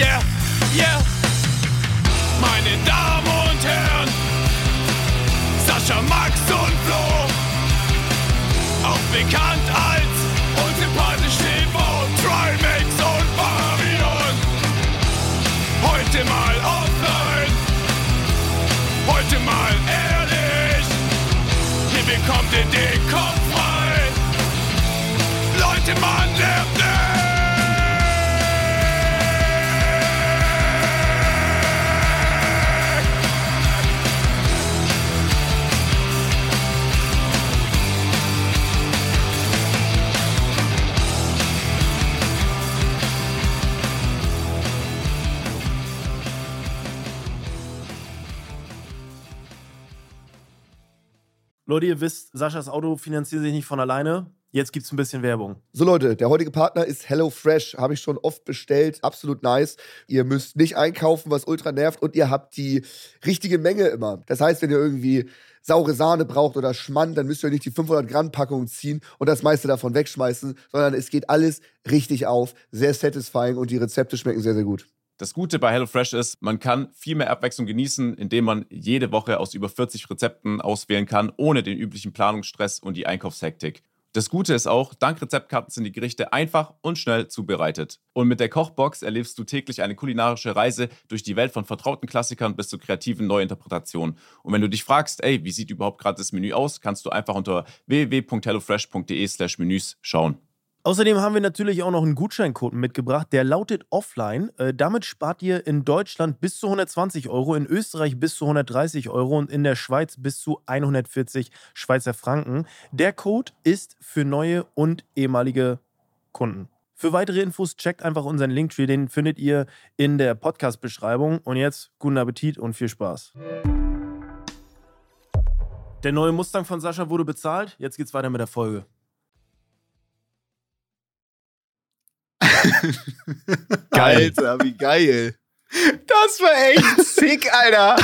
Yeah, yeah. Meine Damen und Herren, Sascha, Max und Flo, auch bekannt als unsympathisch Steve Trimax und Marion. Heute mal offline, heute mal ehrlich, hier bekommt ihr den Kopf frei. Leute, man lernt Leute, ihr wisst, Saschas Auto finanziert sich nicht von alleine. Jetzt gibt es ein bisschen Werbung. So Leute, der heutige Partner ist HelloFresh. Habe ich schon oft bestellt. Absolut nice. Ihr müsst nicht einkaufen, was ultra nervt. Und ihr habt die richtige Menge immer. Das heißt, wenn ihr irgendwie saure Sahne braucht oder Schmand, dann müsst ihr nicht die 500 Gramm Packung ziehen und das meiste davon wegschmeißen, sondern es geht alles richtig auf. Sehr satisfying und die Rezepte schmecken sehr, sehr gut. Das Gute bei HelloFresh ist, man kann viel mehr Abwechslung genießen, indem man jede Woche aus über 40 Rezepten auswählen kann, ohne den üblichen Planungsstress und die Einkaufshektik. Das Gute ist auch, dank Rezeptkarten sind die Gerichte einfach und schnell zubereitet. Und mit der Kochbox erlebst du täglich eine kulinarische Reise durch die Welt von vertrauten Klassikern bis zu kreativen Neuinterpretationen. Und wenn du dich fragst, ey, wie sieht überhaupt gerade das Menü aus, kannst du einfach unter www.hellofresh.de/menüs schauen. Außerdem haben wir natürlich auch noch einen Gutscheincode mitgebracht, der lautet Offline. Äh, damit spart ihr in Deutschland bis zu 120 Euro, in Österreich bis zu 130 Euro und in der Schweiz bis zu 140 Schweizer Franken. Der Code ist für neue und ehemalige Kunden. Für weitere Infos checkt einfach unseren Linktree, den findet ihr in der Podcast-Beschreibung. Und jetzt guten Appetit und viel Spaß. Der neue Mustang von Sascha wurde bezahlt. Jetzt geht's weiter mit der Folge. Alter, wie geil. Das war echt sick, Alter.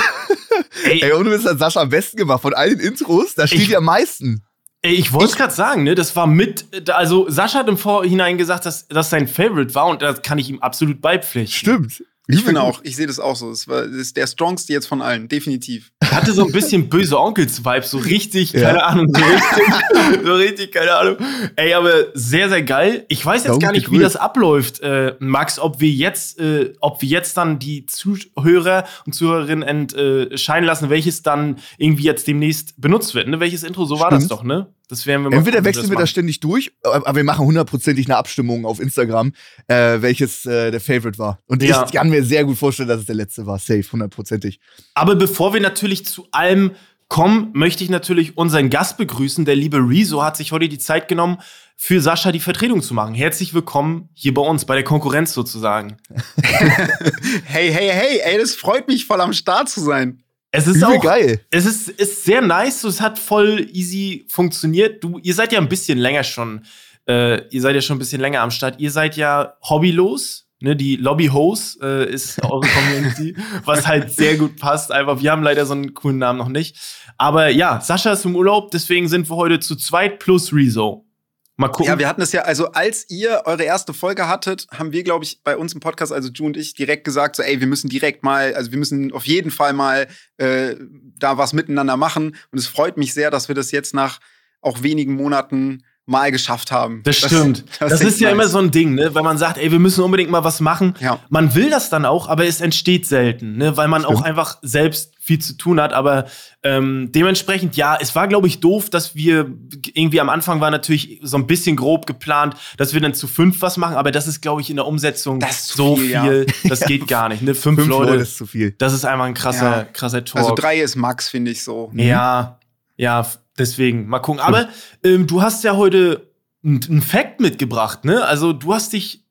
Ey, Ey und du bist das Sascha am besten gemacht. Von allen Intros, da steht ja am meisten. Ey, ich wollte es gerade sagen, ne? Das war mit. Also, Sascha hat im Vorhinein gesagt, dass das sein Favorite war und das kann ich ihm absolut beipflichten. Stimmt. Ich finde auch, ich sehe das auch so. Es war, das ist der strongste jetzt von allen, definitiv. Hatte so ein bisschen böse Onkels-Vibes, so richtig, Ja. keine Ahnung, so richtig, so richtig, keine Ahnung. Ey, aber sehr, sehr geil. Ich weiß jetzt Daumen gar nicht, wie das abläuft, äh, Max, ob wir jetzt, äh, ob wir jetzt dann die Zuhörer und Zuhörerinnen entscheiden lassen, welches dann irgendwie jetzt demnächst benutzt wird. Ne? Welches Intro, so war das Stimmt. doch, ne? Das werden wir mal Entweder wechseln wir das ständig durch, aber wir machen hundertprozentig eine Abstimmung auf Instagram, äh, welches äh, der Favorite war. Und Ja. ich kann mir sehr gut vorstellen, dass es der letzte war. Safe, hundertprozentig. Aber bevor wir natürlich zu allem kommen, möchte ich natürlich unseren Gast begrüßen. Der liebe Rezo hat sich heute die Zeit genommen, für Sascha die Vertretung zu machen. Herzlich willkommen hier bei uns, bei der Konkurrenz sozusagen. Hey, hey, hey, ey, das freut mich voll am Start zu sein. Es ist Übel auch geil. Es ist, ist sehr nice, so, es hat voll easy funktioniert. Du, ihr seid ja ein bisschen länger schon, äh, ihr seid ja schon ein bisschen länger am Start. Ihr seid ja hobbylos, ne? Die Lobby-Hose äh, ist eure Community, was halt sehr gut passt. Einfach, wir haben leider so einen coolen Namen noch nicht. Aber ja, Sascha ist im Urlaub, deswegen sind wir heute zu zweit plus Rezo. Mal gucken. Ja, wir hatten es ja, also als ihr eure erste Folge hattet, haben wir, glaube ich, bei uns im Podcast, also Ju und ich, direkt gesagt, so, ey, wir müssen direkt mal, also wir müssen auf jeden Fall mal äh, da was miteinander machen. Und es freut mich sehr, dass wir das jetzt nach auch wenigen Monaten mal geschafft haben. Das stimmt. Das, echt ist ja nice. immer so ein Ding, ne? Wenn man sagt, ey, wir müssen unbedingt mal was machen. Ja. Man will das dann auch, aber es entsteht selten, ne? Weil man auch einfach selbst viel zu tun hat. Aber ähm, dementsprechend, ja, es war, glaube ich, doof, dass wir irgendwie am Anfang war natürlich so ein bisschen grob geplant, dass wir dann zu fünf was machen, aber das ist, glaube ich, in der Umsetzung Das so viel, viel. ja. Das geht gar nicht. Ne? Fünf, Fünf Leute, Leute ist zu viel. das ist einfach ein krasser, Ja. krasser Talk. Also drei ist Max, finde ich so. Ja, ja, f- deswegen, mal gucken. Aber ähm, du hast ja heute einen Fact mitgebracht, ne? Also du hast dich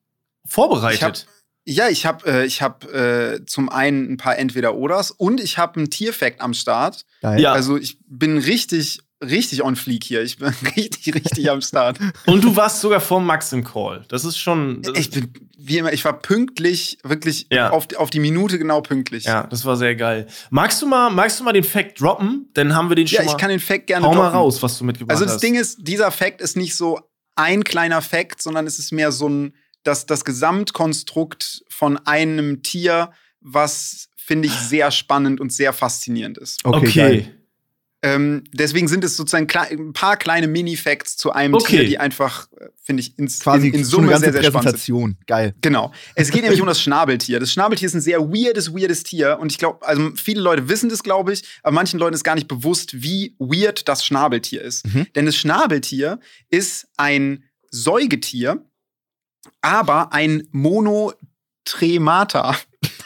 vorbereitet. Ja, ich habe äh, ich hab, äh, zum einen ein paar Entweder-Oders und ich habe einen Tierfact am Start. Geil. Ja. Also ich bin richtig, richtig on fleek hier. Ich bin richtig, richtig am Start. Und du warst sogar vor Max im Call. Das ist schon. Das Ich bin, wie immer, ich war pünktlich, wirklich Ja. auf, auf die Minute genau pünktlich. ja, das war sehr geil. Magst du mal, magst du mal den Fact droppen? Dann haben wir den schon Ja, mal. ich kann den Fact gerne Hau mal droppen. raus, was du mitgebracht Also das hast. Ding ist, dieser Fact ist nicht so ein kleiner Fact, sondern es ist mehr so ein das, das Gesamtkonstrukt von einem Tier, was, finde ich, sehr spannend und sehr faszinierend ist. Okay. Okay. Ähm, deswegen sind es sozusagen ein paar kleine Mini-Facts zu einem Okay. Tier, die einfach, äh, finde ich, ins, Quasi in, in eine Summe ganze sehr, sehr spannend sind. Präsentation. Geil. Genau. Es geht nämlich um das Schnabeltier. Das Schnabeltier ist ein sehr weirdes, weirdes Tier. Und ich glaube, also viele Leute wissen das, glaube ich, aber manchen Leuten ist gar nicht bewusst, wie weird das Schnabeltier ist. Mhm. Denn das Schnabeltier ist ein Säugetier, aber ein Monotremata.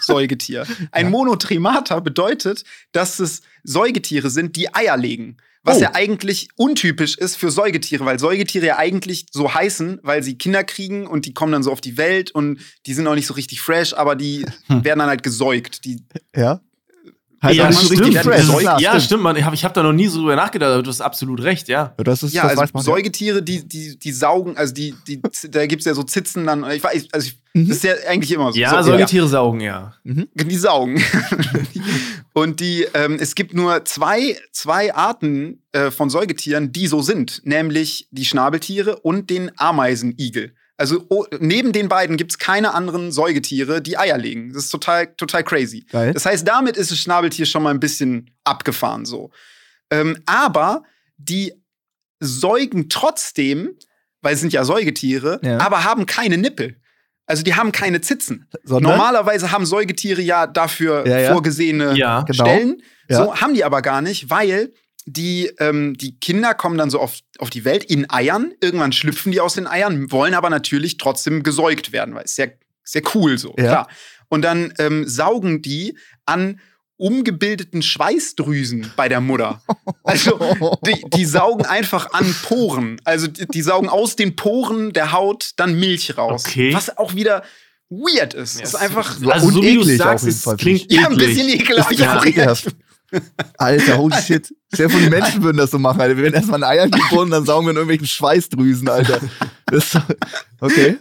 Säugetier. Ein Monotremata bedeutet, dass es Säugetiere sind, die Eier legen. Was Oh. ja eigentlich untypisch ist für Säugetiere, weil Säugetiere ja eigentlich so heißen, weil sie Kinder kriegen und die kommen dann so auf die Welt und die sind auch nicht so richtig fresh, aber die Hm. werden dann halt gesäugt. Die, Ja. Heißt ja, stimmt. richtig fresh. Ja, stimmt. man. Ich habe ich hab da noch nie so drüber nachgedacht, aber du hast absolut recht, ja. Ja, Das ist, ja, das also weiß man. Säugetiere, die, die, die saugen, also die, die, da gibt's ja so Zitzen dann, ich weiß, also ich, Mhm. das ist ja eigentlich immer so. Ja, so, Säugetiere saugen, ja. Die saugen. und die, ähm, es gibt nur zwei, zwei Arten äh, von Säugetieren, die so sind, nämlich die Schnabeltiere und den Ameisenigel. Also oh, neben den beiden gibt es keine anderen Säugetiere, die Eier legen. Das ist total, total crazy. Geil. Das heißt, damit ist das Schnabeltier schon mal ein bisschen abgefahren so. Ähm, aber die säugen trotzdem, weil es sind ja Säugetiere, Ja. aber haben keine Nippel. Also die haben keine Zitzen. Sondern? Normalerweise haben Säugetiere ja dafür Ja, ja. vorgesehene Ja. Genau. Stellen. Ja. So haben die aber gar nicht, weil die, ähm, die Kinder kommen dann so auf, auf die Welt in Eiern. Irgendwann schlüpfen die aus den Eiern, wollen aber natürlich trotzdem gesäugt werden, weil es sehr, sehr cool so, Ja. klar. Und dann ähm, saugen die an umgebildeten Schweißdrüsen bei der Mutter. Also die, die saugen einfach an Poren. Also die, die saugen aus den Poren der Haut dann Milch raus. Okay. Was auch wieder weird ist. Das ist einfach. Also, so wie du eklig sagst, auf jeden es klingt Ja, ein eklig. bisschen ekelhaft. Ja, Ja, ekelhaft. Alter, holy shit. Sehr viele Menschen würden das so machen, Alter. Wir werden erstmal ein Eier geboren, dann saugen wir in irgendwelchen Schweißdrüsen, Alter. So, okay.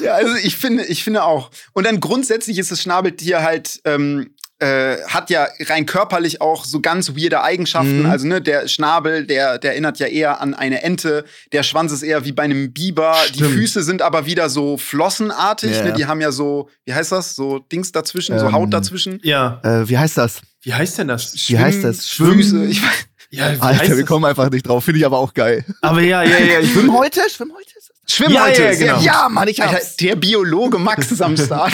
Ja, also ich finde, ich finde auch. Und dann grundsätzlich ist das Schnabeltier halt, ähm, äh, hat ja rein körperlich auch so ganz weirde Eigenschaften. Mhm. Also, ne, der Schnabel, der, der erinnert ja eher an eine Ente. Der Schwanz ist eher wie bei einem Biber. Die Stimmt. Füße sind aber wieder so flossenartig. Ja. Ne? Die haben ja so, wie heißt das? So Dings dazwischen, so Ähm, Haut dazwischen. Ja. Äh, wie heißt das? Wie heißt denn das? Wie heißt das? Füße. Ich weiß, Ja, wie Alter, heißt wir das? kommen einfach nicht drauf. Finde ich aber auch geil. Aber ja, ja, ja. Ich Schwimm heute? Schwimm heute? Schwimmhalte. Ja, ja, sehr genau. Ja, Mann, ich Alter, hab's. der Biologe Max ist am Start.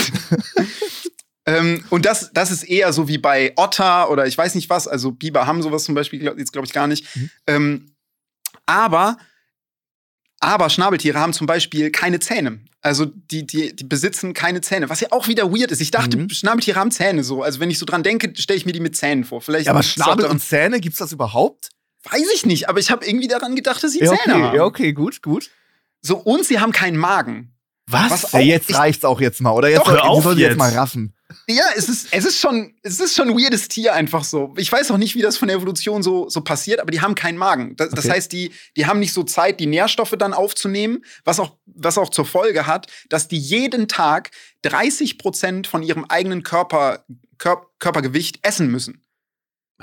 Ähm, und das, das ist eher so wie bei Otter oder ich weiß nicht was. Also Biber haben sowas zum Beispiel glaub, jetzt glaube ich gar nicht. Ähm, aber, aber Schnabeltiere haben zum Beispiel keine Zähne. Also die, die, die besitzen keine Zähne, was ja auch wieder weird ist. Ich dachte, Mhm. Schnabeltiere haben Zähne so. Also wenn ich so dran denke, stelle ich mir die mit Zähnen vor. Vielleicht Ja, aber Schnabel und Zähne, gibt's das überhaupt? weiß ich nicht, aber ich habe irgendwie daran gedacht, dass sie Ja, Zähne okay, haben. ja, okay, gut, gut. So, und sie haben keinen Magen. Was? Was Ja, auch- jetzt ich- reicht's auch jetzt mal, oder? Jetzt Doch, hör wir auf jetzt jetzt. mal raffen. Ja, es ist, es ist schon, es ist schon ein weirdes Tier einfach so. Ich weiß auch nicht, wie das von der Evolution so, so passiert, aber die haben keinen Magen. Das, das Okay. heißt, die, die haben nicht so Zeit, die Nährstoffe dann aufzunehmen, was auch, was auch zur Folge hat, dass die jeden Tag 30 Prozent von ihrem eigenen Körper, Kör, Körpergewicht essen müssen.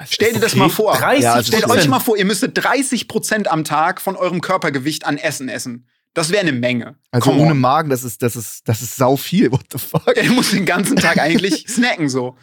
Stell dir das Okay, mal vor. 30 Ja, also Stellt euch mal vor, ihr müsstet 30 Prozent am Tag von eurem Körpergewicht an Essen essen. Das wäre eine Menge. Also Come ohne on. Magen, das ist, das ist, das ist sau viel. What the fuck? Der muss den ganzen Tag eigentlich snacken so.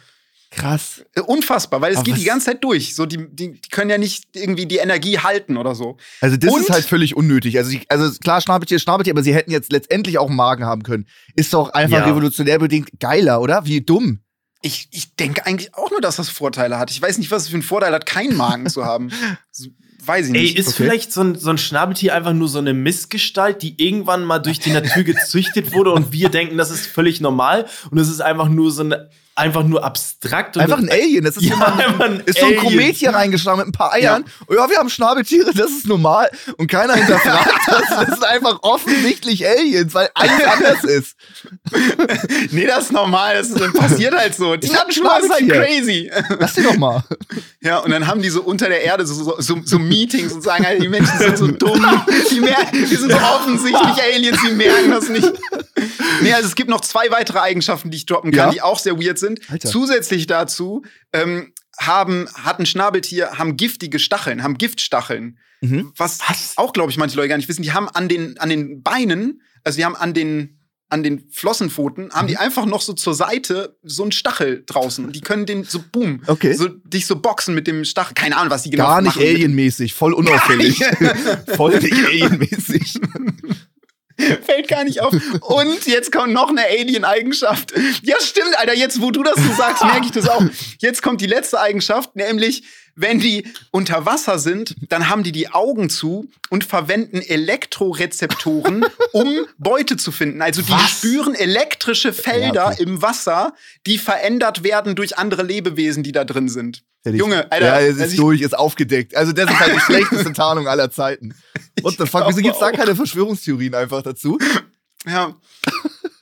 Krass. Äh, Unfassbar, weil es Aber geht was- die ganze Zeit durch. So, die, die, die können ja nicht irgendwie die Energie halten oder so. Also das Und- ist halt völlig unnötig. Also, ich, also klar, Schnabeltier, Schnabeltier, aber sie hätten jetzt letztendlich auch einen Magen haben können. Ist doch einfach Ja. revolutionär bedingt geiler, oder? Wie dumm. Ich, ich denke eigentlich auch nur, dass das Vorteile hat. Ich weiß nicht, was es für einen Vorteil hat, keinen Magen zu haben. Weiß ich Ey, nicht. ist Okay. vielleicht so ein, so ein Schnabeltier einfach nur so eine Missgestalt, die irgendwann mal durch die Natur gezüchtet wurde und wir denken, das ist völlig normal und es ist einfach nur so eine, einfach nur abstrakt. Und Einfach ein Alien. Das ist, Ja, einfach ein ist so ein. Komet hier reingeschlagen mit ein paar Eiern. Oh ja, wir haben Schnabeltiere, das ist normal. Und keiner hinterfragt das. Das sind einfach offensichtlich Aliens, weil alles anders ist. nee, das ist normal. Das ist, passiert halt so. Die Natur ist halt crazy. Lass die doch mal. Ja, und dann haben die so unter der Erde so, so, so, so Meetings und sagen halt, die Menschen sind so dumm. Die, merken, die sind so offensichtlich Aliens, die merken das nicht. Nee, also es gibt noch zwei weitere Eigenschaften, die ich droppen kann, Ja? die auch sehr weird sind. Alter. Zusätzlich dazu ähm, haben, hat ein Schnabeltier, haben giftige Stacheln, haben Giftstacheln. Mhm. Was, Was? auch, glaube ich, manche Leute gar nicht wissen. Die haben an den, an den Beinen, also die haben an den, an den Flossenpfoten haben Mhm. die einfach noch so zur Seite so einen Stachel draußen. Und die können den so, boom, Okay. so, dich so boxen mit dem Stachel. Keine Ahnung, was die genau Gar nicht machen. mit dem- alienmäßig, voll unauffällig. voll nicht alienmäßig. Fällt gar nicht auf. Und jetzt kommt noch eine Alien-Eigenschaft. Ja, stimmt, Alter. Jetzt, wo du das so sagst, merke ich das auch. Jetzt kommt die letzte Eigenschaft, nämlich, wenn die unter Wasser sind, dann haben die die Augen zu und verwenden Elektrorezeptoren, um Beute zu finden. Also die Was? spüren elektrische Felder Ja, okay. im Wasser, die verändert werden durch andere Lebewesen, die da drin sind. Fertig. Junge, Alter. Ja, es also ist ich- durch, ist aufgedeckt. Also das ist halt die schlechteste Tarnung aller Zeiten. What the fuck? Wieso glaube gibt's da keine Verschwörungstheorien einfach dazu? Ja.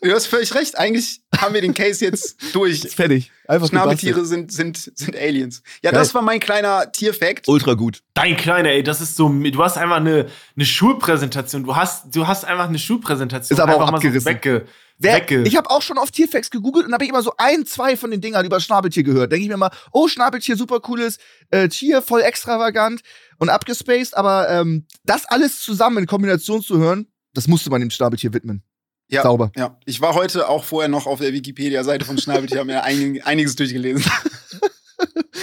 Du hast völlig recht. Eigentlich haben wir den Case jetzt durch. Ist fertig. Einfach. Schnabeltiere sind, sind, sind Aliens. Ja, Geil. das war mein kleiner Tierfact. Ultra gut. Dein Kleiner, ey, das ist so, du hast einfach eine, eine Schulpräsentation. Du hast, du hast einfach eine Schulpräsentation. Ist aber auch so abgerissen. wegge, Wer, ich habe auch schon auf Tierfacts gegoogelt und habe immer so ein, zwei von den Dingern über Schnabeltier gehört. Denke ich mir mal, oh, Schnabeltier, super cooles äh, Tier, voll extravagant und abgespaced, aber ähm, das alles zusammen in Kombination zu hören, das musste man dem Schnabeltier widmen. Ja. Sauber. Ja, ich war heute auch vorher noch auf der Wikipedia-Seite von Schnabeltier, habe mir einig, einiges durchgelesen.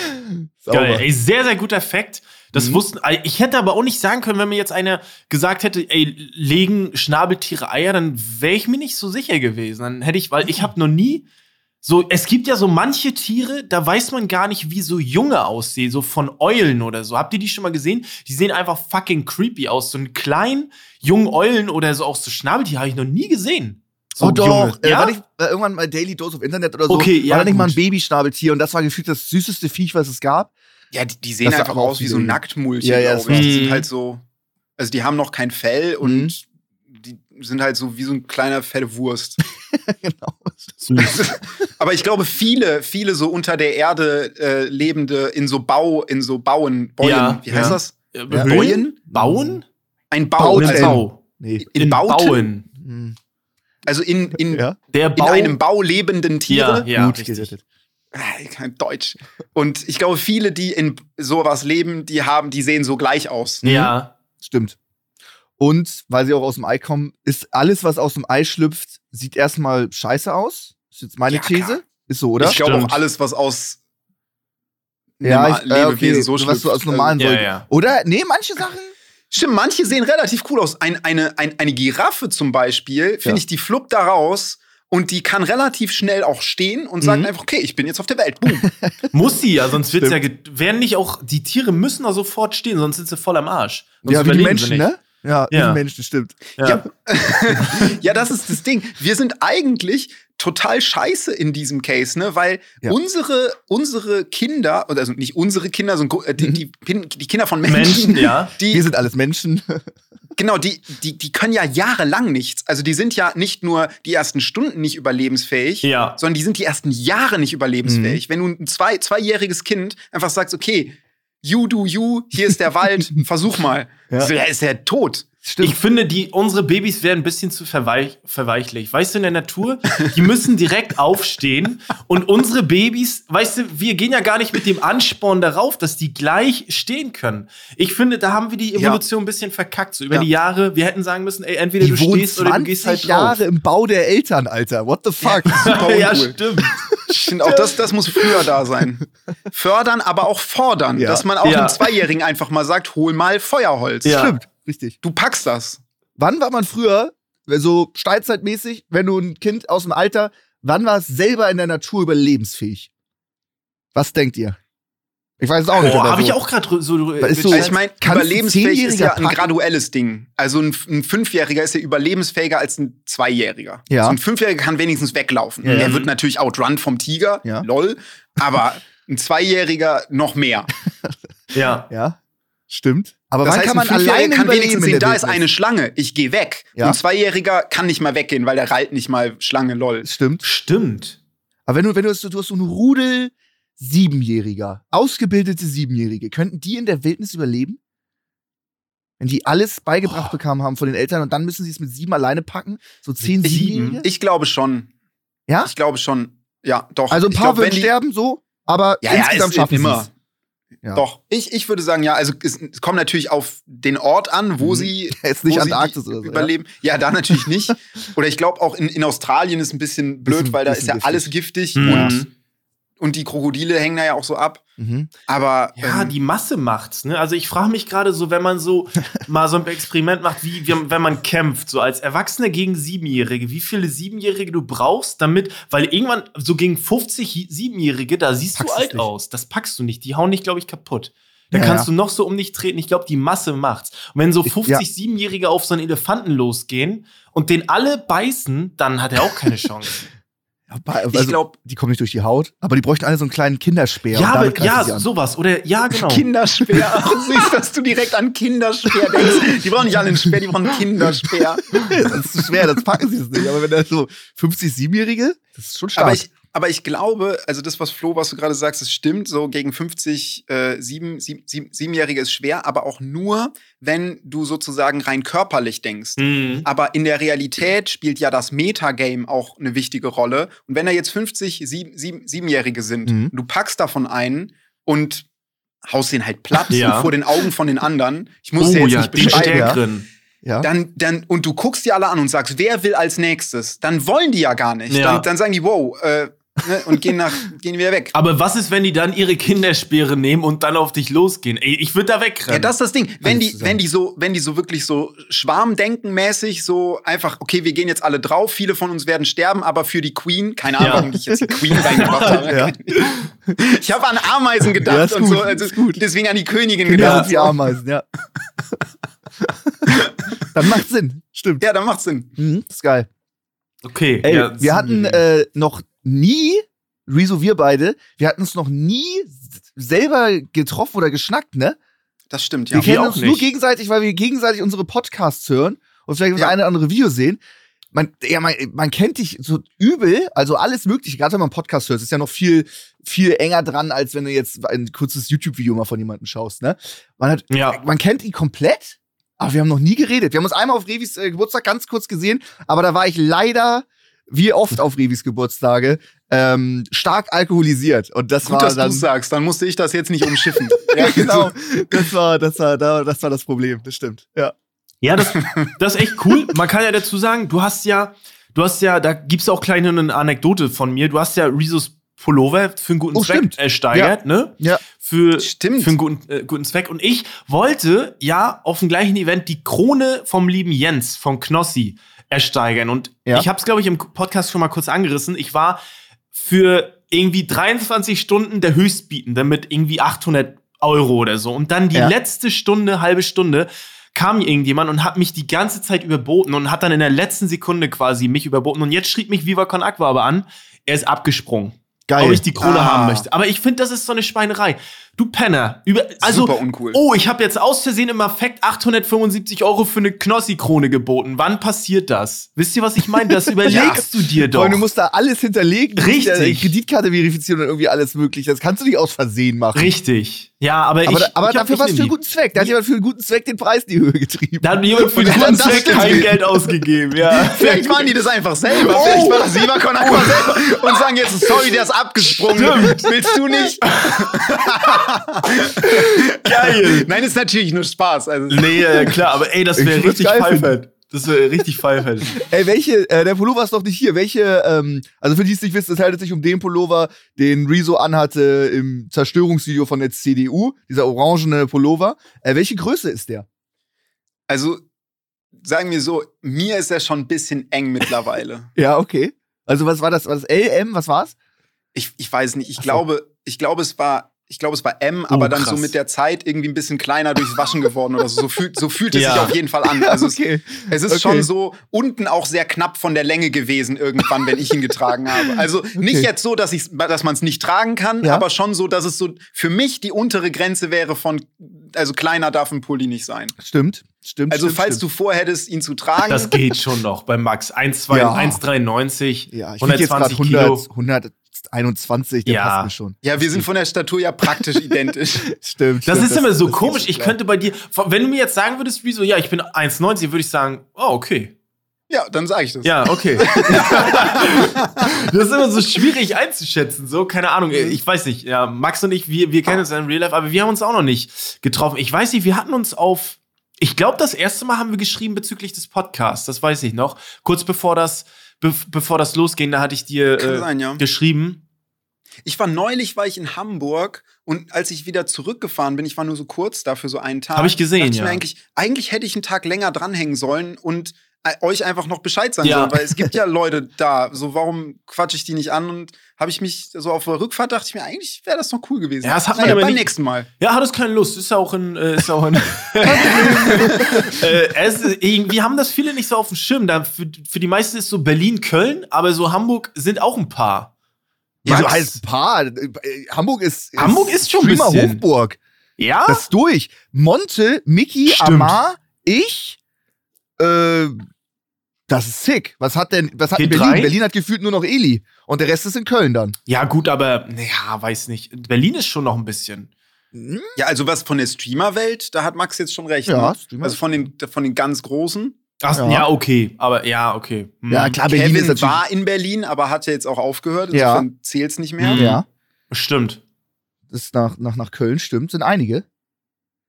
Geil, ey, sehr, sehr guter Fact. Das Mhm. wussten, ich hätte aber auch nicht sagen können, wenn mir jetzt einer gesagt hätte, ey, legen Schnabeltiere Eier, dann wäre ich mir nicht so sicher gewesen. Dann hätte ich, weil ich habe noch nie so, es gibt ja so manche Tiere, da weiß man gar nicht, wie so Junge aussehen, so von Eulen oder so. Habt ihr die schon mal gesehen? Die sehen einfach fucking creepy aus. So einen kleinen, jungen Eulen oder so auch so Schnabeltier habe ich noch nie gesehen. So oh doch, äh, ja? war nicht, äh, irgendwann mal Daily Dose of Internet oder so. Okay, ja, war da nicht mal ein. Babyschnabeltier und das war gefühlt das süßeste Viech, was es gab. Ja, die, die sehen Das einfach aus wie so so- Nacktmulchen, Ja, ja, glaube ich. Die war- sind Mhm. halt so, also die haben noch kein Fell und die sind halt so wie so ein kleiner fette Wurst. genau. Süß. Aber ich glaube, viele, viele so unter der Erde äh, lebende in so Bau, in so Bauen, Bäuen, Ja, wie heißt ja. das? Äh, Ja. Höhlen? Bauen? Bauen? Ein Bau, Bauten. also Bau. Nee. in Bauten, Bauen. Also in, in, Ja, Der in Bau. einem Bau lebenden Tiere. Ja, ja, gut gerettet. Ah, kein Deutsch. Und ich glaube, viele, die in sowas leben, die haben, die sehen so gleich aus. Ja. Stimmt. Und weil sie auch aus dem Ei kommen, ist alles, was aus dem Ei schlüpft, sieht erstmal scheiße aus. Ist jetzt meine Ja, klar. These. Ist so, oder? Ich glaube auch alles, was aus ja, ich, äh, okay, Lebewesen so was du aus normalen Ja, ja. Oder? Nee, manche Sachen. Stimmt, manche sehen relativ cool aus. Ein, eine, ein, eine Giraffe zum Beispiel, finde Ja. ich, die fluppt da raus und die kann relativ schnell auch stehen und sagt Mhm. einfach, okay, ich bin jetzt auf der Welt. Boom. Muss sie ja, sonst wird's ja. ge- Werden nicht auch. Die Tiere müssen da sofort stehen, sonst sind sie voll am Arsch. Sonst ja, wie die Menschen, ne? Ja, wie Ja. die Menschen, stimmt. Ja. Ja. ja, das ist das Ding. Wir sind eigentlich total scheiße in diesem Case, ne? Weil Ja. unsere, unsere Kinder, oder also nicht unsere Kinder, sondern äh, die, Mhm. die, die Kinder von Menschen, Menschen, ja. die, Wir sind alles Menschen. Genau, die, die, die können ja jahrelang nichts. Also die sind ja nicht nur die ersten Stunden nicht überlebensfähig, Ja. sondern die sind die ersten Jahre nicht Mhm. überlebensfähig. Wenn du ein zwei, zweijähriges Kind einfach sagst, okay, you do you, hier ist der Wald, versuch mal. Ja. So, ja, ist der tot. Stimmt. Ich finde, die, unsere Babys werden ein bisschen zu verweich, verweichlich. Weißt du, in der Natur, die müssen direkt aufstehen. Und unsere Babys, weißt du, wir gehen ja gar nicht mit dem Ansporn darauf, dass die gleich stehen können. Ich finde, da haben wir die Evolution ein bisschen verkackt. So über Ja. die Jahre, wir hätten sagen müssen, ey, entweder die du stehst oder du 20 gehst halt Jahre drauf. im Bau der Eltern, Alter. What the fuck? Super ja, stimmt. Ich finde auch, das, das muss früher da sein. Fördern, aber auch fordern. Ja. Dass man auch Ja. einem Zweijährigen einfach mal sagt, hol mal Feuerholz. Ja. Stimmt, richtig. Du packst das. Wann war man früher, so steinzeitmäßig, wenn du ein Kind aus dem Alter, wann war es selber in der Natur überlebensfähig? Was denkt ihr? Ich weiß es auch nicht. Habe so. ich auch gerade so. Ist so- Also ich meine, überlebensfähig ist ja ein packen? graduelles Ding. Also ein, ein Fünfjähriger ist ja überlebensfähiger als ein Zweijähriger. Ja. So ein Fünfjähriger kann wenigstens weglaufen. Ja. Der wird natürlich outrun vom Tiger, Ja. lol. Aber ein Zweijähriger noch mehr. Ja. Ja, stimmt. Aber Das wann heißt, kann man alleine kann wenigstens sehen, da ist eine Schlange, ich gehe weg. Ja. Ein Zweijähriger kann nicht mal weggehen, weil der reilt nicht mal Schlange, lol. Stimmt. Stimmt. Aber wenn du, wenn du, hast- du hast so einen Rudel Siebenjähriger, ausgebildete Siebenjährige, könnten die in der Wildnis überleben? Wenn die alles beigebracht bekommen haben von den Eltern und dann müssen sie es mit sieben alleine packen? So zehn Ich- Siebenjährige? Ich glaube schon. Ja? Ich glaube schon. Ja, doch. Also ein paar glaub, würden sterben so, aber Ja, ja, insgesamt ist schaffen sie immer. es. Ja. Doch. Ich, ich würde sagen, ja, also es, es kommt natürlich auf den Ort an, wo Mhm. sie, Ist nicht wo Antarktis sie oder so, ja. überleben. Ja. da natürlich nicht. Oder ich glaube auch in, in Australien ist ein bisschen blöd, Bisschen- weil da ist ja alles giftig Mhm. und, und die Krokodile hängen da ja auch so ab. Mhm. Aber Ja, ähm, die Masse macht's. Ne? Also ich frage mich gerade so, wenn man so mal so ein Experiment macht, wie wie- wenn man kämpft, so als Erwachsener gegen Siebenjährige, wie viele Siebenjährige du brauchst, damit, weil irgendwann so gegen 50 Hi- Siebenjährige, da siehst Packst du alt nicht. aus. Das packst du nicht. Die hauen dich, glaube ich, kaputt. Da Ja, kannst ja. du noch so um dich treten. Ich glaube, die Masse macht's. Und wenn so Ich- 50 ja. Siebenjährige auf so einen Elefanten losgehen und den alle beißen, dann hat er auch keine Chance. Also, ich glaube, die kommen nicht durch die Haut, aber die bräuchten alle so einen kleinen Kinderspeer. ja, aber ja, sowas. Oder ja, genau. Kinderspeer. Ach, süß, dass du direkt an Kinderspeer denkst. Die brauchen nicht alle einen Speer, die brauchen einen Kinderspeer. das ist zu schwer, das packen sie es nicht. Aber wenn da so 50, 7-Jährige, das ist schon stark. Aber ich, aber ich glaube, also das, was Flo, was du gerade sagst, das stimmt. So gegen 50 äh, sieben, sieben, sieben, Siebenjährige ist schwer, aber auch nur, wenn du sozusagen rein körperlich denkst. Mhm. Aber in der Realität spielt ja das Metagame auch eine wichtige Rolle. Und wenn da jetzt 50 sieben, sieben, Siebenjährige sind, Mhm. du packst davon einen und haust den halt platt Ja. vor den Augen von den anderen. Ich muss Oh dir jetzt ja, nicht beschreiben. Ja. Dann, dann, und du guckst die alle an und sagst, wer will als nächstes? Dann wollen die ja gar nicht. Ja. Dann, dann sagen die, wow, äh, ne, und gehen, nach, gehen wieder weg. Aber was ist, wenn die dann ihre Kinderspeere nehmen und dann auf dich losgehen? Ey, ich würde da wegrennen. Ja, das ist das Ding. Wenn die, wenn die so, wenn die so wirklich so Schwarmdenkenmäßig so einfach, okay, wir gehen jetzt alle drauf, viele von uns werden sterben, aber für die Queen, keine Ahnung, Ja. warum ich jetzt die Queen reingebracht habe. Ja. Ich habe an Ameisen gedacht Ja, und gut, so, also ist gut. deswegen an die Königin Kinder gedacht. sind wie Ameisen, ja. Dann macht Sinn. Stimmt. Ja, dann macht Sinn. Mhm, das ist geil. okay. Ey, ja, wir hatten äh, noch nie, Rezo, wir beide, wir hatten uns noch nie selber getroffen oder geschnackt, ne? Das stimmt, Wir ja. wir kennen auch uns nur nicht. gegenseitig, weil wir gegenseitig unsere Podcasts hören und vielleicht das Ja. eine oder andere Video sehen. Man, ja, man, man kennt dich so übel, also alles Mögliche, gerade wenn man einen Podcast hört, ist ja noch viel, viel enger dran, als wenn du jetzt ein kurzes YouTube-Video mal von jemandem schaust, ne? Man hat, Ja. man kennt ihn komplett, aber wir haben noch nie geredet. Wir haben uns einmal auf Revis äh, Geburtstag ganz kurz gesehen, aber da war ich leider, wie oft auf Revis Geburtstage, ähm, stark alkoholisiert. Und das Gut, war dass du dann. sagst, dann musste ich das jetzt nicht umschiffen. ja, genau. Das war, das war, das war das Problem, das stimmt. Ja. Ja, das, das ist echt cool. Man kann ja dazu sagen, du hast ja, du hast ja, da gibt's auch kleine eine Anekdote von mir. Du hast ja Rezos Pullover für einen guten Oh, Zweck stimmt. ersteigert, ne? Ja. Für, Stimmt. für einen guten, äh, guten Zweck. Und ich wollte ja auf dem gleichen Event die Krone vom lieben Jens von Knossi ersteigern. Und Ja. ich habe es, glaube ich, im Podcast schon mal kurz angerissen. Ich war für irgendwie 23 Stunden der Höchstbietende mit irgendwie 800 Euro oder so. Und dann die Ja. letzte Stunde, halbe Stunde, kam irgendjemand und hat mich die ganze Zeit überboten und hat dann in der letzten Sekunde quasi mich überboten. Und jetzt schrieb mich Viva Con Aqua aber an, er ist abgesprungen. Geil. Ob ich die Krone Ah. haben möchte. Aber ich finde, das ist so eine Schweinerei. Du Penner. Über, also, Super uncool. Oh, ich habe jetzt aus Versehen im Affekt 875 Euro für eine Knossi-Krone geboten. Wann passiert das? Wisst ihr, was ich meine? Das überlegst du dir doch. Freunde, du musst da alles hinterlegen. Richtig. ja Kreditkarte verifizieren und irgendwie alles mögliche. Das kannst du nicht aus Versehen machen. Richtig. Ja, aber, Aber, ich. aber ich dafür es für eine einen guten Zweck. Da hat jemand für einen guten Zweck den Preis in die Höhe getrieben. Da hat jemand für Und den dann guten Zweck stimmt. kein Geld ausgegeben, ja. Vielleicht waren die das einfach selber. Oh. Vielleicht war das Con Aqua selber und sagen jetzt, sorry, der ist abgesprungen. Willst du nicht? Geil. Nein, ist natürlich nur Spaß. Also, Nee, äh, klar, aber ey, das wäre richtig geil pfeifert. Das wäre richtig pfeifert. Ey, welche, äh, der Pullover ist doch nicht hier. Welche, ähm, also für die es nicht wissen, es handelt sich um den Pullover, den Rezo anhatte im Zerstörungsvideo von der CDU. Dieser orangene Pullover. Äh, welche Größe ist der? also sagen wir so, mir ist er schon ein bisschen eng mittlerweile. Ja, okay. Also was war das? Was LM? Was war's? Ich, ich weiß nicht, ich so. glaube, ich glaube, es war. Ich glaube, es war M, aber dann so mit der Zeit irgendwie ein bisschen kleiner durchs Waschen geworden oder so. So fühlt, so fühlt es Ja. sich auf jeden Fall an. Also okay. es, es ist Okay. schon so unten auch sehr knapp von der Länge gewesen irgendwann, wenn ich ihn getragen habe. Also nicht Okay. jetzt so, dass, dass man es nicht tragen kann, Ja. aber schon so, dass es so für mich die untere Grenze wäre von, also kleiner darf ein Pulli nicht sein. Stimmt. Stimmt. Also stimmt, falls stimmt. du vorhättest, ihn zu tragen, Das geht schon noch bei Max. 1, 2, Ja. 1,93, Ja, ich wiege jetzt gerade 120 100, Kilo. 121, der Ja. passt mir schon. ja, wir sind von der Statur ja praktisch identisch. Stimmt. Das stimmt, ist immer so das komisch. Ich könnte bei dir, wenn du mir jetzt sagen würdest, wieso, ja, ich bin 1,90, würde ich sagen, oh, okay. Ja, dann sage ich das. Ja, okay. das ist immer so schwierig einzuschätzen. So, keine Ahnung. Ich weiß nicht. Ja, Max und ich, wir, wir kennen uns in Real Life, aber wir haben uns auch noch nicht getroffen. Ich weiß nicht, wir hatten uns auf. Ich glaube, das erste Mal haben wir geschrieben bezüglich des Podcasts. Das weiß ich noch. Kurz bevor das, be bevor das losging, da hatte ich dir äh, sein, ja. geschrieben. Ich war neulich, war ich in Hamburg und als ich wieder zurückgefahren bin, ich war nur so kurz dafür so einen Tag. Hab ich gesehen, ich ja. Mir eigentlich, eigentlich hätte ich einen Tag länger dranhängen sollen und euch einfach noch Bescheid sagen Ja. sollen, weil es gibt ja Leute da. So, warum quatsche ich die nicht an? Und habe ich mich so auf der Rückfahrt dachte ich mir, eigentlich wäre das noch cool gewesen. Ja, das hat man naja, aber beim nicht- nächsten Mal. Ja, hat es keine Lust. Ist ja auch ein. Äh, ist auch ein äh, es, ist- irgendwie haben das viele nicht so auf dem Schirm. Da, für, für die meisten ist so Berlin, Köln, aber so Hamburg sind auch ein paar. Ja, so heißt ein paar. Hamburg ist. Hamburg ist schon Streamer bisschen. Hochburg. Ja? Das ist durch. Monte, Mickey. Amar, ich. Äh, das ist sick. Was hat denn, was hat denn P3? Berlin? Berlin hat gefühlt nur noch Eli. Und der Rest ist in Köln dann. ja, gut, aber ja, weiß nicht. Berlin ist schon noch ein bisschen. Hm? Ja, also was von der Streamer-Welt, da hat Max jetzt schon recht. Ja, ne? Also von den, von den ganz Großen. Ach, Ja. ja. okay. Aber ja, okay. Hm. Ja, klar, Berlin ist Kevin natürlich. war in Berlin, aber hat ja jetzt auch aufgehört. Ja. Insofern zählt's nicht mehr. Mhm. Ja, Stimmt. das ist nach, nach, nach Köln, stimmt. Sind einige.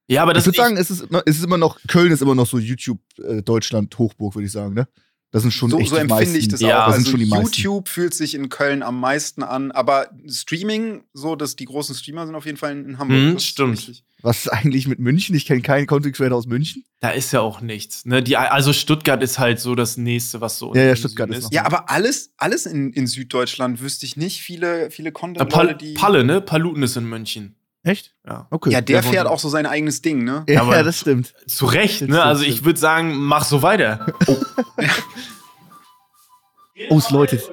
Ja, aber das ich würde sagen, es ist, immer, es ist immer noch, Köln ist immer noch so YouTube-Deutschland-Hochburg, würde ich sagen, ne? Das sind schon so, echt so die empfinde meisten. ich das Ja, auch. das sind Also schon die meisten. YouTube fühlt sich in Köln am meisten an, aber Streaming, so dass die großen Streamer sind auf jeden Fall in Hamburg. Mhm, stimmt. richtig. Was ist eigentlich mit München? Ich kenne keinen Content Creator aus München. da ist ja auch nichts. Ne? Die, also Stuttgart ist halt so das nächste, was so. Ja, ja, Stuttgart Süden ist noch- Ja, aber alles, alles in, in Süddeutschland wüsste ich nicht. Viele, viele Content-Leute, Pal die. Palle, ne? Paluten ist in München. Echt? Ja. Okay. Ja, der Der fährt auch so sein eigenes Ding, ne? Ja, aber- das stimmt. Zu Recht, ne? stimmt, Also ich würde sagen, mach so weiter. Oh, es läutet.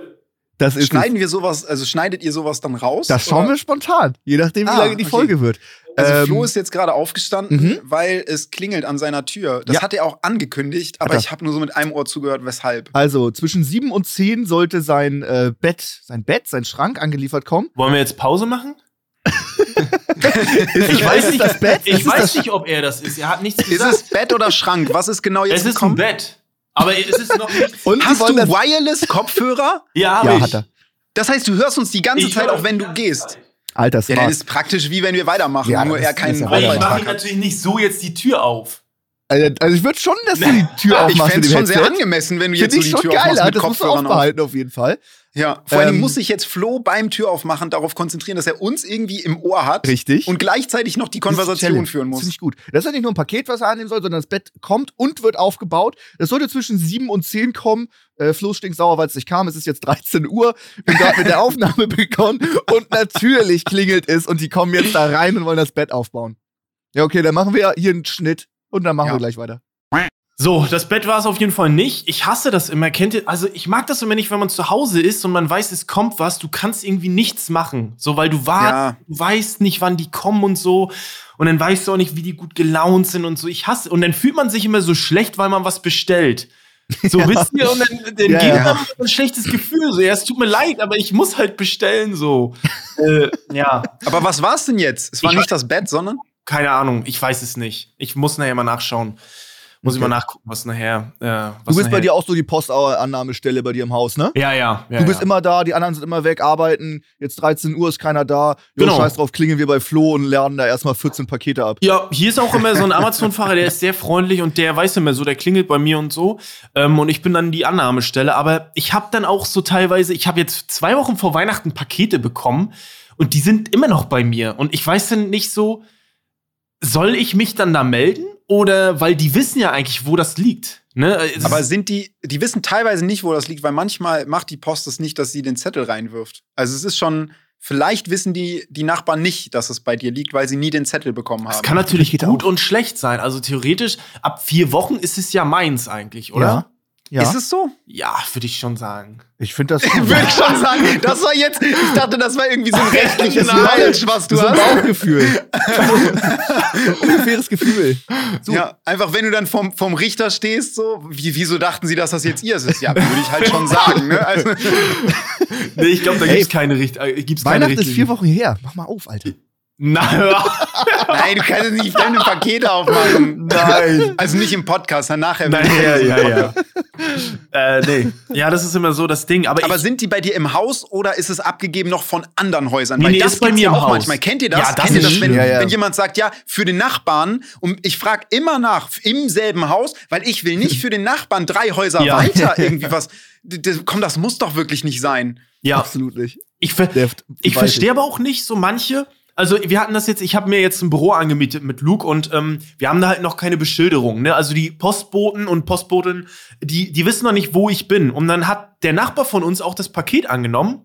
Das ist Schneiden wir sowas, also schneidet ihr sowas dann raus? Das schauen Oder- wir spontan, je nachdem, wie Ah, lange die okay. Folge wird. Also Ähm, Flo ist jetzt gerade aufgestanden, mhm. weil es klingelt an seiner Tür. Das Ja. hat er auch angekündigt, aber er. ich habe nur so mit einem Ohr zugehört, weshalb. Also zwischen 7 und 10 sollte sein äh, Bett, sein Bett, sein Schrank angeliefert kommen. Wollen wir jetzt Pause machen? Ist Ich es- weiß ist nicht, das Bett? Ich Ist weiß das nicht, ob er das ist. Er hat nichts Ist gesagt. es Bett oder Schrank? Was ist genau jetzt es ist ein gekommen? Bett. Aber es ist noch nicht. Und Hast du Wireless-Kopfhörer? Ja, hab Ja, ich. hat er. Das heißt, du hörst uns die ganze Ich Zeit, auch wenn du gehst. Alter, Ja, smart. dann ist praktisch wie wenn wir weitermachen, Ja, nur er ist keinen ja Aber ich mache natürlich nicht so jetzt die Tür auf. also, also ich würde schon, dass du die Tür Ich aufmachst fände mit es schon sehr Headset. angemessen, wenn du jetzt so ich die Tür aufmachst mit das musst du Kopfhörern auf. aufbehalten auf jeden Fall. Ja, vor allem Ähm, muss sich jetzt Flo beim Türaufmachen darauf konzentrieren, dass er uns irgendwie im Ohr hat Richtig. und gleichzeitig noch die Das ist Konversation führen muss. Ziemlich gut. Das ist ja nicht nur ein Paket, was er annehmen soll, sondern das Bett kommt und wird aufgebaut. Das sollte zwischen 7 und 10 kommen. Äh, Flo stinkt sauer, weil es nicht kam. Es ist jetzt 13 Uhr. Wir haben gerade mit der Aufnahme begonnen. Und natürlich klingelt es und die kommen jetzt da rein und wollen das Bett aufbauen. Ja, okay, dann machen wir hier einen Schnitt und dann machen Ja. wir gleich weiter. So, das Bett war es auf jeden Fall nicht. Ich hasse das immer. Kennt ihr, also ich mag das immer nicht, wenn man zu Hause ist und man weiß, es kommt was. Du kannst irgendwie nichts machen. So, weil du, war, Ja. du weißt nicht, wann die kommen und so. Und dann weißt du auch nicht, wie die gut gelaunt sind und so. Ich hasse. Und dann fühlt man sich immer so schlecht, weil man was bestellt. So, wisst ihr? Und dann, dann Ja, geht ja. man ein schlechtes Gefühl. So, ja, es tut mir leid, aber ich muss halt bestellen. So. äh, ja. Aber was war es denn jetzt? Es war Ich nicht das Bett, sondern Keine Ahnung, ich weiß es nicht. Ich muss nachher mal nachschauen. Muss ich Okay. mal nachgucken, was nachher. Äh, was Du bist nachher bei dir auch so die Postannahmestelle bei dir im Haus, ne? Ja, ja. ja Du bist ja. immer da, die anderen sind immer weg, arbeiten. Jetzt 13 Uhr ist keiner da. Jo, Genau. scheiß drauf, klingeln wir bei Flo und lernen da erstmal 14 Pakete ab. Ja, hier ist auch immer so ein Amazon-Fahrer, der ist sehr freundlich und der weiß immer so, der klingelt bei mir und so. Ähm, und ich bin dann die Annahmestelle. Aber ich habe dann auch so teilweise, ich habe jetzt zwei Wochen vor Weihnachten Pakete bekommen und die sind immer noch bei mir. Und ich weiß dann nicht so, soll ich mich dann da melden? Oder weil die wissen ja eigentlich, wo das liegt. Ne? Es aber sind die, die wissen teilweise nicht, wo das liegt, weil manchmal macht die Post es nicht, dass sie den Zettel reinwirft. Also es ist schon, vielleicht wissen die, die Nachbarn nicht, dass es bei dir liegt, weil sie nie den Zettel bekommen haben. Das kann natürlich gut auch. und schlecht sein. Also theoretisch, ab vier Wochen ist es ja meins eigentlich, oder? Ja. Ja, Ist es so? Ja, würde ich schon sagen. ich finde das Würde ich schon sagen. Das war jetzt, ich dachte, das war irgendwie so ein rechtliches. Knowledge, was du so ein hast. Bauchgefühl. Ungefähres Gefühl. So. Ja, einfach wenn du dann vom, vom Richter stehst, so, wie, wieso dachten sie, dass das jetzt ihr ist? Ja, würde ich halt schon sagen. Ne? Also, Nee, ich glaube, da Ey, gibt's keine, Richt äh, gibt's keine Weihnachten ist vier Wochen her. Mach mal auf, Alter. Nein, nein, du kannst nicht fremde Pakete aufmachen. Nein. Also nicht im Podcast, dann nachher. Nein, ja, ja, ja. äh, nee. Ja, das ist immer so das Ding. Aber, Aber ich, sind die bei dir im Haus oder ist es abgegeben noch von anderen Häusern? Nee, Weil nee, das ist bei mir ja auch Haus. manchmal. Kennt ihr das? Ja, das Kennt ihr das, wenn. Ja, ja. wenn jemand sagt, ja, für den Nachbarn und ich frage immer nach im selben Haus, weil ich will nicht für den Nachbarn drei Häuser weiter irgendwie was. D- d- Komm, das muss doch wirklich nicht sein. ja, Absolut nicht. ich, ver ich verstehe aber auch nicht so manche. Also wir hatten das jetzt, ich habe mir jetzt ein Büro angemietet mit Luke und ähm, wir haben da halt noch keine Beschilderung. Ne? Also die Postboten und Postboten, die, die wissen noch nicht, wo ich bin. Und dann hat der Nachbar von uns auch das Paket angenommen.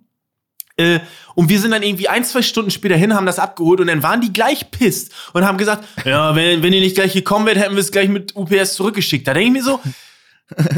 Äh, und wir sind dann irgendwie ein, zwei Stunden später hin, haben das abgeholt und dann waren die gleich pisst und haben gesagt, ja, wenn, wenn ihr nicht gleich gekommen wärt, hätten wir es gleich mit UPS zurückgeschickt. Da denke ich mir so,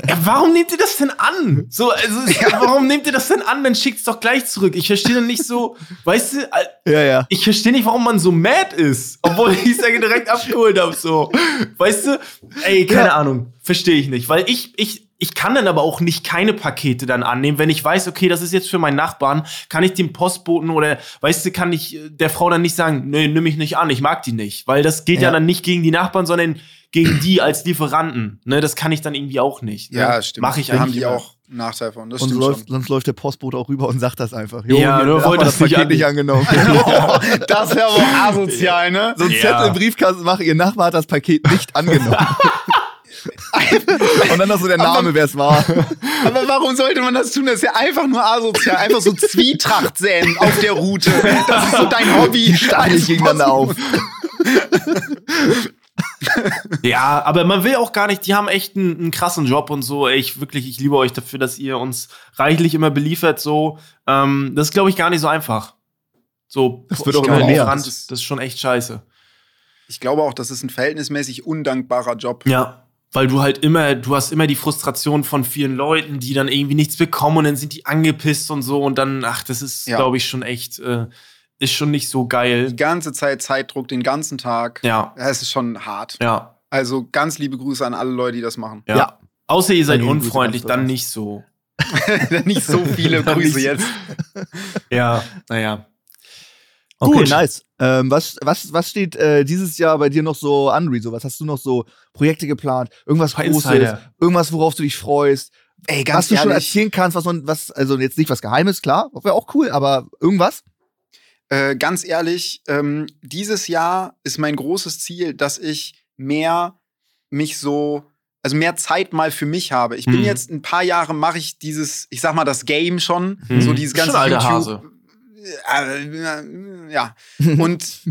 ja, warum nehmt ihr das denn an? So, also, warum nehmt ihr das denn an? Dann schickt's doch gleich zurück. Ich verstehe dann nicht so, weißt du, Ja, ja. ich verstehe nicht, warum man so mad ist, obwohl ich es ja direkt abgeholt habe. So, weißt du? Ey, keine Ahnung, verstehe ich nicht, weil ich ich ich kann dann aber auch nicht keine Pakete dann annehmen, wenn ich weiß, okay, das ist jetzt für meinen Nachbarn, kann ich dem Postboten oder weißt du, kann ich äh, der Frau dann nicht sagen, nee, nimm mich nicht an, ich mag die nicht, weil das geht ja, Ja. dann nicht gegen die Nachbarn, sondern gegen die als Lieferanten. Ne, das kann ich dann irgendwie auch nicht. Ne? Mache ich da haben die immer. auch einen Nachteil von. Das Und stimmt läuft, schon. sonst läuft der Postbote auch rüber und sagt das einfach. Ja, hier, du man wolltest das Paket nicht nicht angenommen. das wäre aber asozial, ne? so ein Ja. Zettel im Briefkasten machen, ihr Nachbar hat das Paket nicht angenommen. und dann noch so der Name, wer es war. Aber warum sollte man das tun? Das ist ja einfach nur asozial. Einfach so Zwietracht säen auf der Route. Das ist so dein Hobby. Die nicht gegeneinander auf. Ja, aber man will auch gar nicht, die haben echt einen, einen krassen Job und so. Ich wirklich, ich liebe euch dafür, dass ihr uns reichlich immer beliefert. So, ähm, das ist, glaube ich, gar nicht so einfach. So, Das wird auch immer mehr. Ist- das ist schon echt scheiße. Ich glaube auch, das ist ein verhältnismäßig undankbarer Job. Ja. Weil du halt immer, du hast immer die Frustration von vielen Leuten, die dann irgendwie nichts bekommen und dann sind die angepisst und so und dann, ach, das ist, Ja. glaube ich, schon echt, äh, ist schon nicht so geil. Die ganze Zeit Zeitdruck, den ganzen Tag. Ja, Das ist schon hart. ja, Also ganz liebe Grüße an alle Leute, die das machen. ja. Ja. Außer ihr seid unfreundlich, dann nicht so. Nicht so viele Grüße jetzt. Ja, naja. Okay, Gut. nice. Ähm, was, was, was steht äh, dieses Jahr bei dir noch so an, Rezo? Was hast du noch so Projekte geplant? Irgendwas Großes? Insider. Irgendwas, worauf du dich freust? Ey, was du schon erzählen kannst, was man, was, also jetzt nicht was Geheimes, klar, wäre auch cool, aber irgendwas? Äh, ganz ehrlich, ähm, dieses Jahr ist mein großes Ziel, dass ich mehr mich so, also mehr Zeit mal für mich habe. Ich bin Mhm. jetzt ein paar Jahre mache ich dieses, ich sag mal das Game schon, Mhm. so dieses Schon ganze alter YouTube. Hase. Äh, ja. Und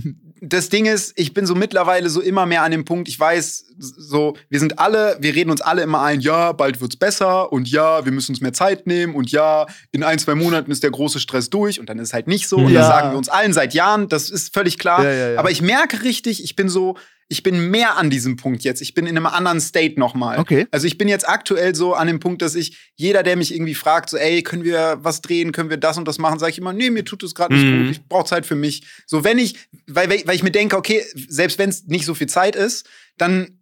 das Ding ist, ich bin so mittlerweile so immer mehr an dem Punkt, ich weiß, so, wir sind alle, wir reden uns alle immer ein, ja, bald wird's besser und ja, wir müssen uns mehr Zeit nehmen und ja, in ein, zwei Monaten ist der große Stress durch und dann ist es halt nicht so. Und Ja. das sagen wir uns allen seit Jahren, das ist völlig klar. Ja, ja. Aber ich merke richtig, ich bin so, ich bin mehr an diesem Punkt jetzt. Ich bin in einem anderen State nochmal. Okay. Also ich bin jetzt aktuell so an dem Punkt, dass ich, jeder, der mich irgendwie fragt, so, ey, können wir was drehen, können wir das und das machen, sage ich immer, nee, mir tut es gerade nicht Mhm. gut, ich brauche Zeit für mich. So, wenn ich, weil, weil weil ich mir denke, okay, selbst wenn es nicht so viel Zeit ist, dann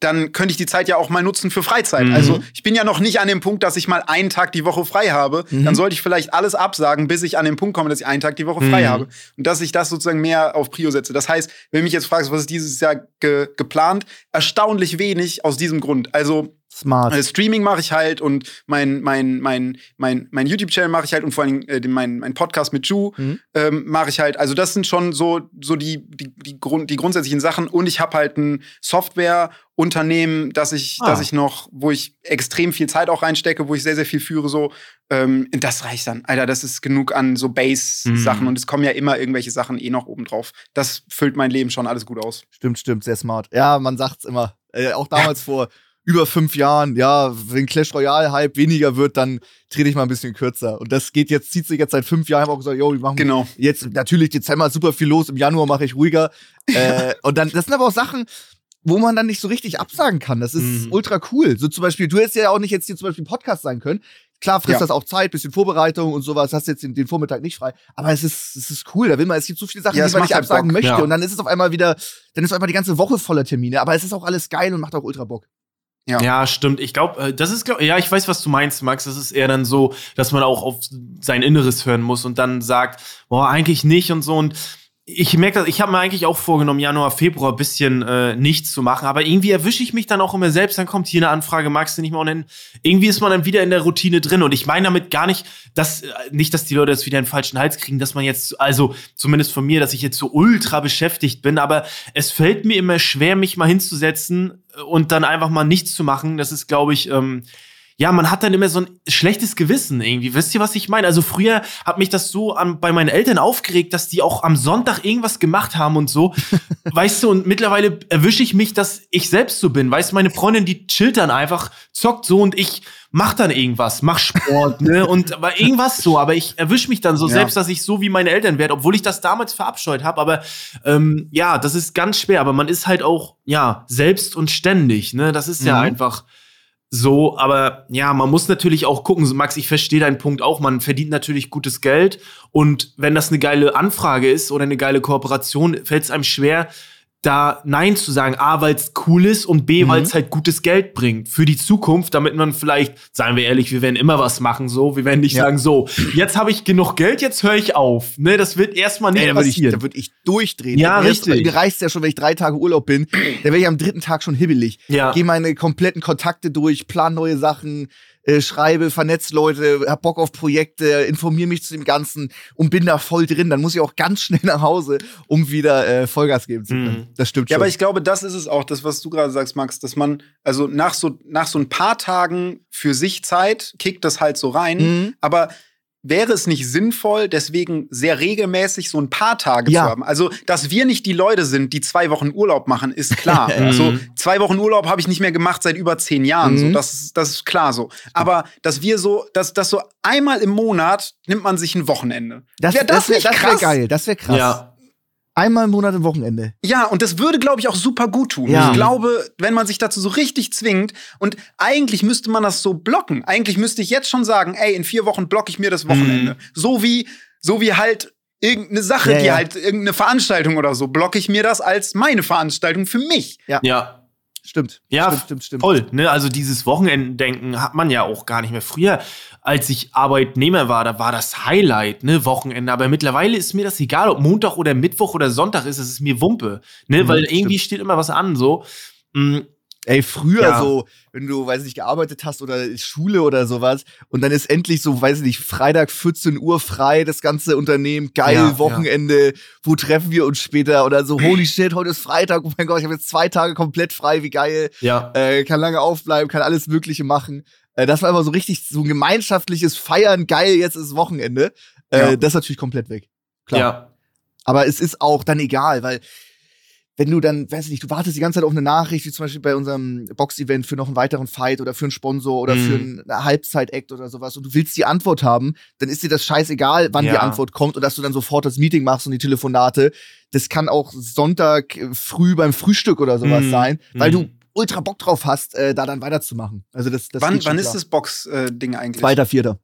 dann könnte ich die Zeit ja auch mal nutzen für Freizeit. Mhm. Also ich bin ja noch nicht an dem Punkt, dass ich mal einen Tag die Woche frei habe. Mhm. Dann sollte ich vielleicht alles absagen, bis ich an den Punkt komme, dass ich einen Tag die Woche frei Mhm. habe. Und dass ich das sozusagen mehr auf Prio setze. Das heißt, wenn mich jetzt fragst, was ist dieses Jahr ge geplant, erstaunlich wenig aus diesem Grund. Also Smart. äh, Streaming mache ich halt und mein, mein, mein, mein, mein YouTube-Channel mache ich halt und vor allem äh, den, mein, mein Podcast mit Ju Mhm. ähm, mache ich halt. Also das sind schon so, so die, die, die, Grund, die grundsätzlichen Sachen. Und ich habe halt ein Softwareunternehmen, das ich, Ah. das ich noch, wo ich extrem viel Zeit auch reinstecke, wo ich sehr, sehr viel führe. So, ähm, das reicht dann. Alter, das ist genug an so Base-Sachen. Mhm. Und es kommen ja immer irgendwelche Sachen eh noch oben drauf. Das füllt mein Leben schon alles gut aus. Stimmt, stimmt, sehr smart. Ja, man sagt's immer. Äh, auch damals vor über fünf Jahren, ja, wenn Clash Royale-Hype weniger wird, dann trete ich mal ein bisschen kürzer. Und das geht jetzt, zieht sich jetzt seit fünf Jahren. Ich auch gesagt, yo, wir machen Genau. jetzt natürlich Dezember super viel los, im Januar mache ich ruhiger. äh, und dann, das sind aber auch Sachen, wo man dann nicht so richtig absagen kann. Das ist Mhm. ultra cool. So zum Beispiel, du hättest ja auch nicht jetzt hier zum Beispiel Podcast sein können. Klar frisst Ja. das auch Zeit, bisschen Vorbereitung und sowas, hast jetzt den, den Vormittag nicht frei. Aber es ist, es ist cool. Da will man, es gibt so viele Sachen, Ja, die man nicht halt absagen Bock. möchte. Ja. Und dann ist es auf einmal wieder, dann ist auf einmal die ganze Woche voller Termine. Aber es ist auch alles geil und macht auch ultra Bock. Ja. Ja, stimmt. Ich glaube, das ist, glaub, ja, ich weiß, was du meinst, Max. Das ist eher dann so, dass man auch auf sein Inneres hören muss und dann sagt, boah, eigentlich nicht und so. Und ich merke das, ich habe mir eigentlich auch vorgenommen, Januar, Februar ein bisschen äh, nichts zu machen, aber irgendwie erwische ich mich dann auch immer selbst, dann kommt hier eine Anfrage, magst du nicht mal nennen? Irgendwie ist man dann wieder in der Routine drin und ich meine damit gar nicht, dass, äh, nicht, dass die Leute jetzt wieder einen falschen Hals kriegen, dass man jetzt, also zumindest von mir, dass ich jetzt so ultra beschäftigt bin, aber es fällt mir immer schwer, mich mal hinzusetzen und dann einfach mal nichts zu machen. Das ist, glaube ich, ähm, ja, man hat dann immer so ein schlechtes Gewissen irgendwie. Wisst ihr, was ich meine? Also früher hat mich das so an, bei meinen Eltern aufgeregt, dass die auch am Sonntag irgendwas gemacht haben und so. weißt du, und mittlerweile erwische ich mich, dass ich selbst so bin. Weißt du, meine Freundin, die chillt dann einfach, zockt so und ich mach dann irgendwas, mach Sport, ne? Und aber irgendwas so, aber ich erwische mich dann so Ja. selbst, dass ich so wie meine Eltern werde, obwohl ich das damals verabscheut habe. Aber ähm, ja, das ist ganz schwer. Aber man ist halt auch, ja, selbst und ständig, ne? Das ist ja Mhm. einfach so, aber ja, man muss natürlich auch gucken. Max, ich verstehe deinen Punkt auch. Man verdient natürlich gutes Geld. Und wenn das eine geile Anfrage ist oder eine geile Kooperation, fällt es einem schwer, da Nein zu sagen. A, weil es cool ist und B, Mhm. weil es halt gutes Geld bringt für die Zukunft, damit man vielleicht, sagen wir ehrlich, wir werden immer was machen, so. Wir werden nicht Ja. sagen, so, jetzt habe ich genug Geld, jetzt höre ich auf. Ne, das wird erstmal nicht Ey, da würde ich, passieren. da würd ich durchdrehen. Ja, Mir richtig. Mir reicht ja schon, wenn ich drei Tage Urlaub bin. Da werde ich am dritten Tag schon hibbelig. Ja. Gehe meine kompletten Kontakte durch, plan neue Sachen, äh, schreibe, vernetz Leute, hab Bock auf Projekte, informiere mich zu dem Ganzen und bin da voll drin. Dann muss ich auch ganz schnell nach Hause, um wieder äh, Vollgas geben zu können. Mhm. Das stimmt Ja, schon. aber ich glaube, das ist es auch, das, was du gerade sagst, Max, dass man, also nach so, nach so ein paar Tagen für sich Zeit, kickt das halt so rein. Mhm. Aber wäre es nicht sinnvoll, deswegen sehr regelmäßig so ein paar Tage Ja. zu haben? Also, dass wir nicht die Leute sind, die zwei Wochen Urlaub machen, ist klar. Mhm. so, zwei Wochen Urlaub habe ich nicht mehr gemacht seit über zehn Jahren. So, Mhm. das, ist- das ist klar so. Aber dass wir so, dass, dass so einmal im Monat nimmt man sich ein Wochenende. das Wär das wäre nicht das wär krass? geil. Das wäre krass. Ja. Einmal im Monat im Wochenende. Ja, und das würde, glaube ich, auch super gut tun. Ja. Ich glaube, wenn man sich dazu so richtig zwingt, und eigentlich müsste man das so blocken. Eigentlich müsste ich jetzt schon sagen, ey, in vier Wochen blocke ich mir das Wochenende. So wie, so wie halt irgendeine Sache, Ja, die ja. halt irgendeine Veranstaltung oder so, blocke ich mir das als meine Veranstaltung für mich. Ja. Stimmt. Ja, stimmt, stimmt, stimmt. Voll, ne? Also dieses Wochenendendenken hat man ja auch gar nicht mehr. Früher, als ich Arbeitnehmer war, da war das Highlight, ne, Wochenende. Aber mittlerweile ist mir das egal, ob Montag oder Mittwoch oder Sonntag ist, es ist mir Wumpe. Ne? Mhm, Weil irgendwie steht immer was an, so. Mm, Ey, früher Ja. so, wenn du, weiß ich nicht, gearbeitet hast oder Schule oder sowas und dann ist endlich so, weiß ich nicht, Freitag 14 Uhr frei, das ganze Unternehmen, geil, Ja, Wochenende, wo treffen wir uns später oder so, holy shit, heute ist Freitag, oh mein Gott, ich habe jetzt zwei Tage komplett frei, wie geil, ja. äh, kann lange aufbleiben, kann alles Mögliche machen. Äh, das war immer so richtig so ein gemeinschaftliches Feiern, geil, jetzt ist Wochenende. Äh, Ja. Das ist natürlich komplett weg. Klar. Ja. Aber es ist auch dann egal, weil wenn du dann, weiß ich nicht, du wartest die ganze Zeit auf eine Nachricht, wie zum Beispiel bei unserem Box-Event für noch einen weiteren Fight oder für einen Sponsor oder Mhm. für einen Halbzeit-Act oder sowas und du willst die Antwort haben, dann ist dir das scheißegal, wann die Ja. Antwort kommt und dass du dann sofort das Meeting machst und die Telefonate. Das kann auch Sonntag äh, früh beim Frühstück oder sowas Mhm. sein, weil Mhm. du ultra Bock drauf hast, äh, da dann weiterzumachen. Also das, das wann wann ist das Box-Ding eigentlich? Zweiter, vierter.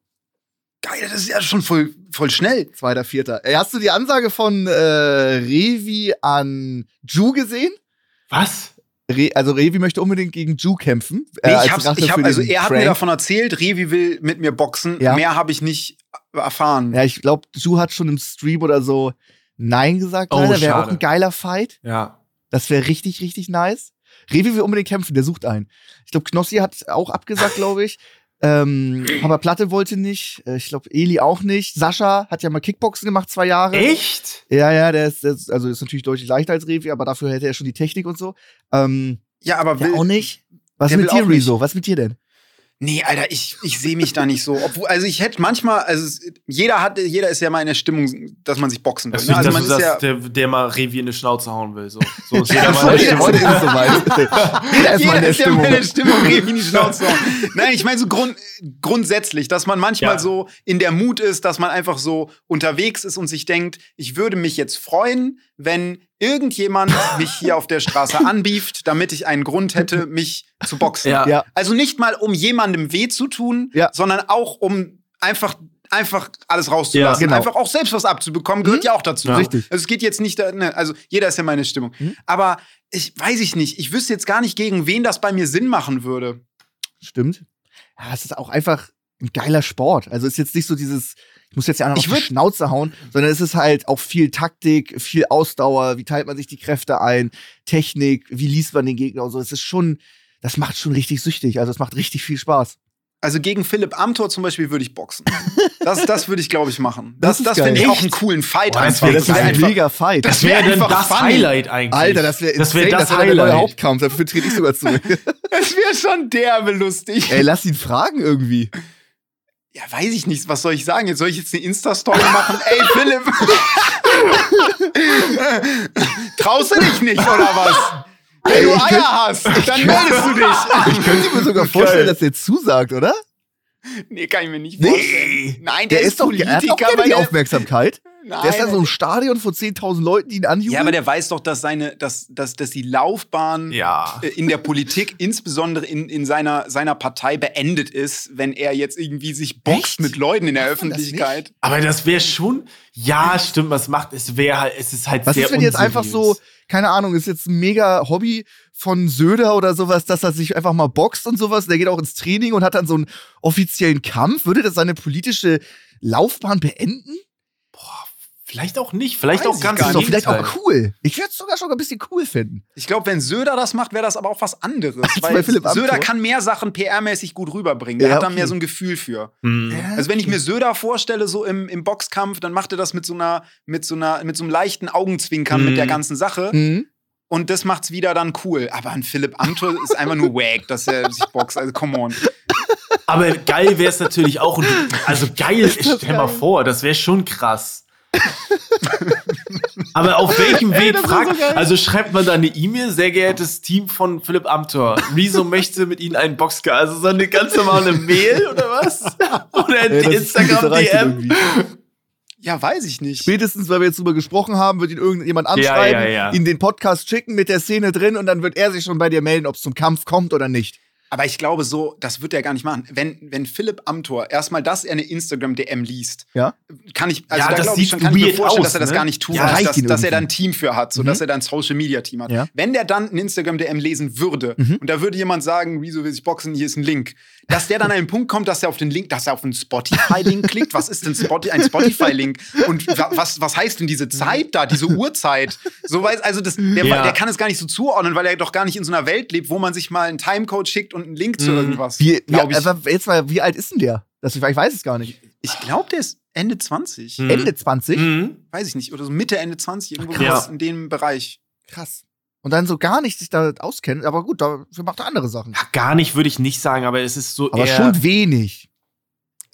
Geil, das ist ja schon voll, voll schnell. Zweiter, vierter. Ey, hast du die Ansage von äh, Revi an Ju gesehen? Was? Re also Revi möchte unbedingt gegen Ju kämpfen. Nee, äh, als ich hab's, ich hab, also er hat Frank. mir davon erzählt, Revi will mit mir boxen. Ja. Mehr habe ich nicht erfahren. Ja, ich glaube, Ju hat schon im Stream oder so Nein gesagt. Oh, leider. Wäre auch ein geiler Fight. Ja. Das wäre richtig, richtig nice. Revi will unbedingt kämpfen, der sucht einen. Ich glaube, Knossi hat auch abgesagt, glaube ich. Ähm, aber Platte wollte nicht. Äh, Ich glaube, Eli auch nicht. Sascha hat ja mal Kickboxen gemacht, zwei Jahre. Echt? Ja, ja, der ist, der ist also ist natürlich deutlich leichter als Revi, aber dafür hätte er schon die Technik und so. Ähm, Ja, aber will, auch nicht. Was mit dir. Rezo? Was mit dir denn? Nee, Alter, ich, ich sehe mich da nicht so. Obwohl, also ich hätte manchmal, also jeder hat, jeder ist ja mal in der Stimmung, dass man sich boxen will. Das Ne? ist Also nicht, man dass ist du ja, sagst, der, der mal Revi in die Schnauze hauen will. So, so ist jeder Ja, mal in der Heute Stimmung. ist soweit. Jeder ist mal in der ist ja mal Stimmung. in der Stimmung, Revi in die Schnauze hauen. Nein, ich meine so grund, grundsätzlich, dass man manchmal Ja. so in der Mut ist, dass man einfach so unterwegs ist und sich denkt, ich würde mich jetzt freuen, wenn irgendjemand mich hier auf der Straße anbieft, damit ich einen Grund hätte, mich zu boxen. Ja. Ja. Also nicht mal, um jemandem weh zu tun, Ja. sondern auch, um einfach einfach alles rauszulassen. Ja, genau. Einfach auch selbst was abzubekommen, gehört ja auch dazu. Ja. Richtig. Also es geht jetzt nicht, da- ne, also jeder ist ja meine Stimmung. Mhm. Aber ich weiß ich nicht. Ich wüsste jetzt gar nicht, gegen wen das bei mir Sinn machen würde. Stimmt. Ja, es ist auch einfach ein geiler Sport. Also ist jetzt nicht so dieses, muss jetzt ja einer Ich auf die Schnauze hauen, sondern es ist halt auch viel Taktik, viel Ausdauer, wie teilt man sich die Kräfte ein, Technik, wie liest man den Gegner und so. Es ist schon, das macht schon richtig süchtig. Also es macht richtig viel Spaß. Also gegen Philipp Amthor zum Beispiel würde ich boxen. Das, das würde ich, glaube ich, machen. Das, Das ist das, finde ich auch einen coolen Fight Boah, das einfach. wär- das ist wär ein mega Fight. das Das wäre wär das funny. Highlight eigentlich. Alter, das wäre das wär das der neue Highlight. Hauptkampf. Dafür trete ich sogar zu. Das wäre schon derbe lustig. Ey, lass ihn fragen irgendwie. Ja, weiß ich nicht. Was soll ich sagen? Jetzt soll ich jetzt eine Insta-Story machen? Ey, Philipp! Traust du dich nicht, oder was? Wenn du Eier könnt- hast, dann meldest du dich. Ich könnte mir sogar vorstellen, dass der zusagt, oder? Nee, kann ich mir nicht Nee. vorstellen. Nein, Der, ist doch, er hat doch Politiker, gerne weil die der- Aufmerksamkeit. Nein, der ist ja so im Stadion von 10.000 Leuten, die ihn anjubeln. Ja, aber der weiß doch, dass seine, dass, dass, dass die Laufbahn Ja. äh, in der Politik, insbesondere in, in seiner, seiner Partei, beendet ist, wenn er jetzt irgendwie sich boxt Echt? mit Leuten in der man das Öffentlichkeit. Aber das wäre schon, ja, stimmt, was macht, es wäre halt, es ist halt Was sehr ist, wenn jetzt einfach so, keine Ahnung, ist jetzt ein mega Hobby von Söder oder sowas, dass er sich einfach mal boxt und sowas. Der geht auch ins Training und hat dann so einen offiziellen Kampf. Würde das seine politische Laufbahn beenden? Vielleicht auch nicht, vielleicht Weiß auch ich ganz nicht. vielleicht auch cool. Ich würde es sogar schon ein bisschen cool finden. Ich glaube, wenn Söder das macht, wäre das aber auch was anderes. bei weil Philipp Amthor. Söder kann mehr Sachen PR-mäßig gut rüberbringen. Der Ja, hat da okay. mehr so ein Gefühl für. Hm. Also wenn ich mir Söder vorstelle, so im, im Boxkampf, dann macht er das mit so einer, mit so einer, mit so einem leichten Augenzwinkern Mhm. mit der ganzen Sache. Mhm. Und das macht's wieder dann cool. Aber ein Philipp Amthor ist einfach nur wack, dass er sich boxt. Also come on. Aber geil wäre es natürlich auch. Also geil, stell mal geil. vor, das wäre schon krass. Aber auf welchem Weg fragt, also schreibt man da eine E-Mail, sehr geehrtes Team von Philipp Amthor. Rezo möchte mit Ihnen einen Boxcar. Also so eine ganz normale Mail oder was? Oder ein Ey, das ist gut, das Instagram reicht DM? irgendwie. Ja, weiß ich nicht. Spätestens, weil wir jetzt drüber gesprochen haben, wird ihn irgendjemand Ja, anschreiben, ja, ja. ihn den Podcast schicken mit der Szene drin und dann wird er sich schon bei dir melden, ob es zum Kampf kommt oder nicht. Aber ich glaube so, das wird er gar nicht machen. Wenn, wenn Philipp Amthor erstmal, dass er eine Instagram-DM liest, Ja? kann ich, also Ja, da das glaube ich sieht schon, kann ich mir weird vorstellen, aus, dass er das ne? gar nicht tut, Ja, dass, dass, er da ein. Team für hat, so Mhm. dass er da ein Social-Media-Team hat. Ja. Wenn der dann ein Instagram-DM lesen würde Mhm. und da würde jemand sagen, wieso will sich boxen, hier ist ein Link, dass der dann an einen Punkt kommt, dass er auf den Link, dass er auf einen Spotify-Link klickt. Was ist denn Spotify, ein Spotify-Link? Und wa- was, was heißt denn diese Zeit da, diese Uhrzeit? So weiß, also das, der, Ja. der kann es gar nicht so zuordnen, weil er doch gar nicht in so einer Welt lebt, wo man sich mal einen Timecode schickt und einen Link zu Mhm. irgendwas. Wie, aber jetzt mal, wie alt ist denn der? Das, ich weiß es gar nicht. Ich glaube, der ist Ende 20. Mhm. Ende 20? Mhm. Weiß ich nicht. Oder so Mitte, Ende 20. Irgendwo Ja. in dem Bereich. Krass. Und dann so gar nicht sich da auskennt, aber gut, dafür macht er andere Sachen. Gar nicht, würde ich nicht sagen, aber es ist so Aber eher, schon wenig.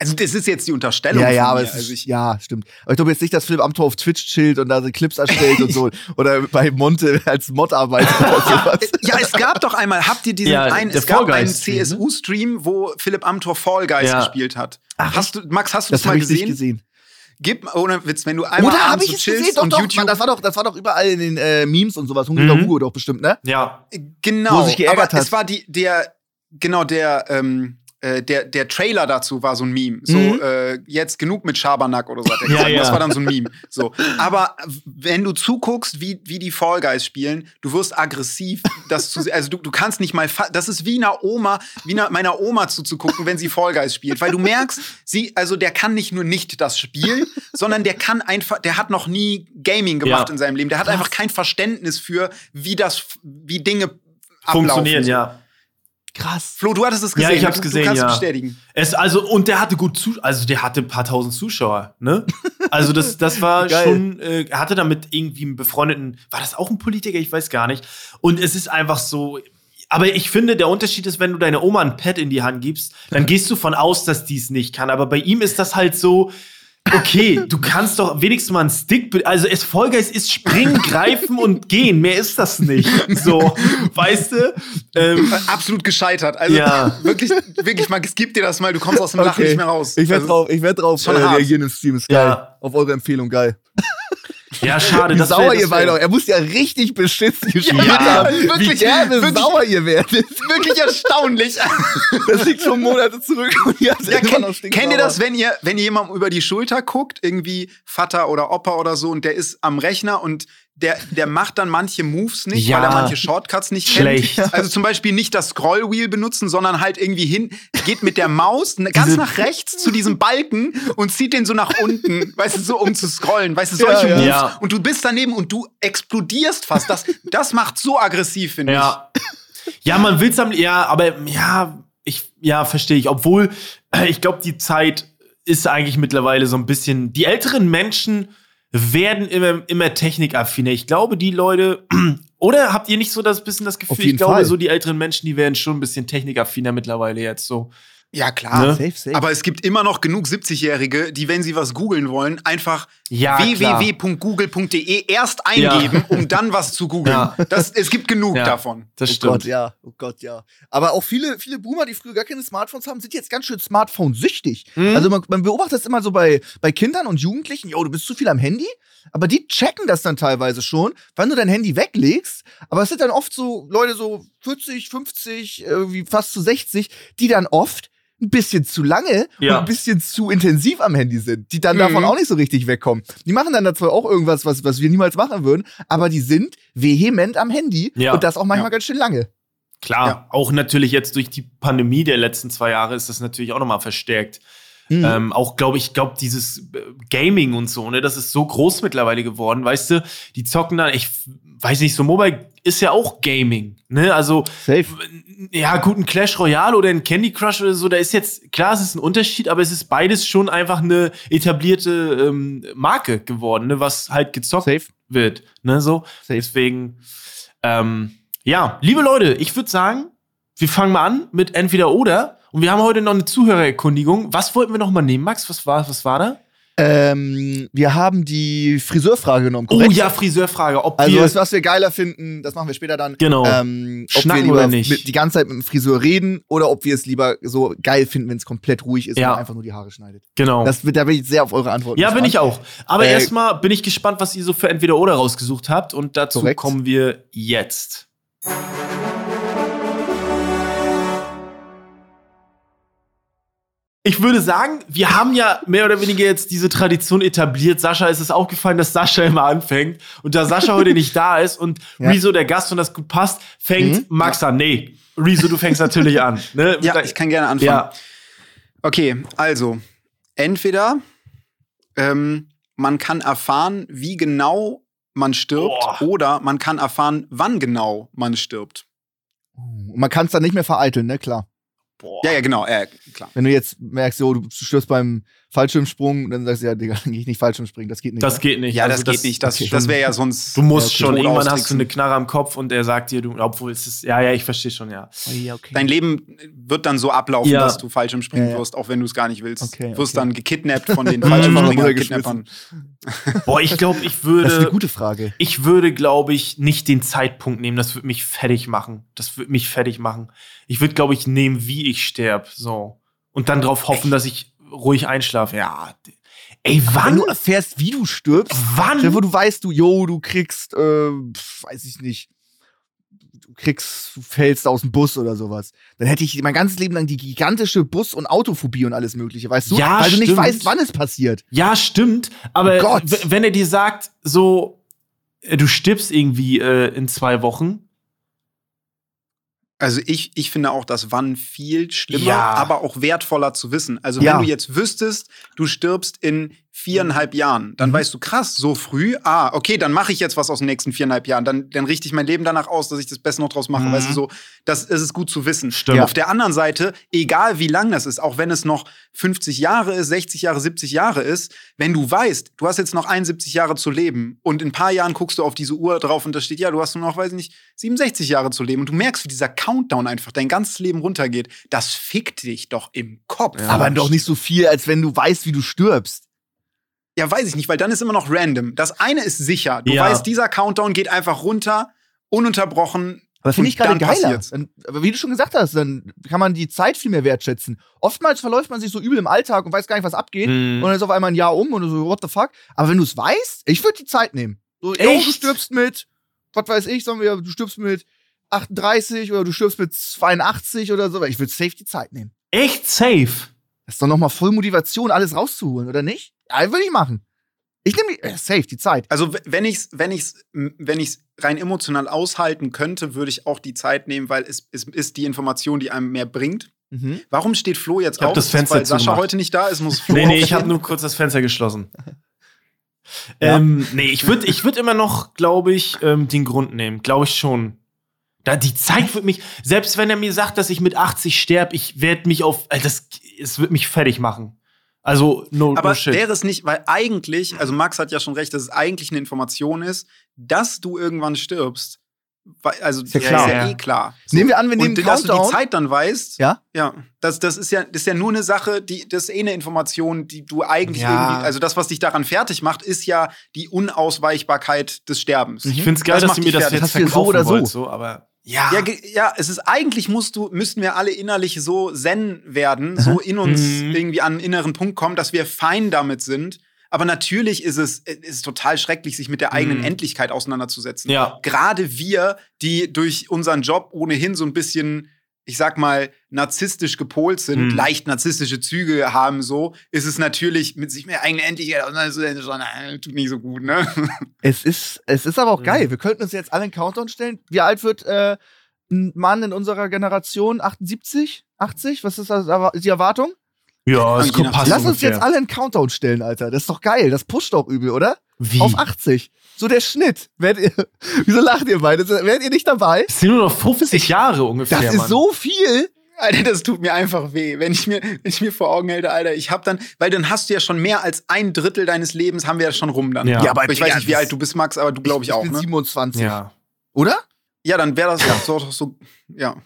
Also, das ist jetzt die Unterstellung. Ja, von ja, mir. aber es also ist, ich, ja, stimmt. Aber ich glaube jetzt nicht, dass Philipp Amthor auf Twitch chillt und da so Clips erstellt und so. Oder bei Monte als Mod arbeitet oder sowas. ja, es gab doch einmal, habt ihr diesen Ja, einen, es gab einen ne? CSU-Stream, wo Philipp Amthor Fall Guys Ja. gespielt hat. hast du, Max, hast du das, Das mal habe ich gesehen? nicht gesehen. Gib, ohne Witz, wenn du einmal Oder habe abends ich so es chillst gesehen? Doch, und doch. YouTube. Mann, das, war doch, das war doch überall in den äh, Memes und sowas. Hungriger Mhm. Hugo doch bestimmt, ne? ja. Genau, Wo sich geärgert aber hat. es war die, der, genau, der, ähm, äh, der, der Trailer dazu war so ein Meme. So, Mhm. äh, jetzt genug mit Schabernack oder so hat er Ja, gesagt. ja. Das war dann so ein Meme. So. Aber wenn du zuguckst, wie, wie die Fall Guys spielen, du wirst aggressiv, das zu, also du, du kannst nicht mal, das ist wie einer Oma, wie einer, meiner Oma zuzugucken, wenn sie Fall Guys spielt. Weil du merkst, sie, also der kann nicht nur nicht das Spiel, sondern der kann einfach, der hat noch nie Gaming gemacht Ja. in seinem Leben. Der hat einfach kein Verständnis für, wie das, wie Dinge Funktionieren, ablaufen. ja. Krass. Flo, du hattest es Ja, gesehen. ich hab's gesehen, Du kannst ja. bestätigen. Es, also, und der hatte gut zu, also der hatte ein paar tausend Zuschauer, ne? Also das, das war schon, äh, er hatte damit irgendwie einen befreundeten, war das auch ein Politiker? Ich weiß gar nicht. Und es ist einfach so, aber ich finde, der Unterschied ist, wenn du deiner Oma ein Pad in die Hand gibst, dann gehst du von aus, dass die es nicht kann. Aber bei ihm ist das halt so, okay, du kannst doch wenigstens mal einen Stick, also es Vollgeist ist springen, greifen und gehen. Mehr ist das nicht. So, weißt du? Ähm, Absolut gescheitert. Also Ja. wirklich, wirklich mal, es gibt dir das mal, du kommst aus dem Lachen nicht mehr raus. Ich werde also, drauf, ich werd drauf äh, reagieren im Stream. Ist geil. Ja. Auf eure Empfehlung, geil. Ja, schade. Wie das wär- sauer das ihr beide wär- auch. Er muss ja richtig beschissen gespielt Ja, haben. Wie wirklich, gerne wirklich. sauer ihr werdet. Wirklich erstaunlich. Das liegt schon Monate zurück. Und ihr Ja, kenn, kennt ihr das, wenn ihr, wenn ihr jemandem über die Schulter guckt, irgendwie Vater oder Opa oder so, und der ist am Rechner und der, der macht dann manche Moves nicht, Ja. weil er manche Shortcuts nicht Schlecht. kennt. Also zum Beispiel nicht das Scrollwheel benutzen, sondern halt irgendwie hin, geht mit der Maus ganz nach rechts zu diesem Balken und zieht den so nach unten, weißt du, so um zu scrollen, weißt du, solche Ja, ja. Moves. Ja. Und du bist daneben und du explodierst fast. Das, das macht so aggressiv, finde ich. Ja. Ja, man will's am, ja, aber ja, ich, ja, verstehe ich. Obwohl, ich glaube, die Zeit ist eigentlich mittlerweile so ein bisschen, die älteren Menschen werden immer, immer technikaffiner. Ich glaube, die Leute, oder habt ihr nicht so das bisschen das Gefühl, ich glaube, Fall. so die älteren Menschen, die werden schon ein bisschen technikaffiner mittlerweile jetzt so. Ja, klar. Ne? Safe, safe. Aber es gibt immer noch genug 70-Jährige, die, wenn sie was googeln wollen, einfach Ja, www.google.de erst eingeben, um dann was zu googeln. Ja. Das, es gibt genug Ja. davon. Das Oh stimmt. Gott, ja. Oh Gott, ja. Aber auch viele, viele Boomer, die früher gar keine Smartphones haben, sind jetzt ganz schön Smartphone-süchtig. Mhm. Also man, man beobachtet das immer so bei, bei Kindern und Jugendlichen, jo, du bist zu viel am Handy. Aber die checken das dann teilweise schon, wann du dein Handy weglegst. Aber es sind dann oft so Leute so 40, 50, irgendwie fast zu 60, die dann oft ein bisschen zu lange Ja. und ein bisschen zu intensiv am Handy sind, die dann Mhm. davon auch nicht so richtig wegkommen. Die machen dann da zwar auch irgendwas, was, was wir niemals machen würden, aber die sind vehement am Handy Ja. und das auch manchmal Ja. ganz schön lange. Klar, auch natürlich jetzt durch die Pandemie der letzten zwei Jahre ist das natürlich auch nochmal verstärkt. Mhm. Ähm, auch glaube ich, glaube dieses äh, Gaming und so, ne, das ist so groß mittlerweile geworden, weißt du, die zocken dann, ich weiß nicht, so Mobile ist ja auch Gaming, ne, also Safe. ja, gut, ein Clash Royale oder ein Candy Crush oder so, da ist jetzt, klar, es ist ein Unterschied, aber es ist beides schon einfach eine etablierte ähm, Marke geworden, ne, was halt gezockt Safe. wird, ne, so. Safe. Deswegen, ähm, ja, liebe Leute, ich würde sagen, wir fangen mal an mit entweder oder. Und wir haben heute noch eine Zuhörererkundigung. Was wollten wir noch mal nehmen, Max? Was war, was war da? Ähm, wir haben die Friseurfrage genommen, korrekt? Oh ja, Friseurfrage. Ob Also wir, was, was wir geiler finden, das machen wir später dann. Genau. Ähm, ob Schnacken wir lieber? Mit, die ganze Zeit mit dem Friseur reden oder ob wir es lieber so geil finden, wenn es komplett ruhig ist Ja. und man einfach nur die Haare schneidet. genau. Das, da bin ich sehr auf eure Antwort. ja, bin ich auch. Aber Äh, erstmal bin ich gespannt, was ihr so für entweder oder rausgesucht habt. Und dazu Korrekt. kommen wir jetzt. Ich würde sagen, wir haben ja mehr oder weniger jetzt diese Tradition etabliert. Sascha ist es aufgefallen, dass Sascha immer anfängt. Und da Sascha heute nicht da ist und Ja. Rezo der Gast und das gut passt, fängt Mhm. Max an. Nee, Rezo, du fängst natürlich an. Ne? Ja, ich kann gerne anfangen. Ja, Okay, also, entweder ähm, man kann erfahren, wie genau man stirbt, Boah. oder man kann erfahren, wann genau man stirbt. Und man kann es dann nicht mehr vereiteln, ne? Klar. Ja, ja, genau, äh, klar. Wenn du jetzt merkst, so, du stirbst beim Fallschirmsprung, dann sagst du ja, Digga, dann gehe ich nicht Fallschirmspringen. Das geht nicht. das ne? geht nicht. Ja, Also das, geht nicht. Das, okay. das wäre ja sonst. Du musst Ja, okay. schon, irgendwann hast du eine Knarre am Kopf und er sagt dir, du, obwohl es ist, ja, ja, ich verstehe schon, ja. Oh, ja, okay. Dein Leben wird dann so ablaufen, Ja. dass du Fallschirmspringen Ja, ja. wirst, auch wenn du es gar nicht willst. Okay, Du wirst okay. dann gekidnappt von den Mhm. Fallschirmspringer-Kidnappern. Boah, ich glaube, ich das ist eine würde, gute Frage. ich würde, glaube ich, nicht den Zeitpunkt nehmen. Das würde mich fertig machen. Das würde mich fertig machen. Ich würde, glaube ich, nehmen, wie ich sterbe, so. Und dann darauf hoffen, dass ich ruhig einschlafe. Ja. Ey, Wenn wann? du erfährst, wie du stirbst, Wann? vor, du weißt, du, yo, du kriegst, äh, weiß ich nicht, du kriegst, du fällst aus dem Bus oder sowas. Dann hätte ich mein ganzes Leben lang die gigantische Bus- und Autophobie und alles Mögliche, weißt du? Ja, Weil du nicht stimmt. weißt, wann es passiert. Ja, stimmt. Aber Oh wenn er dir sagt, so, äh, du stirbst irgendwie äh, in zwei Wochen. Also ich, ich finde auch das Wann viel schlimmer, Ja. aber auch wertvoller zu wissen. Also Ja. wenn du jetzt wüsstest, du stirbst in viereinhalb Jahren, dann Mhm. weißt du, krass, so früh, ah, okay, dann mache ich jetzt was aus den nächsten viereinhalb Jahren. Dann, dann richte ich mein Leben danach aus, dass ich das Beste noch draus mache. Mhm. Weißt du, so, das, das ist gut zu wissen. Stimmt. Auf der anderen Seite, egal wie lang das ist, auch wenn es noch 50 Jahre ist, 60 Jahre, 70 Jahre ist, wenn du weißt, du hast jetzt noch 71 Jahre zu leben und in ein paar Jahren guckst du auf diese Uhr drauf und da steht, ja, du hast nur noch, weiß ich nicht, 67 Jahre zu leben und du merkst, wie dieser Countdown einfach dein ganzes Leben runtergeht, das fickt dich doch im Kopf. Aber doch nicht so viel, als wenn du weißt, wie du stirbst. Ja, weiß ich nicht, weil dann ist immer noch random. Das eine ist sicher. Du Ja. weißt, dieser Countdown geht einfach runter, ununterbrochen. Aber finde ich gerade geiler. Dann, aber wie du schon gesagt hast, dann kann man die Zeit viel mehr wertschätzen. Oftmals verläuft man sich so übel im Alltag und weiß gar nicht, was abgeht. Mhm. Und dann ist auf einmal ein Jahr um und so, what the fuck? Aber wenn du es weißt, ich würde die Zeit nehmen. So, yo, Echt? du stirbst mit, was weiß ich, sagen wir, du stirbst mit 38 oder du stirbst mit 82 oder so. Ich würde safe die Zeit nehmen. Echt safe. Das ist doch nochmal voll Motivation, alles rauszuholen, oder nicht? Ja, würde ich machen. Ich nehme die, äh, safe, die Zeit. Also wenn ich's, wenn ich's, wenn ich's rein emotional aushalten könnte, würde ich auch die Zeit nehmen, weil es, es ist die Information, die einem mehr bringt. Mhm. Warum steht Flo jetzt Ich auf? das es, Fenster weil Sascha zugemacht. heute nicht da ist, muss Flo Nee, nee, ich habe nur kurz das Fenster geschlossen. Ja. Ähm, nee, ich würde ich würd immer noch, glaube ich, ähm, den Grund nehmen. Glaube ich schon. Da die Zeit wird mich, selbst wenn er mir sagt, dass ich mit 80 sterbe, ich werde mich auf, äh, das, es wird mich fertig machen. Also, no, Aber no shit. wäre es nicht, weil eigentlich, also Max hat ja schon recht, dass es eigentlich eine Information ist, dass du irgendwann stirbst. Also Ist ja ist klar. ja Ja. eh klar. Nehmen wir an, wir nehmen Und dass du die Countdown. Zeit dann weißt, Ja? ja, das, das, ist ja, das ist ja nur eine Sache, die, das ist eh eine Information, die du eigentlich Ja. irgendwie, also das, was dich daran fertig macht, ist ja die Unausweichbarkeit des Sterbens. ich finde es geil, Das dass macht du mir das fertig. jetzt Das du so verkaufen oder so. wollt, so, aber ja. Ja, ja, es ist eigentlich musst du, müssten wir alle innerlich so zen werden, so in uns Mhm. irgendwie an einen inneren Punkt kommen, dass wir fein damit sind. Aber natürlich ist es, es ist total schrecklich, sich mit der eigenen Mhm. Endlichkeit auseinanderzusetzen. Ja. Gerade wir, die durch unseren Job ohnehin so ein bisschen, ich sag mal, narzisstisch gepolt sind, Mhm. leicht narzisstische Züge haben, so, ist es natürlich mit sich mit der eigenen Endlichkeit auseinanderzusetzen, schon, äh, tut nicht so gut, ne? Es ist, es ist aber auch Mhm. geil. Wir könnten uns jetzt alle einen Countdown stellen. Wie alt wird äh, ein Mann in unserer Generation? 78? 80? Was ist das, die Erwartung? Ja, es kommt passt Lass uns jetzt alle einen Countdown stellen, Alter. Das ist doch geil. Das pusht doch übel, oder? Wie? Auf 80. So der Schnitt. Ihr, wieso lacht ihr beide? Werdet ihr nicht dabei? Das sind nur noch 50 Jahre ungefähr. Das ist Mann. so viel. Alter, das tut mir einfach weh, wenn ich mir, wenn ich mir vor Augen halte, Alter, ich hab dann, weil dann hast du ja schon mehr als ein Drittel deines Lebens haben wir ja schon rum dann. Ja. Ja, aber ich weiß nicht, wie alt du bist, Max, aber du glaube ich, auch, bin ne? 27. Ja. Oder? Ja, dann wäre das ja so, doch so, ja.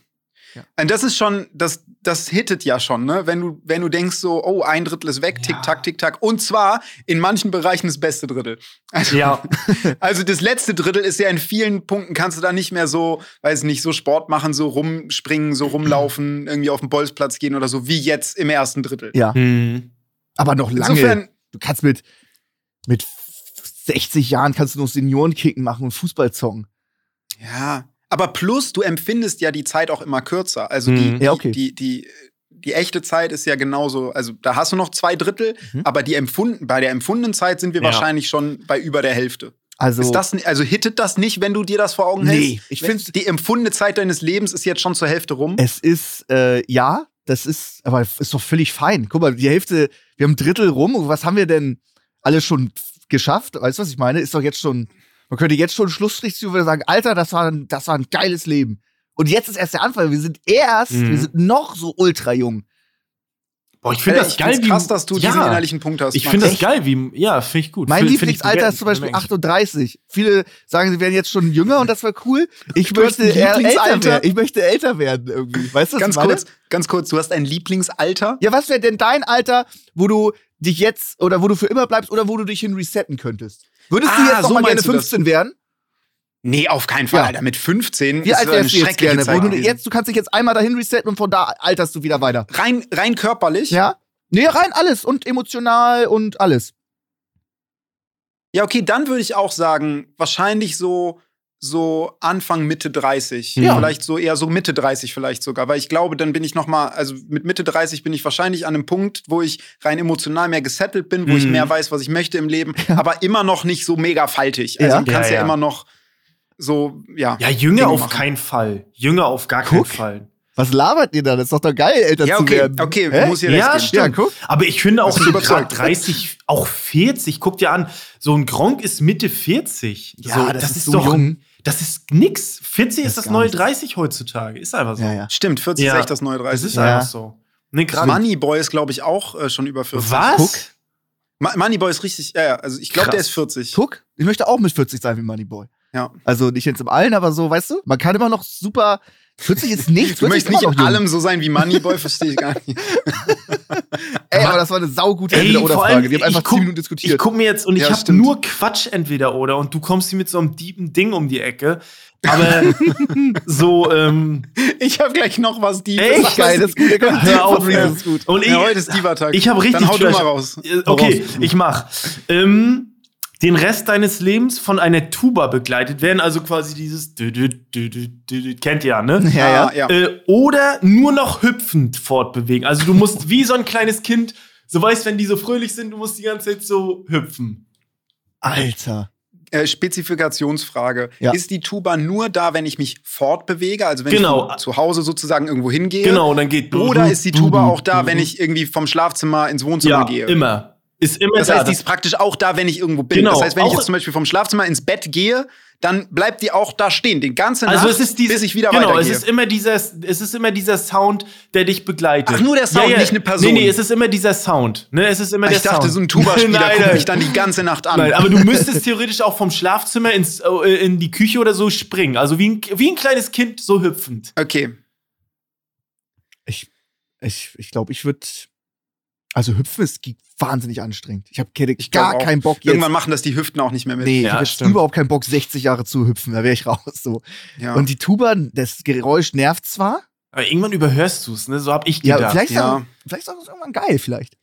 Ja. Und das ist schon, das, das hittet ja schon, ne? Wenn du, wenn du denkst so, oh, ein Drittel ist weg, tick, Ja. tack, tick, tack. Und zwar in manchen Bereichen das beste Drittel. Also, Ja. also das letzte Drittel ist ja in vielen Punkten kannst du da nicht mehr so, weiß nicht, so Sport machen, so rumspringen, so rumlaufen, irgendwie auf den Bolzplatz gehen oder so, wie jetzt im ersten Drittel. Ja. Hm. Aber noch lange. Insofern, du kannst mit, mit 60 Jahren kannst du noch Seniorenkicken machen und Fußball zocken. Ja, aber plus, du empfindest ja die Zeit auch immer kürzer. Also die, Mhm. die, Ja, okay. die, die, die echte Zeit ist ja genauso, also da hast du noch zwei Drittel, Mhm. aber die empfunden, bei der empfundenen Zeit sind wir Ja. wahrscheinlich schon bei über der Hälfte. Also, Ist das, also hittet das nicht, wenn du dir das vor Augen Nee, hältst? ich Wenn- find's- Die empfundene Zeit deines Lebens ist jetzt schon zur Hälfte rum. es ist, äh, ja, das ist, aber ist doch völlig fein. Guck mal, die Hälfte, wir haben ein Drittel rum. Was haben wir denn alle schon geschafft? Weißt du, was ich meine? Ist doch jetzt schon, man könnte jetzt schon Schlussstrich zu und sagen, Alter, das war, ein, das war ein geiles Leben. Und jetzt ist erst der Anfang. Wir sind erst, Mhm. wir sind noch so ultra jung. Boah, ich finde Äh, das ich geil, wie krass, dass du diesen ja. innerlichen Punkt hast. Ich finde das geil, wie ja, finde ich gut. Mein Lieblingsalter ist zum Beispiel bemerkenswert. 38. Viele sagen, sie wären jetzt schon jünger und das wäre cool. Ich möchte älter Lieblingsalter? werden. Ich möchte älter werden irgendwie. Weißt du, was Ganz kurz, ganz kurz, du hast ein Lieblingsalter? Ja, was wäre denn dein Alter, wo du dich jetzt oder wo du für immer bleibst oder wo du dich hin resetten könntest? Würdest du Ah, jetzt noch so mal gerne meinst du das. 15 werden? Nee, auf keinen Fall, Ja. Alter. Mit 15 Wie ist alt eine du jetzt schreckliche gerne? Zeit du, jetzt, du kannst dich jetzt einmal dahin resetten und von da alterst du wieder weiter. rein, rein körperlich? Ja? Nee, rein alles und emotional und alles. Ja, okay, dann würde ich auch sagen, wahrscheinlich so, so Anfang, Mitte 30. Ja. Vielleicht so eher so Mitte 30 vielleicht sogar. Weil ich glaube, dann bin ich noch mal, also mit Mitte 30 bin ich wahrscheinlich an einem Punkt, wo ich rein emotional mehr gesettelt bin, wo ich Mhm. mehr weiß, was ich möchte im Leben, aber immer noch nicht so mega faltig. Also Ja. du kannst Ja, ja, ja. immer noch so, ja. Ja, Jünger auf keinen Fall. Jünger auf gar Guck. keinen Fall. Was labert ihr da? Das ist doch doch geil, älter Ja, zu okay, werden. okay, Hä? muss hier Ja, recht geben. Ja, stimmt. guck. Aber ich finde auch so gerade 30, auch 40, guck dir an, so ein Gronk ist Mitte 40. Ja, so, das ist so doch, jung. Das ist nix. 40 Das ist das neue nichts. 30 heutzutage. Ist einfach so. Ja, ja. Stimmt, 40 Ja. ist echt das neue Es 30. ist Ja. einfach so. Nee. Moneyboy ist, glaube ich, auch äh, schon über 40. Was? Guck. Ma Moneyboy ist richtig, ja, ja, also ich glaube, der ist 40. Guck, ich möchte auch mit 40 sein wie Moneyboy. Ja. Also nicht jetzt im Allen, aber so, weißt du, man kann immer noch super. 40 ist nichts. Du 40 möchtest nicht in allem so sein wie Moneyboy, verstehe ich gar nicht. Ey, aber das war eine saugute Entweder-Oder-Frage. Wir haben einfach ich 10 guck- Minuten Ich diskutiert. gucke mir jetzt und ich Ja, habe nur Quatsch entweder oder und du kommst hier mit so einem deepen Ding um die Ecke. Aber so, ähm, Ich habe gleich noch was die Echt? Geil, das ist gut. Hör auf, das ist gut. und ich, Ja, heute ist Diva-Tag. ich habe richtig Dann hau du mal raus. Äh, Okay, ich mach. Ähm, den Rest deines Lebens von einer Tuba begleitet werden, also quasi dieses kennt ihr ja, ne? Ja, ja. Ah, ja. Äh, oder nur noch hüpfend fortbewegen. Also du musst wie so ein kleines Kind, so weißt, wenn die so fröhlich sind, du musst die ganze Zeit so hüpfen. Alter. Äh, Spezifikationsfrage. Ja. Ist die Tuba nur da, wenn ich mich fortbewege, also wenn Genau. ich zu Hause sozusagen irgendwo hingehe? Genau, dann geht. Oder ist die Tuba auch da, wenn ich irgendwie vom Schlafzimmer ins Wohnzimmer Ja, gehe? immer. Ist immer Das da. heißt, die ist praktisch auch da, wenn ich irgendwo bin. Genau, das heißt, wenn ich jetzt zum Beispiel vom Schlafzimmer ins Bett gehe, dann bleibt die auch da stehen, den ganzen also Nacht, es ist dieses, bis ich wieder genau, es weitergehe. ist immer dieser, es ist immer dieser Sound, der dich begleitet. Ach, nur der Sound, nicht eine Person. Nee, nee, es ist immer dieser Sound. Ne, es ist immer der ich dachte, Sound. so ein Tuba-Spieler guckt mich dann die ganze Nacht an. Nein, aber du müsstest theoretisch auch vom Schlafzimmer ins, äh, in die Küche oder so springen. Also wie ein, wie ein kleines Kind so hüpfend. okay. Ich, ich, ich glaube, ich würde. Also hüpfen ist wahnsinnig anstrengend. Ich habe Ich gar keinen Bock jetzt. Irgendwann machen das die Hüften auch nicht mehr mit. nee, Ja, ich habe jetzt stimmt. überhaupt keinen Bock, 60 Jahre zu hüpfen. Da wäre ich raus. So. Ja. Und die Tuba, das Geräusch nervt zwar. Aber irgendwann überhörst du es, ne? So hab ich Ja, gedacht. vielleicht, ist ja. auch- vielleicht ist auch irgendwann geil, vielleicht.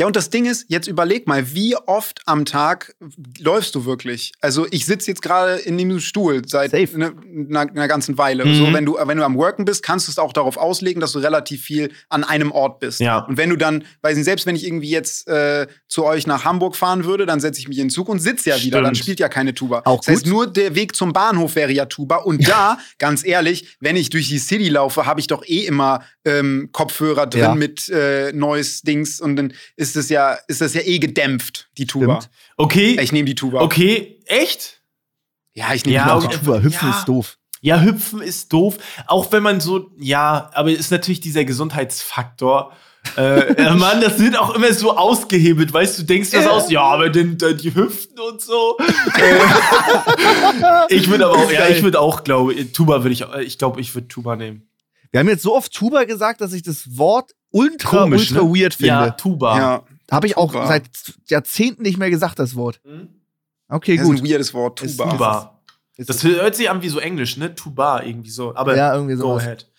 Ja, und das Ding ist, jetzt überleg mal, wie oft am Tag läufst du wirklich? Also ich sitze jetzt gerade in dem Stuhl seit ne- einer, einer ganzen Weile. Mhm. So, wenn du, wenn du am Worken bist, kannst du es auch darauf auslegen, dass du relativ viel an einem Ort bist. Ja. Und wenn du dann, weiß nicht, selbst wenn ich irgendwie jetzt äh, zu euch nach Hamburg fahren würde, dann setze ich mich in den Zug und sitze ja wieder. Stimmt. Dann spielt ja keine Tuba. Auch das heißt, gut. nur der Weg zum Bahnhof wäre ja Tuba. Und da, ganz ehrlich, wenn ich durch die City laufe, habe ich doch eh immer ähm, Kopfhörer drin Ja. mit äh, Noise-Dings und dann ist es ja, ist das ja eh gedämpft, die Tuba. Stimmt. Okay, Ich nehme die Tuba. okay, echt? Ja, ich nehme Ja, die okay. Tuba. Tuba, hüpfen Ja. ist doof. Ja, hüpfen ist doof. Auch wenn man so, ja, aber ist natürlich dieser Gesundheitsfaktor. äh, äh, Mann, das wird auch immer so ausgehebelt, weißt du, denkst das aus, ja, aber den, den, die Hüften und so. äh, ich würde aber auch, ja, ich würde auch, glaube Tuba würde ich, äh, ich glaube, ich würde Tuba nehmen. Wir haben jetzt so oft Tuba gesagt, dass ich das Wort ultra, Komisch, ultra ne? weird Ja, finde. Tuba. Ja, Habe ich auch Tuba. seit Jahrzehnten nicht mehr gesagt, das Wort. Hm? Okay, das ist gut. ein weirdes Wort. Ist Tuba. Tuba. Ist Das hört sich an wie so Englisch, ne? Tuba irgendwie so. Aber Ja, irgendwie go sowas. ahead.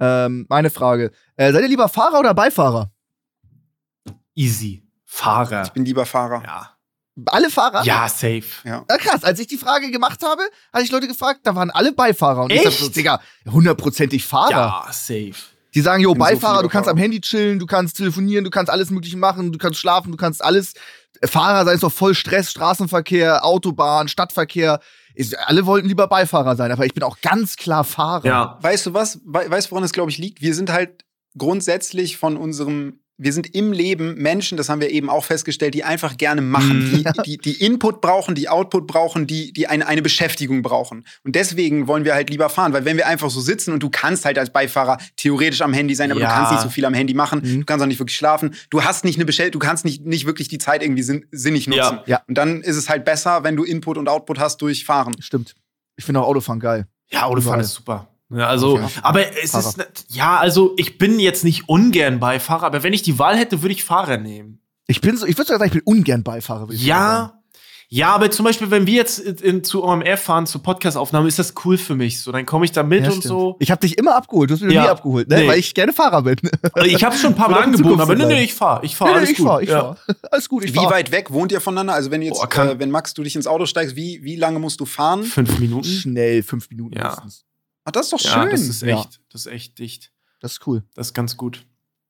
Ähm, meine Frage. Äh, seid ihr lieber Fahrer oder Beifahrer? Easy. Fahrer. Ich bin lieber Fahrer. Ja. Alle Fahrer? Ja, safe. Ja, krass. Als ich die Frage gemacht habe, hatte ich Leute gefragt, da waren alle Beifahrer. Und ich Echt? dachte so, Digga, hundertprozentig Fahrer. Ja, safe. Die sagen, jo, bin so Beifahrer, du kannst Beifahrer. am Handy chillen, du kannst telefonieren, du kannst alles Mögliche machen, du kannst schlafen, du kannst alles. Fahrer sei es doch voll Stress, Straßenverkehr, Autobahn, Stadtverkehr. Ich, alle wollten lieber Beifahrer sein, aber ich bin auch ganz klar Fahrer. Ja. Weißt du was? We weißt du, woran es, glaube ich, liegt? Wir sind halt grundsätzlich von unserem, wir sind im Leben Menschen, das haben wir eben auch festgestellt, die einfach gerne machen, Mhm. die, die, die Input brauchen, die Output brauchen, die, die eine, eine Beschäftigung brauchen. Und deswegen wollen wir halt lieber fahren, weil wenn wir einfach so sitzen und du kannst halt als Beifahrer theoretisch am Handy sein, aber Ja. du kannst nicht so viel am Handy machen, Mhm. du kannst auch nicht wirklich schlafen, du hast nicht eine Beschäftigung, du kannst nicht, nicht wirklich die Zeit irgendwie sinn sinnig nutzen. Ja. Ja. Und dann ist es halt besser, wenn du Input und Output hast durch Fahren. Stimmt. Ich finde auch Autofahren geil. Ja, Autofahren ist super. Ja, also, aber es Fahrer. ist, ja, also ich bin jetzt nicht ungern Beifahrer, aber wenn ich die Wahl hätte, würde ich Fahrer nehmen. Ich bin so, ich würde sogar sagen, ich bin ungern Beifahrer. ich sagen. Ja, ja, aber zum Beispiel, wenn wir jetzt in, in, zu OMR fahren, zur Podcast-Aufnahme, ist das cool für mich. So, dann komme ich da mit Ja, und stimmt. so. Ich habe dich immer abgeholt, du hast mich Ja. nie abgeholt, ne? Nee. weil ich gerne Fahrer bin. Also ich habe schon ein paar Mal angeboten, aber nee, nee, ich fahre. Ich fahre, Nee, nee, alles ich gut. fahr, ich ja. fahr. Alles gut, ich Wie fahr. weit weg wohnt ihr voneinander? Also wenn jetzt, Boah, kann- äh, wenn Max, du dich ins Auto steigst, wie, wie lange musst du fahren? Fünf Minuten? Schnell, fünf Minuten Ja. höchstens. Ach, das ist doch Ja, schön. das ist Ja. echt, das ist echt dicht. Das ist cool. Das ist ganz gut.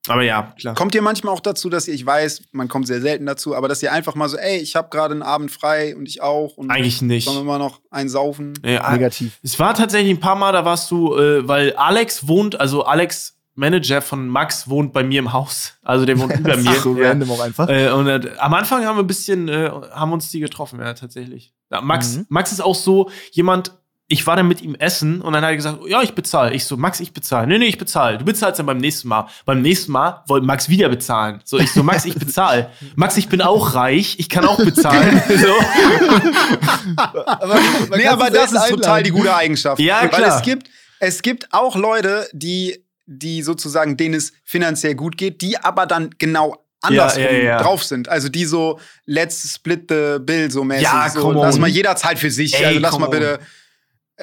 Aber ja, klar. Kommt ihr manchmal auch dazu, dass ihr, ich weiß, man kommt sehr selten dazu, aber dass ihr einfach mal so, ey, ich habe gerade einen Abend frei und ich auch und Eigentlich nicht. sollen wir mal noch einen saufen? Ja, Negativ. Es war tatsächlich ein paar Mal, da warst du, äh, weil Alex wohnt, also Alex, Manager von Max, wohnt bei mir im Haus. Also der wohnt über mir. so ja. random auch einfach. Äh, und äh, am Anfang haben wir ein bisschen, äh, haben uns die getroffen, ja, tatsächlich. Ja, Max, Mhm. Max ist auch so jemand, ich war dann mit ihm essen und dann hat er gesagt, ja, ich bezahle. Ich so, Max, ich bezahle. Nee, nee, ich bezahle. Du bezahlst dann beim nächsten Mal. Beim nächsten Mal wollte Max wieder bezahlen. So, ich so, Max, ich bezahle. Max, ich bin auch reich, ich kann auch bezahlen. so. aber nee, aber das ist total einladen. die gute Eigenschaft. Ja, Weil klar. es gibt, es gibt auch Leute, die, die sozusagen, denen es finanziell gut geht, die aber dann genau andersrum Ja, ja, ja. drauf sind. Also die so, let's split the bill so mäßig. Ja, so, lass on. mal jeder Zeit für sich. Ey, also lass mal bitte, äh,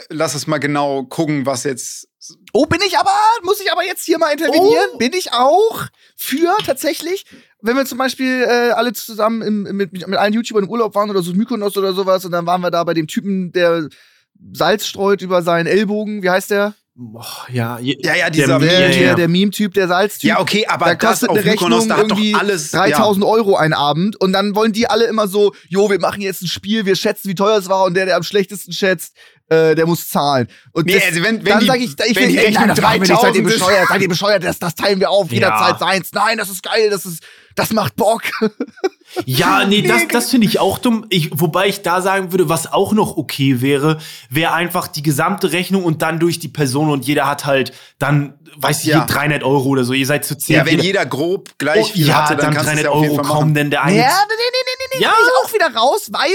lass es mal genau gucken, was jetzt. Oh, bin ich aber, muss ich aber jetzt hier mal intervenieren? Oh. Bin ich auch für tatsächlich, wenn wir zum Beispiel äh, alle zusammen im, mit, mit allen YouTubern im Urlaub waren oder so Mykonos oder sowas und dann waren wir da bei dem Typen, der Salz streut über seinen Ellbogen, wie heißt der? Boah, ja, je- Ja, ja, dieser der, Der, ja, der, ja. der Meme-Typ, der Salztyp. Ja, okay, aber da das kostet auf eine Rechnung Mykonos, da irgendwie alles 3000 Euro ein Abend und dann wollen die alle immer so, jo, wir machen jetzt ein Spiel, wir schätzen, wie teuer es war und der, der am schlechtesten schätzt, äh, der muss zahlen. Und Nee, das, also wenn- wenn dann sage ich, ich wenn will, die nein, das machen wir nicht, seid ihr 3000 bescheuert, seid ihr bescheuert, das, das teilen wir auf, jeder Ja. zahlt seins. Nein, das ist geil, das ist, das macht Bock. Ja, nee, das, das finde ich auch dumm. Ich, wobei ich da sagen würde, was auch noch okay wäre, wäre einfach die gesamte Rechnung und dann durch die Person und jeder hat halt dann, weiß ich, Ja. hier 300 Euro oder so. Ihr seid zu zehn. Ja, wenn jeder grob gleich oh, viel ja, hatte, dann, dann kannst du es 300 ja auf jeden Euro Fall kommen, denn der Ja, eine. nee, nee, nee, nee, nee, Ja. ich auch wieder raus, weil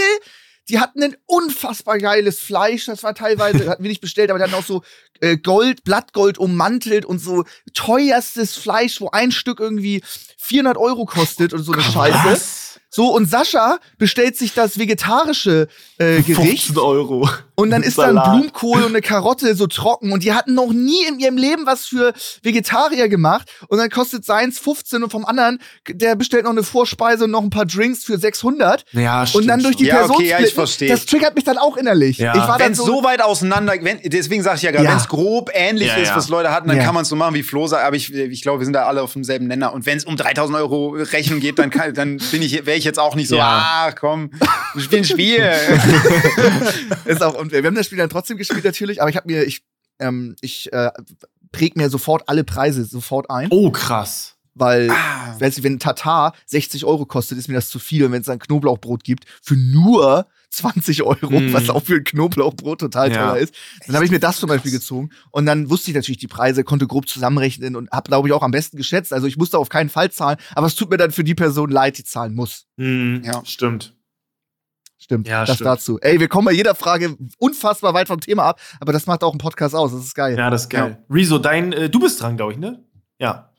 die hatten ein unfassbar geiles Fleisch. Das war teilweise, hatten wir nicht bestellt, aber die hatten auch so äh, Gold, Blattgold ummantelt und so teuerstes Fleisch, wo ein Stück irgendwie 400 Euro kostet und so eine Scheiße. So, und Sascha bestellt sich das vegetarische äh, Gericht. 15 Euro. Und dann ist da ein. Blumenkohl und eine Karotte so trocken. Und die hatten noch nie in ihrem Leben was für Vegetarier gemacht. Und dann kostet seins 15 und vom anderen, der bestellt noch eine Vorspeise und noch ein paar Drinks für 600. Ja, und dann durch die Ja, Person okay, ja, ich verstehe. Das triggert mich dann auch innerlich. Ja. Ich war dann Wenn es so, so weit auseinander, wenn, deswegen sage ich ja gerade, Ja. wenn es grob ähnlich Ja, ist, ja. was Leute hatten, dann Ja. kann man es so machen wie Flo sagt, aber ich, ich glaube, wir sind da alle auf demselben Nenner. Und wenn es um 3000 Euro Rechnung geht, dann, kann, dann bin ich, wäre ich jetzt auch nicht so, Ja. ah, komm, wir spielen ein Spiel. ist auch, und wir haben das Spiel dann trotzdem gespielt natürlich, aber ich habe mir, ich, ähm, ich äh, präg mir sofort alle Preise sofort ein. Oh, krass. Weil, Ah. weißt du, wenn ein Tatar 60 Euro kostet, ist mir das zu viel. Und wenn es dann Knoblauchbrot gibt für nur 20 Euro, Mm. was auch für ein Knoblauchbrot total Ja. teuer ist, dann habe ich mir das zum Beispiel gezogen. Und dann wusste ich natürlich die Preise, konnte grob zusammenrechnen und habe, glaube ich, auch am besten geschätzt. Also ich musste auf keinen Fall zahlen, aber es tut mir dann für die Person leid, die zahlen muss. Mhm, Ja. Stimmt. Stimmt, Ja, das stimmt. dazu. Ey, wir kommen bei jeder Frage unfassbar weit vom Thema ab, aber das macht auch einen Podcast aus. Das ist geil. Ja, das ist geil. Rezo, dein, äh, du bist dran, glaube ich, ne? Ja.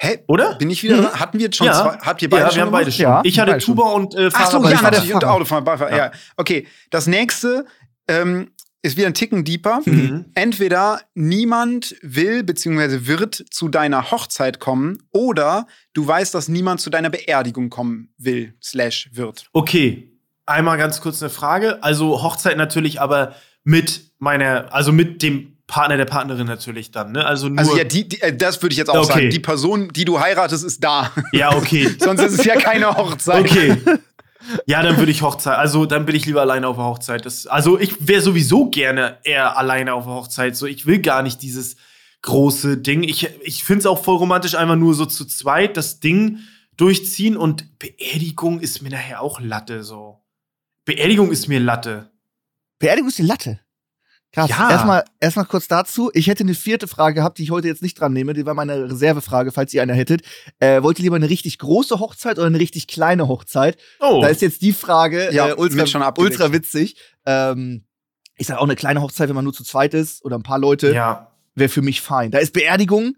Hä? Oder? Bin ich wieder dran? Hatten wir jetzt schon Ja. zwei? Habt ihr beide ja, schon wir haben beide schon. Ja, ich hatte schon. Tuba und äh, Ach so, Fahrer. ja, natürlich. Und Fahrer. Autofahren, Beifahrer. Ja. Ja. Okay, das nächste ähm, ist wieder ein Ticken deeper. Mhm. Entweder niemand will bzw. wird zu deiner Hochzeit kommen oder du weißt, dass niemand zu deiner Beerdigung kommen will, slash wird. Okay, einmal ganz kurz eine Frage. Also Hochzeit natürlich, aber mit meiner, also mit dem Partner der Partnerin natürlich dann, ne? Also nur. Also ja, die, die, äh, das würde ich jetzt auch Okay. sagen. Die Person, die du heiratest, ist da. ja, okay. Sonst ist es ja keine Hochzeit. Okay. Ja, dann würde ich Hochzeit. Also dann bin ich lieber alleine auf der Hochzeit. Das, also ich wäre sowieso gerne eher alleine auf der Hochzeit. So, ich will gar nicht dieses große Ding. Ich, ich finde es auch voll romantisch, einfach nur so zu zweit das Ding durchziehen und Beerdigung ist mir nachher auch Latte so. Beerdigung ist mir Latte. Beerdigung ist die Latte. Krass. Ja. Erstmal, erstmal kurz dazu. Ich hätte eine vierte Frage gehabt, die ich heute jetzt nicht dran nehme. Die war meine Reservefrage, falls ihr eine hättet. Äh, wollt ihr lieber eine richtig große Hochzeit oder eine richtig kleine Hochzeit? Oh. Da ist jetzt die Frage Ja, äh, ultra, ultra witzig. Ähm, ich sage auch eine kleine Hochzeit, wenn man nur zu zweit ist oder ein paar Leute, ja. wäre für mich fein. Da ist Beerdigung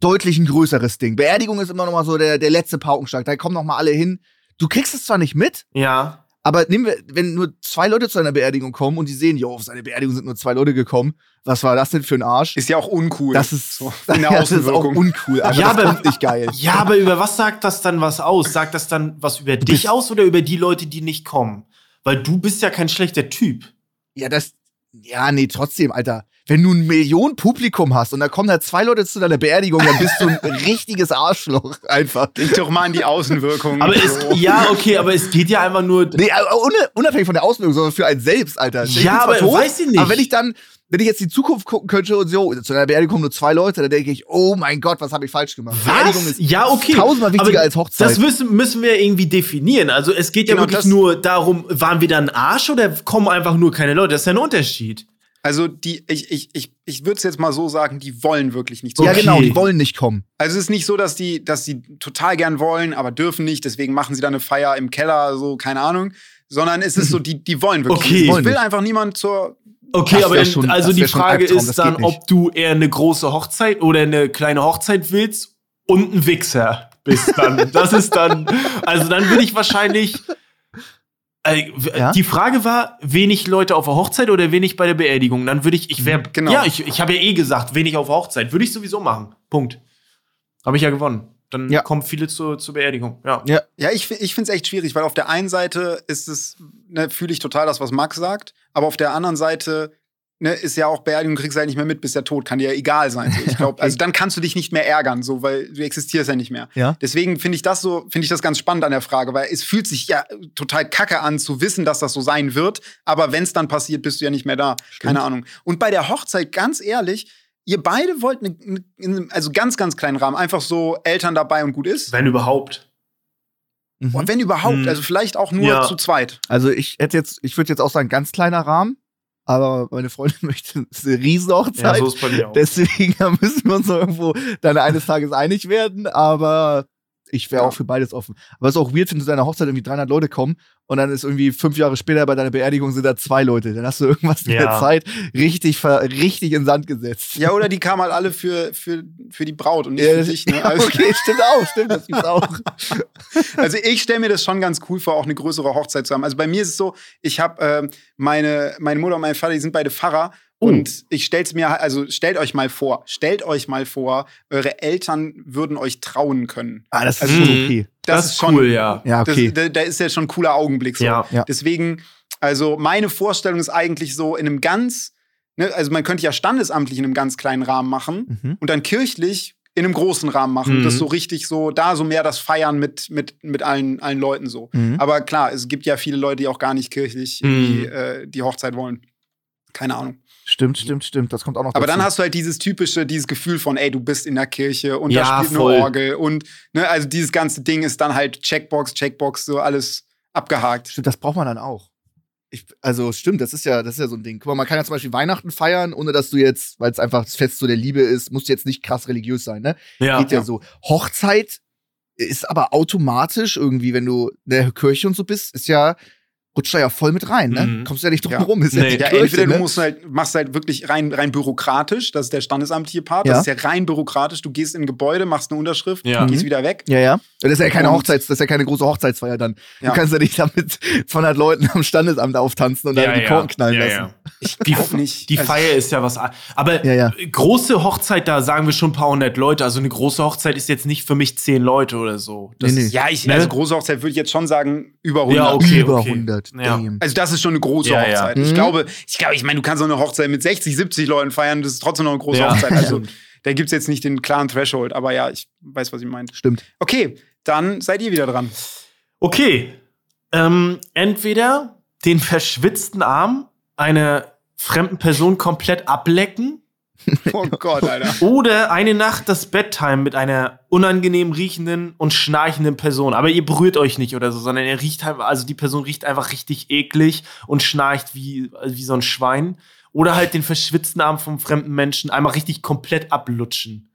deutlich ein größeres Ding. Beerdigung ist immer noch mal so der, der letzte Paukenschlag. Da kommen noch mal alle hin. Du kriegst es zwar nicht mit, Ja. Aber nehmen wir, wenn nur zwei Leute zu einer Beerdigung kommen und die sehen, jo, auf seine Beerdigung sind nur zwei Leute gekommen, was war das denn für ein Arsch? Ist ja auch uncool. das ist, so in der ja, das ist auch Außenwirkung. uncool. Aber Ja, das aber- nicht geil. Ja, aber über was sagt das dann was aus? Sagt das dann was über dich aus oder über die Leute, die nicht kommen? Weil du bist ja kein schlechter Typ. Ja, das, ja, nee, trotzdem, Alter. Wenn du ein Million Publikum hast und da kommen da zwei Leute zu deiner Beerdigung, dann bist du ein richtiges Arschloch, einfach. Denk doch mal an die Außenwirkung. Aber es, ja, okay, aber es geht ja einfach nur. Nee, ohne- unabhängig von der Ausbildung, sondern für einen selbst, Alter. Ich Ja, aber weiß ich nicht. Aber wenn ich dann, wenn ich jetzt die Zukunft gucken könnte und so, zu einer Beerdigung kommen nur zwei Leute, dann denke ich, oh mein Gott, was habe ich falsch gemacht? Beerdigung ist Ja, okay. tausendmal wichtiger Aber als Hochzeit. Das müssen, müssen wir irgendwie definieren. Also es geht ja Genau, wirklich das- nur darum, waren wir dann Arsch oder kommen einfach nur keine Leute? Das ist ja ein Unterschied. Also die, ich, ich, ich, ich würde es jetzt mal so sagen, die wollen wirklich nicht. Ja, Okay. genau, die wollen nicht kommen. Also es ist nicht so, dass die, dass sie total gern wollen, aber dürfen nicht, deswegen machen sie dann eine Feier im Keller, so, keine Ahnung. Sondern es ist so, die, die wollen wirklich. Okay. nicht. Es will einfach niemand zur. Okay, Das aber schon- also die Frage Albtraum, ist dann, ob du eher eine große Hochzeit oder eine kleine Hochzeit willst und ein Wichser bist dann. das ist dann, also dann würde ich wahrscheinlich. Äh, Ja? Die Frage war, wenig Leute auf der Hochzeit oder wenig bei der Beerdigung? Dann würde ich, ich wäre, Genau. ja, ich, ich habe ja eh gesagt, wenig auf der Hochzeit. Würde ich sowieso machen. Punkt. Habe ich ja gewonnen. Dann Ja. kommen viele zur, zur Beerdigung. Ja. Ja. Ja, ich, ich finde es echt schwierig, weil auf der einen Seite ist es, ne, fühle ich total das, was Max sagt, aber auf der anderen Seite ne, ist ja auch Beerdigung, kriegst du halt nicht mehr mit, bis der Tod, kann dir ja egal sein. So. Ich glaube, also dann kannst du dich nicht mehr ärgern, so, weil du existierst ja nicht mehr. Ja. Deswegen finde ich das so, finde ich das ganz spannend an der Frage, weil es fühlt sich ja total kacke an zu wissen, dass das so sein wird, aber wenn es dann passiert, bist du ja nicht mehr da. Keine Ahnung. Und bei der Hochzeit, ganz ehrlich, ihr beide wollt ne, ne, also ganz, ganz kleinen Rahmen, einfach so Eltern dabei und gut ist. Wenn überhaupt. Mhm. Und wenn überhaupt, Mhm. also vielleicht auch nur Ja. zu zweit. Also ich hätte jetzt, ich würde jetzt auch sagen, ganz kleiner Rahmen, aber meine Freundin möchte eine Riesenhochzeit. Ja, so ist bei mir auch. Deswegen müssen wir uns irgendwo dann eines Tages einig werden, aber ich wäre Ja. auch für beides offen. Aber es ist auch weird, wenn zu deiner Hochzeit irgendwie 300 Leute kommen und dann ist irgendwie fünf Jahre später bei deiner Beerdigung sind da zwei Leute. Dann hast du irgendwas mit Ja. der Zeit richtig, richtig in den Sand gesetzt. Ja, oder die kamen halt alle für, für, für die Braut und nicht Ja, für dich. Ne? ja, Also, okay, stimmt auch, stimmt, das gibt's auch. also ich stelle mir das schon ganz cool vor, auch eine größere Hochzeit zu haben. Also bei mir ist es so, ich habe ähm, meine, meine Mutter und mein Vater, die sind beide Pfarrer. Und ich stell's mir, halt- also stellt euch mal vor, stellt euch mal vor, eure Eltern würden euch trauen können. Ah, das ist Also, schon okay. Das, ist schon, cool, ja. Ja, okay. das, da, da ist ja schon ein cooler Augenblick so. Ja. Ja. Deswegen, also meine Vorstellung ist eigentlich so in einem ganz, ne, also man könnte ja standesamtlich in einem ganz kleinen Rahmen machen Mhm. und dann kirchlich in einem großen Rahmen machen. Mhm. Das so richtig so, da so mehr das Feiern mit, mit, mit allen, allen Leuten so. Mhm. Aber klar, es gibt ja viele Leute, die auch gar nicht kirchlich Mhm. irgendwie, äh, die Hochzeit wollen. Keine Ahnung. Stimmt, stimmt, stimmt. Das kommt auch noch Aber dazu. dann hast du halt dieses typische, dieses Gefühl von, ey, du bist in der Kirche und da Ja, spielt voll. eine Orgel und ne, also dieses ganze Ding ist dann halt Checkbox, Checkbox, so alles abgehakt. Stimmt, das braucht man dann auch. Ich, also stimmt, das ist ja, das ist ja so ein Ding. Guck mal, man kann ja zum Beispiel Weihnachten feiern, ohne dass du jetzt, weil es einfach das Fest so der Liebe ist, musst du jetzt nicht krass religiös sein, ne? Ja. Geht ja, ja. so. Hochzeit ist aber automatisch irgendwie, wenn du in der Kirche und so bist, ist ja, rutscht da ja voll mit rein, ne? Mhm. Kommst du ja nicht drum Ja. rum. Ist Nee. ja, die Ja, Kirche, entweder ne? du musst halt, machst halt wirklich rein, rein bürokratisch, das ist der standesamtliche Part, Ja. das ist ja rein bürokratisch, du gehst in ein Gebäude, machst eine Unterschrift, Ja. gehst Mhm. wieder weg. Ja, ja. Das ist ja keine Und- Hochzeits, das ist ja keine große Hochzeitsfeier dann. Ja. Du kannst ja nicht damit 200 Leuten am Standesamt auftanzen und dann die Korken knallen ja, lassen. ja. Ich Die, glaub nicht. die Also- Feier ist ja was. Aber Ja, ja. große Hochzeit, da sagen wir schon ein paar hundert Leute. Also eine große Hochzeit ist jetzt nicht für mich zehn Leute oder so. Das Nee, nee. ist- Ja, ich, Ne? also große Hochzeit würde ich jetzt schon sagen, über 100. Ja, okay, Über okay. 100. Ja. Damn. Also das ist schon eine große Ja, ja. Hochzeit. Ich Mhm. glaube, ich glaube, ich meine, du kannst auch eine Hochzeit mit 60, 70 Leuten feiern, das ist trotzdem noch eine große Ja. Hochzeit. Also da gibt es jetzt nicht den klaren Threshold, aber ja, ich weiß, was ihr meint. Stimmt. Okay, dann seid ihr wieder dran. Okay. Ähm, entweder den verschwitzten Arm einer fremden Person komplett ablecken Oh Gott, Alter. oder eine Nacht das Bedtime mit einer unangenehm riechenden und schnarchenden Person. Aber ihr berührt euch nicht oder so, sondern er riecht halt, also die Person riecht einfach richtig eklig und schnarcht wie, wie so ein Schwein. Oder halt den verschwitzten Arm vom fremden Menschen einmal richtig komplett ablutschen.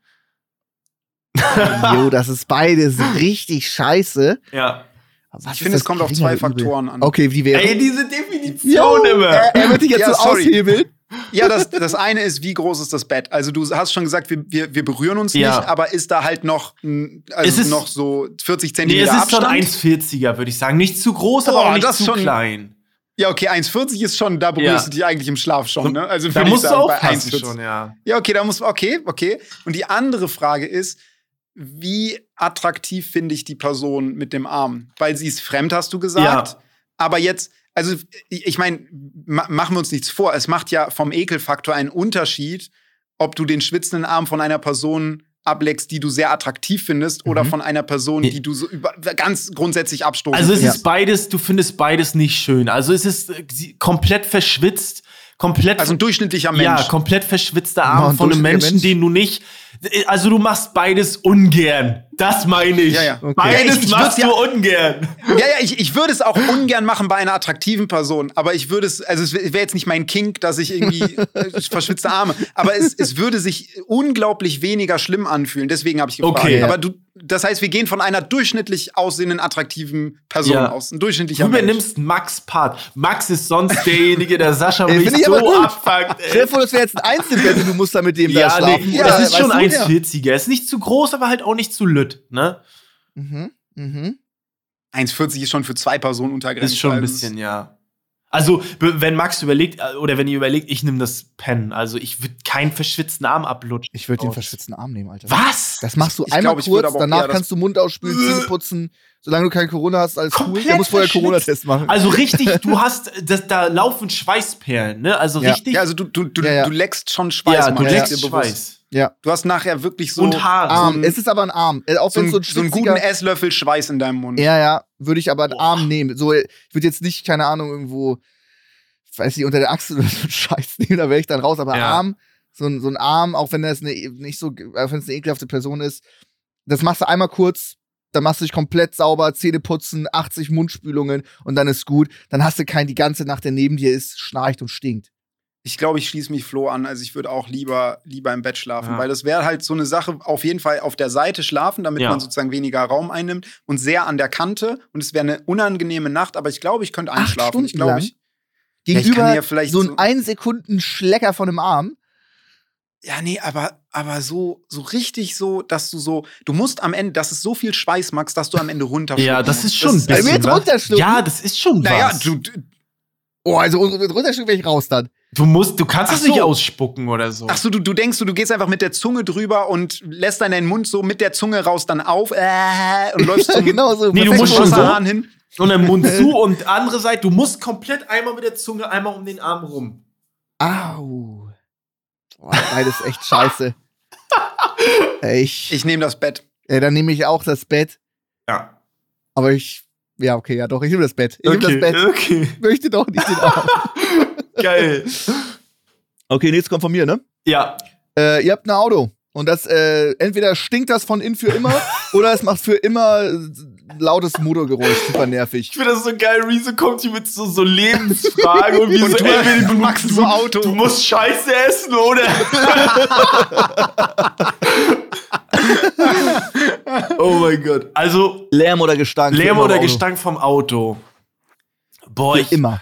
Jo, das ist beides richtig scheiße. Ja. Was Ich finde, es kommt auf zwei Übel? Faktoren an. Okay, wie wäre Ey, diese Definition Jo, immer. er, er wird dich jetzt Ja, so sorry. aushebeln. Ja, das, das eine ist, wie groß ist das Bett? Also du hast schon gesagt, wir, wir, wir berühren uns Ja. nicht, aber ist da halt noch, also ist- noch so 40 Nee, Zentimeter es ist schon Abstand? 1,40er, würde ich sagen. Nicht zu groß, aber Boah, auch nicht das zu schon- klein. Ja, okay, 1,40 ist schon, da berührst Ja. du dich eigentlich im Schlaf schon, ne? Also Da ich musst du sagen, bei aufpassen 1,40. schon, ja. Ja, okay, da muss okay, okay. Und die andere Frage ist, wie attraktiv finde ich die Person mit dem Arm? Weil sie ist fremd, hast du gesagt. Ja. Aber jetzt, also ich meine, ma machen wir uns nichts vor. Es macht ja vom Ekelfaktor einen Unterschied, ob du den schwitzenden Arm von einer Person ableckst, die du sehr attraktiv findest, oder Mhm. von einer Person, die du so über, ganz grundsätzlich abstoßen Also es findest. ist beides, du findest beides nicht schön. Also es ist äh, komplett verschwitzt, komplett Also ein durchschnittlicher Mensch. Ja, komplett verschwitzter Ja, Arm ein von einem Menschen, Mensch. den du nicht. Also du machst beides ungern. Das meine ich. Ja, ja. Okay. Beides Ja, ich- ich machst du ungern. Ja, ja, ich, ich würde es auch ungern machen bei einer attraktiven Person, aber ich würde es, also es wäre jetzt nicht mein Kink, dass ich irgendwie äh, verschwitzte Arme, aber es, es würde sich unglaublich weniger schlimm anfühlen, deswegen habe ich gefragt. Okay. Aber du, das heißt, wir gehen von einer durchschnittlich aussehenden, attraktiven Person Ja. aus, ein durchschnittlicher Du Mensch. übernimmst Max Part. Max ist sonst derjenige, der Sascha Ey, mich so gut. abfuckt. Stell vor, das wäre jetzt ein Einzelbett und du musst da mit dem da Ja, schlafen. nee, Oder, es ist schon weißt du? 1,40er. Ist nicht zu groß, aber halt auch nicht zu lütt, ne? Mhm, mhm. 1,40 ist schon für zwei Personen untergrenzt. Ist schon ein also bisschen, ja. Also, wenn Max überlegt, äh, oder wenn ihr überlegt, ich nehme das Pen. Also, ich würde keinen verschwitzten Arm ablutschen. Ich würde den verschwitzten Arm nehmen, Alter. Was? Das machst du Ich einmal glaub, kurz, danach kannst du Mund ausspülen, Zähne putzen. Solange du kein Corona hast, alles cool. Komplett Der muss vorher. Corona-Test machen. Also richtig, du hast, das, da laufen Schweißperlen, ne? Also Ja. richtig. Ja, also du, du, du, Ja, ja. du leckst schon Schweiß. ja, Mann. du leckst. Schweiß. Ja. Du hast nachher wirklich so, Und Haare. so, Arm. es ist aber ein Arm. Äh, Auch so, wenn einen, so ein so einen guten Esslöffel Schweiß in deinem Mund. Ja, ja, würde ich aber einen Arm nehmen. So, ich würde jetzt nicht, keine Ahnung, irgendwo, weiß nicht, unter der Achsel oder so einen Scheiß nehmen, da wäre ich dann raus. Aber Ja. Arm, so ein, so ein Arm, auch wenn das eine, nicht so, auch wenn es eine ekelhafte Person ist, das machst du einmal kurz, dann machst du dich komplett sauber, Zähne putzen, 80 Mundspülungen und dann ist gut. Dann hast du keinen die ganze Nacht, der neben dir ist, schnarcht und stinkt. Ich glaube, ich schließe mich Flo an. Also ich würde auch lieber, lieber im Bett schlafen, Ja. weil das wäre halt so eine Sache, auf jeden Fall auf der Seite schlafen, damit Ja. man sozusagen weniger Raum einnimmt und sehr an der Kante. Und es wäre eine unangenehme Nacht, aber ich glaube, ich könnte Acht einschlafen. Ich Stunden glaube, ich. Ich Gegenüber ja vielleicht so ein ein Sekunden Schlecker von einem Arm. Ja, nee, aber, aber so, so richtig so, dass du so, du musst am Ende, dass es so viel Schweiß, Max, dass du am Ende runterschlucken Ja, das ist schon ein Also bisschen. jetzt runterschlucken? Ja, das ist schon Naja, was. du, du, Oh, also mit runterschlucken wäre ich raus dann. Du musst, du kannst Ach es nicht so. ausspucken oder so. ach so, du, du denkst, du, du gehst einfach mit der Zunge drüber und lässt dann deinen Mund so mit der Zunge raus dann auf äh, und läufst zum, genau so. Nee, du musst schon so- hin. Und dann Mund zu und andere Seite, du musst komplett einmal mit der Zunge einmal um den Arm rum. Au. Boah, beides echt scheiße. Ich, Ich nehme das Bett. ja, dann nehme ich auch das Bett. Ja. Aber ich, ja, okay, ja doch, ich nehme das Bett. Ich nehme das Bett. okay. Ich möchte doch nicht den Arm. Geil. Okay, nächstes kommt von mir, ne? Ja. Äh, ihr habt ein Auto. Und das, äh, entweder stinkt das von innen für immer oder es macht für immer lautes Motorgeräusch. Super nervig. Ich finde das so geil. Rezo kommt hier mit so, so Lebensfragen und wie Und so, du- ey, du magst so Auto. Du musst Scheiße essen, oder? oh mein Gott. Also, Lärm oder Gestank? Lärm oder. Gestank vom Auto. Boah, Für ich. immer.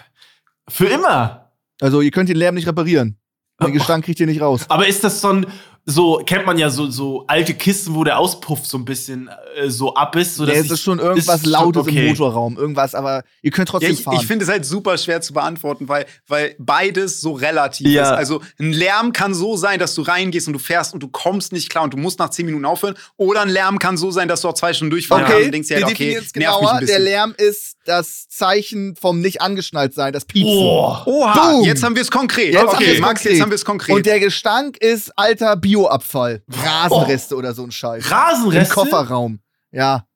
Für immer. Also, ihr könnt den Lärm nicht reparieren. Den Gestank kriegt ihr nicht raus. Aber ist das so ein, so, kennt man ja so, so alte Kisten, wo der Auspuff so ein bisschen äh, so ab ist? So, dass es ist schon irgendwas ist schon Lautes okay. im Motorraum. Irgendwas, aber ihr könnt Ja, trotzdem ich, fahren. ich finde es halt super schwer zu beantworten, weil, weil beides so relativ Ja. ist. Also ein Lärm kann so sein, dass du reingehst und du fährst und du kommst nicht klar und du musst nach zehn Minuten aufhören. Oder ein Lärm kann so sein, dass du auch zwei Stunden durchfahren kannst Okay, und denkst dir halt, okay, definieren es nervt mich ein genauer. Der. Lärm ist das Zeichen vom nicht angeschnallt sein, das Piepsen. Boah. Oha, Boom. jetzt haben wir es konkret. Jetzt haben okay, wir's Max, konkret. jetzt haben wir es konkret. Und der Gestank ist alter Bioabfall. Rasenreste oder so ein Scheiß. Im Rasenreste? Kofferraum. Ja.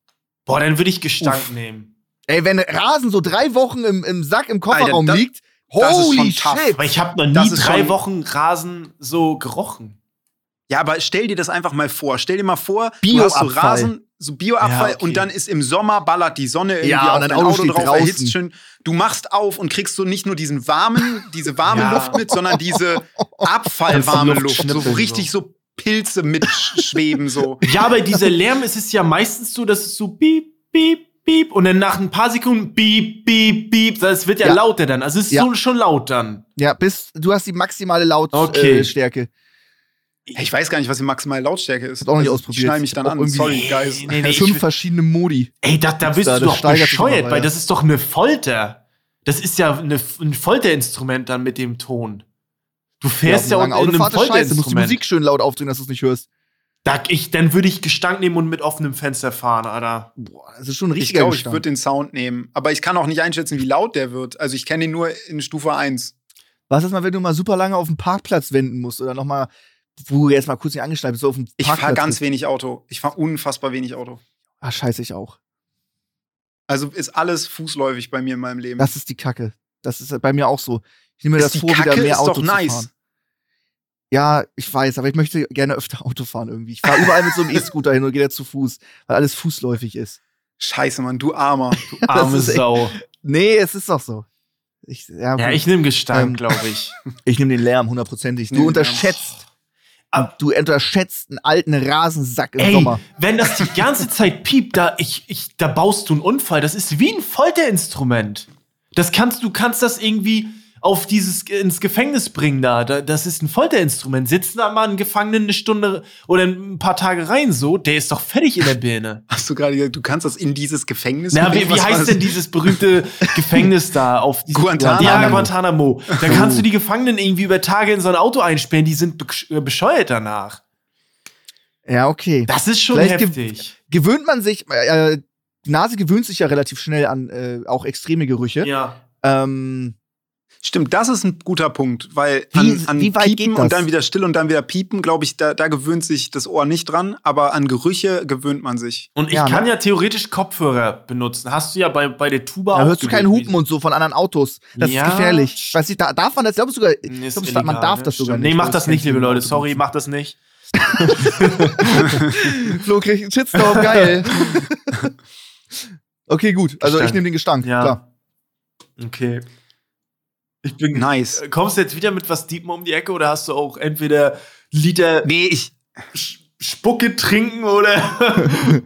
Boah, dann würde ich Gestank nehmen. Ey, wenn Rasen so drei Wochen im, im Sack im Kofferraum Alter, das- liegt, das ist holy tough. shit. Aber ich habe noch nie Das drei schon- Wochen Rasen so gerochen. ja, aber stell dir das einfach mal vor. Stell dir mal vor, du hast so. Rasen, so Bioabfall Ja, okay. und dann ist im Sommer ballert die Sonne irgendwie Ja, auf und dein Auto Auto drauf, draußen. erhitzt schön. Du machst auf und kriegst so nicht nur diesen warmen, diese warme Ja. Luft mit, sondern diese abfallwarme Luft. So richtig so Pilze mitschweben so. Ja, bei dieser Lärm ist es ja meistens so, dass es so piep, piep, piep und dann nach ein paar Sekunden piep, piep, piep. Es wird ja, Ja. lauter dann. Also es ist Ja. so, schon laut dann. Ja, bis, du hast die maximale Lautstärke. Okay. Äh, Stärke. Ich weiß gar nicht, was die maximale Lautstärke ist. Hab auch nicht ausprobiert. Ich schnall mich dann Auch an. Sorry, guys. Nee, nee, Fünf verschiedene Modi. ey, da, da bist da, du das doch bescheuert, weil das ist doch eine Folter. Das ist ja eine, ein Folterinstrument dann mit dem Ton. Du fährst ja, auf in einer langen einem scheiße. Du musst die Folterinstrument. Musik schön laut aufdrehen, dass du es nicht hörst. Da, ich, dann würde ich Gestank nehmen und mit offenem Fenster fahren, Alter. Boah, das ist schon ein Ich glaube, ich würde den Sound nehmen. Aber ich kann auch nicht einschätzen, wie laut der wird. Also ich kenne ihn nur in Stufe 1. Was ist mal, wenn du mal super lange auf dem Parkplatz wenden musst oder nochmal, wo du jetzt mal kurz nicht angeschnallt bist, so auf dem Ich fahre ganz bist. wenig Auto. Ich fahre unfassbar wenig Auto. Ah, scheiße, ich auch. Also ist alles fußläufig bei mir in meinem Leben. Das ist die Kacke. Das ist bei mir auch so. Ich nehme mir Ist das die vor, Kacke wieder mehr ist Auto doch zu nice. fahren. Ja, ich weiß, aber ich möchte gerne öfter Auto fahren irgendwie. Ich fahre überall mit so einem E-Scooter hin und gehe da zu Fuß, weil alles fußläufig ist. Scheiße, Mann, du Armer. Arme ist echt- Sau. Nee, es ist doch so. Ich, ja, Ja, ich nehme Gestank, Ähm, glaube ich. ich nehme den Lärm hundertprozentig. Du Nee, unterschätzt, du unterschätzt einen alten Rasensack im Ey, Sommer. wenn das die ganze Zeit piept, da, ich, ich, da baust du einen Unfall. Das ist wie ein Folterinstrument. Das kannst du kannst das irgendwie auf dieses ins Gefängnis bringen da. da das ist ein Folterinstrument. Sitzen da mal einen Gefangenen eine Stunde oder ein paar Tage rein so, der ist doch fertig in der Birne. Hast du gerade gesagt, du kannst das in dieses Gefängnis Na, wie, bringen? wie war heißt denn dieses berühmte Gefängnis da auf diesem Guantanamo. Ja, Guantanamo. Da kannst du die Gefangenen irgendwie über Tage in so ein Auto einsperren, die sind äh, bescheuert danach. Ja, okay. Das ist schon Vielleicht heftig. Gewöhnt man sich, äh, die Nase gewöhnt sich ja relativ schnell an äh, auch extreme Gerüche. Ja. Ähm, Stimmt, das ist ein guter Punkt, weil Wie- an, an wie weit Piepen geht das? und dann wieder still und dann wieder piepen, glaube ich, da, da gewöhnt sich das Ohr nicht dran, aber an Gerüche gewöhnt man sich. Und ich Ja, ne? kann ja theoretisch Kopfhörer benutzen. Hast du ja bei, bei der Tuba da hörst du kein gewöhnt, Hupen und so von anderen Autos. Das Ja. ist gefährlich. Weiß nicht, da darf man das, glaube ich sogar. Ich glaub, man darf ne? das sogar Stimmt. nicht. Nee, mach das nicht, ich liebe Leute. Sorry, mach das nicht. Flo kriegt einen Shitstorm, geil. okay, gut. Also ich nehme den Gestank. Ja. Klar. Okay. Ich bin. Nice. Kommst du jetzt wieder mit was Diepen um die Ecke oder hast du auch entweder Liter Nee, ich, Spucke trinken oder.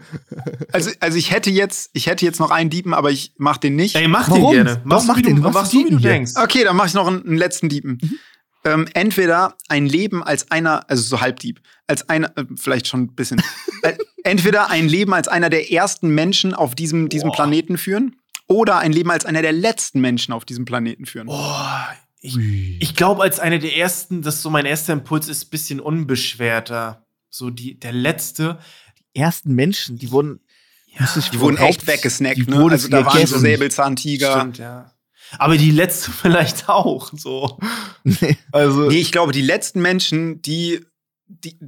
also, also ich hätte jetzt, ich hätte jetzt noch einen Diepen, aber ich mach den nicht. Ey, mach Warum? den gerne. Doch, Machst mach wie den. du, machst du, wie du denkst. Okay, dann mache ich noch einen, einen letzten Diepen. Mhm. Ähm, entweder ein Leben als einer, also so Halbdieb, als einer, äh, vielleicht schon ein bisschen. äh, entweder ein Leben als einer der ersten Menschen auf diesem, diesem Boah. Planeten führen oder ein Leben als einer der letzten Menschen auf diesem Planeten führen. Boah, ich, ich glaube, als einer der ersten, das ist so mein erster Impuls ist, ein bisschen unbeschwerter. So die, der letzte. Die ersten Menschen, die wurden. ich Die wurden echt weggesnackt, die ne? wurden Also da waren so. Säbelzahntiger. Stimmt, ja. Aber die letzte vielleicht auch. So. Nee. Also. Nee, ich glaube, die letzten Menschen, die, die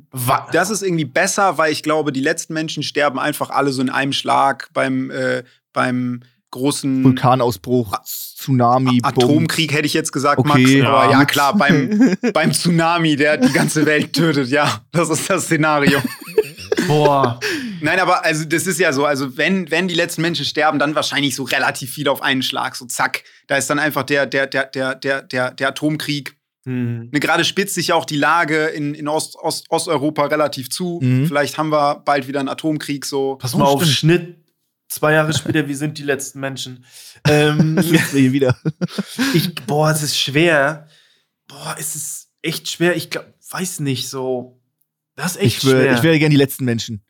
das ist irgendwie besser, weil ich glaube, die letzten Menschen sterben einfach alle so in einem Schlag beim, äh, beim großen Vulkanausbruch, Tsunami, A- Atomkrieg, hätte ich jetzt gesagt, Okay, Max. ja. Aber ja, klar, beim, beim Tsunami, der die ganze Welt tötet. Ja, das ist das Szenario. Boah. Nein, aber also das ist ja so, also wenn, wenn die letzten Menschen sterben, dann wahrscheinlich so relativ viel auf einen Schlag, so zack. Da ist dann einfach der, der, der, der, der, der, der Atomkrieg. Hm. Ne, Gerade spitzt sich ja auch die Lage in, in Ost, Ost, Osteuropa relativ zu. Mhm. Vielleicht haben wir bald wieder einen Atomkrieg so. Pass Oh, mal auf, stimmt. Schnitt. Zwei Jahre später, wie sind die letzten Menschen? Ähm, Jetzt hier wieder. ich, boah, es ist schwer. Boah, es ist echt schwer. Ich glaub, weiß nicht so. Das ist echt Ich, wär, schwer. ich wäre gerne die letzten Menschen.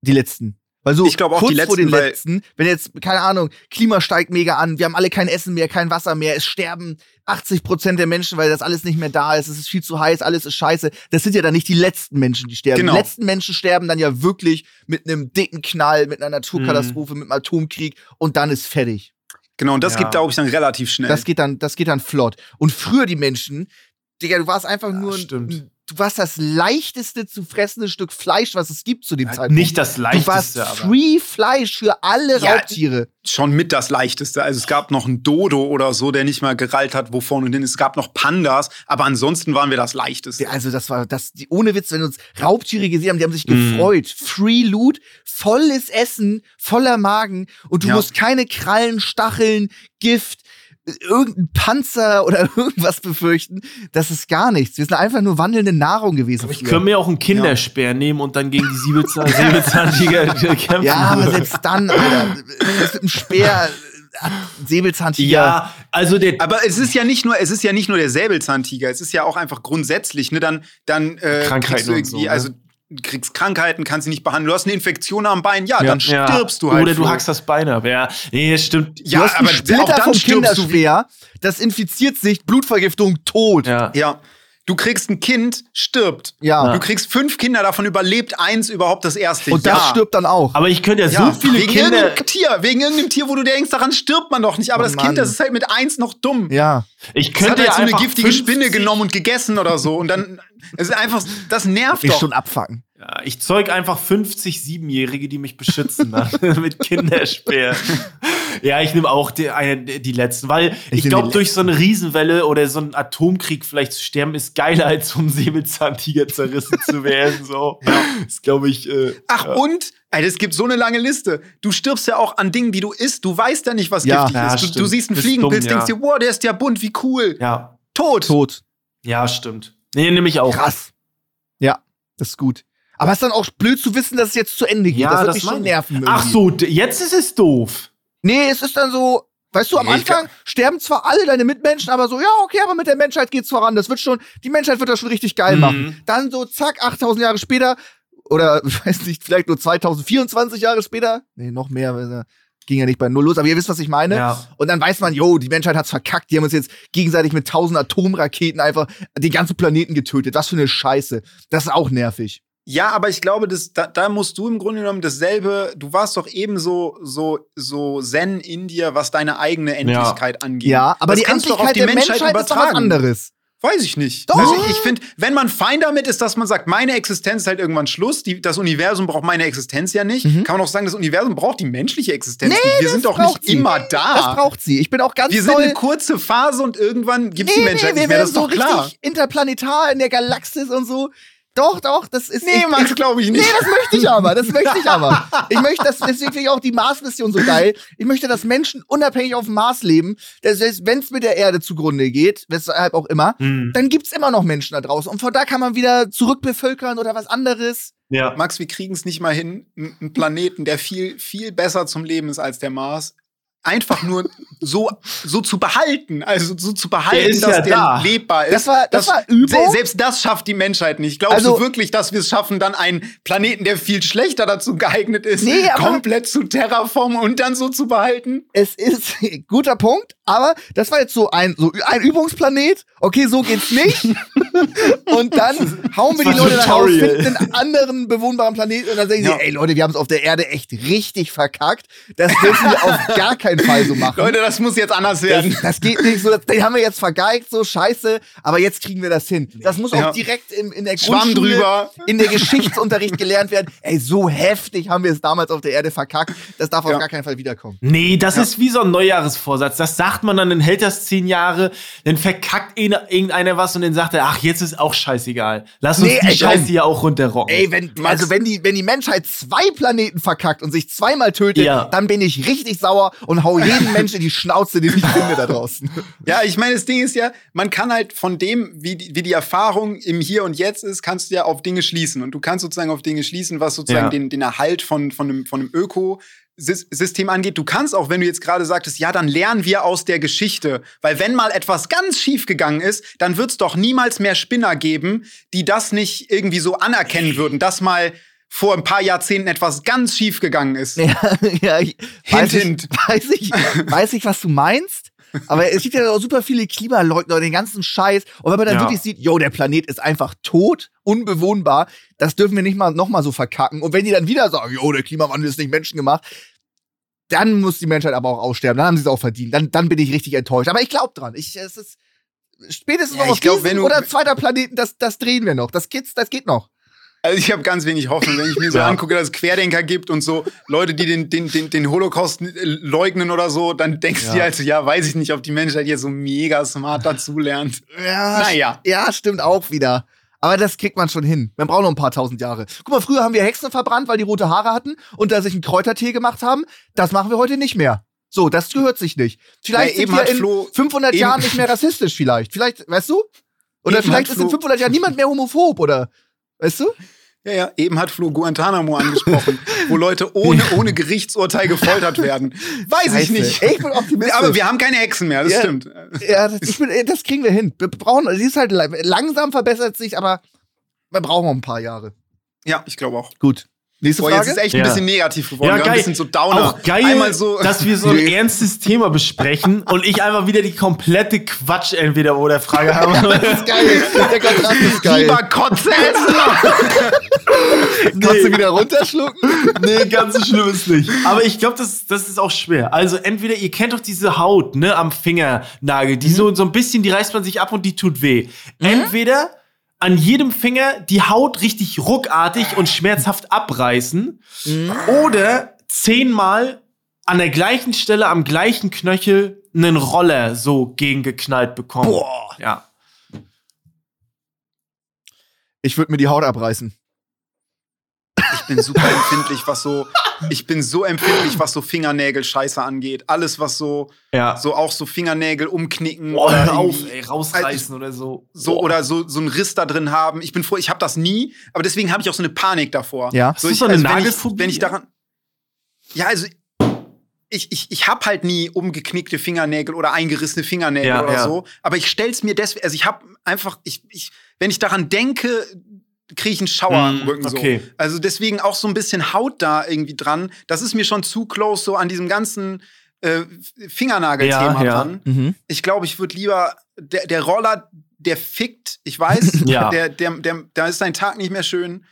Die letzten. Weil so Ich glaub auch kurz die vor den letzten, weil- letzten, wenn jetzt, keine Ahnung, Klima steigt mega an, wir haben alle kein Essen mehr, kein Wasser mehr, es sterben 80 Prozent der Menschen, weil das alles nicht mehr da ist, es ist viel zu heiß, alles ist scheiße. Das sind ja dann nicht die letzten Menschen, die sterben. Genau. Die letzten Menschen sterben dann ja wirklich mit einem dicken Knall, mit einer Naturkatastrophe, mit einem Atomkrieg und dann ist fertig. Genau, und das Ja. gibt, glaube ich, dann relativ schnell. Das geht dann, das geht dann flott. Und früher die Menschen, Digga, du warst einfach Ja, nur, ein- stimmt. Du warst das leichteste zu fressende Stück Fleisch, was es gibt zu dem Ja, Zeitpunkt. nicht das Du warst leichteste, aber. free Fleisch für alle Ja, Raubtiere. schon mit das Leichteste. Also es gab noch einen Dodo oder so, der nicht mal gerallt hat, wo vorne und hin. Es gab noch Pandas, aber ansonsten waren wir das Leichteste. Also das war das die, ohne Witz, wenn uns Raubtiere gesehen haben, die haben sich Mhm. gefreut. Free Loot, volles Essen, voller Magen und du Ja. musst keine Krallen, Stacheln, Gift, irgendein Panzer oder irgendwas befürchten. Das ist gar nichts. Wir sind einfach nur wandelnde Nahrung gewesen. Ich könnte mir auch einen Kinderspeer nehmen und dann gegen die Säbelzahn Säbelzahntiger kämpfen. ja, aber selbst dann, Alter, mit dem Speer, Säbelzahntiger. Ja, also der. Aber es ist ja nicht nur, es ist ja nicht nur der Säbelzahntiger, es ist ja auch einfach grundsätzlich, ne, dann, dann äh, Krankheiten irgendwie, so, ne? also kriegst Krankheiten, kannst sie nicht behandeln. Du hast eine Infektion am Bein, ja, Ja. dann ja. stirbst du halt. Oder du hackst das Bein ab. Ja, nee, das stimmt. Du Ja, hast einen aber auch dann vom stirbst du. Kinderspeer, das infiziert sich, Blutvergiftung, tot. Ja. Ja. Du kriegst ein Kind, stirbt. Ja. Du kriegst fünf Kinder, davon überlebt eins überhaupt das erste Und das Jahr. stirbt dann auch. Aber ich könnte ja, Ja, so viele wegen Kinder. irgendeinem Tier, wegen irgendeinem Tier, wo du denkst, daran stirbt man doch nicht. Aber Oh das Mann. Kind, das ist halt mit eins noch dumm. ja. Ich Das hat könnte halt ja so eine giftige 50 Spinne genommen und gegessen oder so. Und dann, es ist einfach, das nervt Ist doch. schon abfacken. Ja, ich zeug einfach 50 Siebenjährige, die mich beschützen dann mit Kinderspeer. Ja, ich nehme auch die, eine, die letzten, weil ich, die glaube, durch so eine Riesenwelle oder so einen Atomkrieg vielleicht zu sterben, ist geiler, als vom Säbelzahntiger zerrissen zu werden. So. Das glaube ich. Äh, Ach, ja. und, Alter, es gibt so eine lange Liste. Du stirbst ja auch an Dingen, die du isst. Du weißt ja nicht, was Ja. giftig Ja, ist. Du, du stimmt. siehst einen Fliegenpilz, denkst dir, wow, der ist ja bunt, wie cool. Ja, Tot. Tot. ja, stimmt. Nee, nehme ich auch. Krass. Ja, das ist gut. Aber es ist dann auch blöd zu wissen, dass es jetzt zu Ende geht. Ja, das wird das mich schon ich. nerven. Ach irgendwie. so, d- jetzt ist es doof. Nee, es ist dann so, Weißt du, am Nee, Anfang sterben zwar alle deine Mitmenschen, aber so, ja, okay, aber mit der Menschheit geht's voran. Das wird schon, die Menschheit wird das schon richtig geil Mhm. machen. Dann so, zack, 8000 Jahre später, oder, ich weiß nicht, vielleicht nur 2024 Jahre später. Nee, noch mehr, weil, äh, ging ja nicht bei Null los, aber ihr wisst, was ich meine. Ja. Und dann weiß man, jo, die Menschheit hat's verkackt. Die haben uns jetzt gegenseitig mit 1000 Atomraketen einfach den ganzen Planeten getötet. Was für eine Scheiße. Das ist auch nervig. Ja, aber ich glaube, das, da, da musst du im Grunde genommen dasselbe, du warst doch ebenso so, so Zen in dir, was deine eigene Endlichkeit angeht. Ja, aber das die kannst du doch Endlichkeit auf die der Menschheit, Menschheit ist doch was übertragen. anderes. Weiß ich nicht. Doch. Also ich finde, wenn man fein damit ist, dass man sagt, meine Existenz ist halt irgendwann Schluss, die, das Universum braucht meine Existenz ja nicht, Mhm. kann man auch sagen, das Universum braucht die menschliche Existenz nicht. Wir sind doch nicht sie. immer Das da. braucht sie. Ich bin auch ganz Wir sind doll eine kurze Phase und irgendwann gibt es Nee, die Menschheit nee, wir nicht mehr. Das werden ist so doch klar. richtig interplanetar in der Galaxis und so. Doch, doch, das ist. Nee, ich, Max, ich, glaube ich Nee, nicht. das möchte ich aber. Das möchte ich aber. Ich möchte, das, deswegen finde ich auch die Mars-Mission so geil. Ich möchte, dass Menschen unabhängig auf dem Mars leben. Das heißt, wenn es mit der Erde zugrunde geht, weshalb auch immer, Mhm. dann gibt's immer noch Menschen da draußen. Und von da kann man wieder zurückbevölkern oder was anderes. Ja. Max, wir kriegen es nicht mal hin, n- einen Planeten, der viel, viel besser zum Leben ist als der Mars, einfach nur so, so zu behalten. Also so zu behalten, dass ja der da. lebbar ist. Das war- das war Übung. se- Selbst das schafft die Menschheit nicht. Glaubst Also- du wirklich, dass wir es schaffen, dann einen Planeten, der viel schlechter dazu geeignet ist, Nee, komplett zu terraformen und dann so zu behalten? Es ist guter Punkt, aber das war jetzt so ein, so ein Übungsplanet. Okay, so geht's nicht. und dann hauen wir die Das Leute raus, Tutorial. finden einen anderen bewohnbaren Planeten und dann sagen Ja. sie, ey Leute, wir haben es auf der Erde echt richtig verkackt. Das dürfen wir auf gar keinen Fall so machen. Leute, das muss jetzt anders werden. das, das geht nicht so, das, den haben wir jetzt vergeigt, so scheiße, aber jetzt kriegen wir das hin. Das muss auch Ja. direkt im, in der Schwamm Grundschule, drüber. in der Geschichtsunterricht gelernt werden. Ey, so heftig haben wir es damals auf der Erde verkackt. Das darf auf Ja. gar keinen Fall wiederkommen. Nee, das ist wie so ein Neujahresvorsatz. Das sagt man dann, dann hält das zehn Jahre, dann verkackt irgendeiner was und dann sagt er, ach, jetzt ist auch scheißegal. Lass uns Nee, die ey. Scheiße hier auch runterrocken. Ey, wenn, also wenn die, wenn die Menschheit zwei Planeten verkackt und sich zweimal tötet, Ja. dann bin ich richtig sauer und hau jeden Menschen in die Schnauze, den ich finde da draußen. Ja, ich meine, das Ding ist ja, man kann halt von dem, wie die, wie die Erfahrung im Hier und Jetzt ist, kannst du ja auf Dinge schließen. Und du kannst sozusagen auf Dinge schließen, was sozusagen Ja. den, den Erhalt von, von einem, von einem Ökosystem angeht. Du kannst auch, wenn du jetzt gerade sagtest, ja, dann lernen wir aus der Geschichte. Weil wenn mal etwas ganz schief gegangen ist, dann wird es doch niemals mehr Spinner geben, die das nicht irgendwie so anerkennen würden, dass mal vor ein paar Jahrzehnten etwas ganz schief gegangen ist. Ja, ja ich, Hint, weiß, ich, hint. weiß, ich, weiß ich, was du meinst. Aber es gibt ja auch super viele Klimaleugner und den ganzen Scheiß. Und wenn man dann Ja. wirklich sieht, yo, der Planet ist einfach tot, unbewohnbar, das dürfen wir nicht mal noch mal so verkacken. Und wenn die dann wieder sagen, yo, der Klimawandel ist nicht menschengemacht, dann muss die Menschheit aber auch aussterben. Dann haben sie es auch verdient. Dann, dann bin ich richtig enttäuscht. Aber ich glaube dran. Ich, es ist spätestens Ja, noch auf ich glaub, du- oder zweiter Planeten, das, das drehen wir noch. Das geht's, das geht noch. Also ich habe ganz wenig Hoffnung, wenn ich mir so Ja. angucke, dass es Querdenker gibt und so Leute, die den, den, den, den Holocaust äh, leugnen oder so, dann denkst du dir also, ja, weiß ich nicht, ob die Menschheit hier so mega smart dazulernt. Ja, Naja. Ja, stimmt auch wieder. Aber das kriegt man schon hin. Man braucht noch ein paar tausend Jahre. Guck mal, früher haben wir Hexen verbrannt, weil die rote Haare hatten und da sich einen Kräutertee gemacht haben. Das machen wir heute nicht mehr. So, das gehört sich nicht. Vielleicht Ja, eben sind wir in Flo- 500 eben- Jahren nicht mehr rassistisch vielleicht. Vielleicht, weißt du? Oder Eben vielleicht ist in Flo- 500 Jahren niemand mehr homophob, oder? Weißt du? Ja, ja, eben hat Flo Guantanamo angesprochen, wo Leute ohne, ohne Gerichtsurteil gefoltert werden. Weiß ich Scheiße. nicht. Ich bin optimistisch. Aber wir haben keine Hexen mehr, das Ja. stimmt. Ja, das, ich bin, das kriegen wir hin. Wir brauchen, sie ist halt la- langsam verbessert sich, aber wir brauchen noch ein paar Jahre. Ja, ich glaube auch. Gut. Nächste Boah, Frage. jetzt ist echt ein Ja. bisschen negativ geworden. Ja, geil. ein bisschen so Downer. Auch geil, Einmal so. dass wir so ein Nee. ernstes Thema besprechen und ich einfach wieder die komplette Quatsch entweder oder Frage habe. das ist geil. Der Kontrast ist geil. Lieber Kotze essen. Kannst du wieder runterschlucken? nee, ganz so schlimm ist nicht. Aber ich glaube, das, das ist auch schwer. Also entweder, ihr kennt doch diese Haut, ne, am Fingernagel, die so, so ein bisschen, die reißt man sich ab und die tut weh. Entweder an jedem Finger die Haut richtig ruckartig und schmerzhaft abreißen oder zehnmal an der gleichen Stelle, am gleichen Knöchel einen Roller so gegengeknallt bekommen. Boah. Ja. Ich würde mir die Haut abreißen. Ich bin super empfindlich, was so. Ich bin so empfindlich, was so Fingernägel-Scheiße angeht. Alles, was so, Ja. so auch so Fingernägel umknicken Boah, oder auf, ey, rausreißen oder so. so Boah. oder so so einen Riss da drin haben. Ich bin froh, ich habe das nie, aber deswegen habe ich auch so eine Panik davor. Ja. Du ich, so eine wenn ich, wenn ich daran Ja, also ich, ich, ich habe halt nie umgeknickte Fingernägel oder eingerissene Fingernägel Ja, oder ja. so. Aber ich stell's mir deswegen, also ich habe einfach, ich, ich, wenn ich daran denke, kriege ich einen Schauer Mm, im Rücken okay. so. Also deswegen auch so ein bisschen Haut da irgendwie dran. Das ist mir schon zu close so an diesem ganzen äh, Fingernagel-Thema Ja, ja. dran. Mhm. Ich glaube, ich würde lieber, der, der Roller, der fickt, ich weiß, Ja. der, der, der, da ist dein Tag nicht mehr schön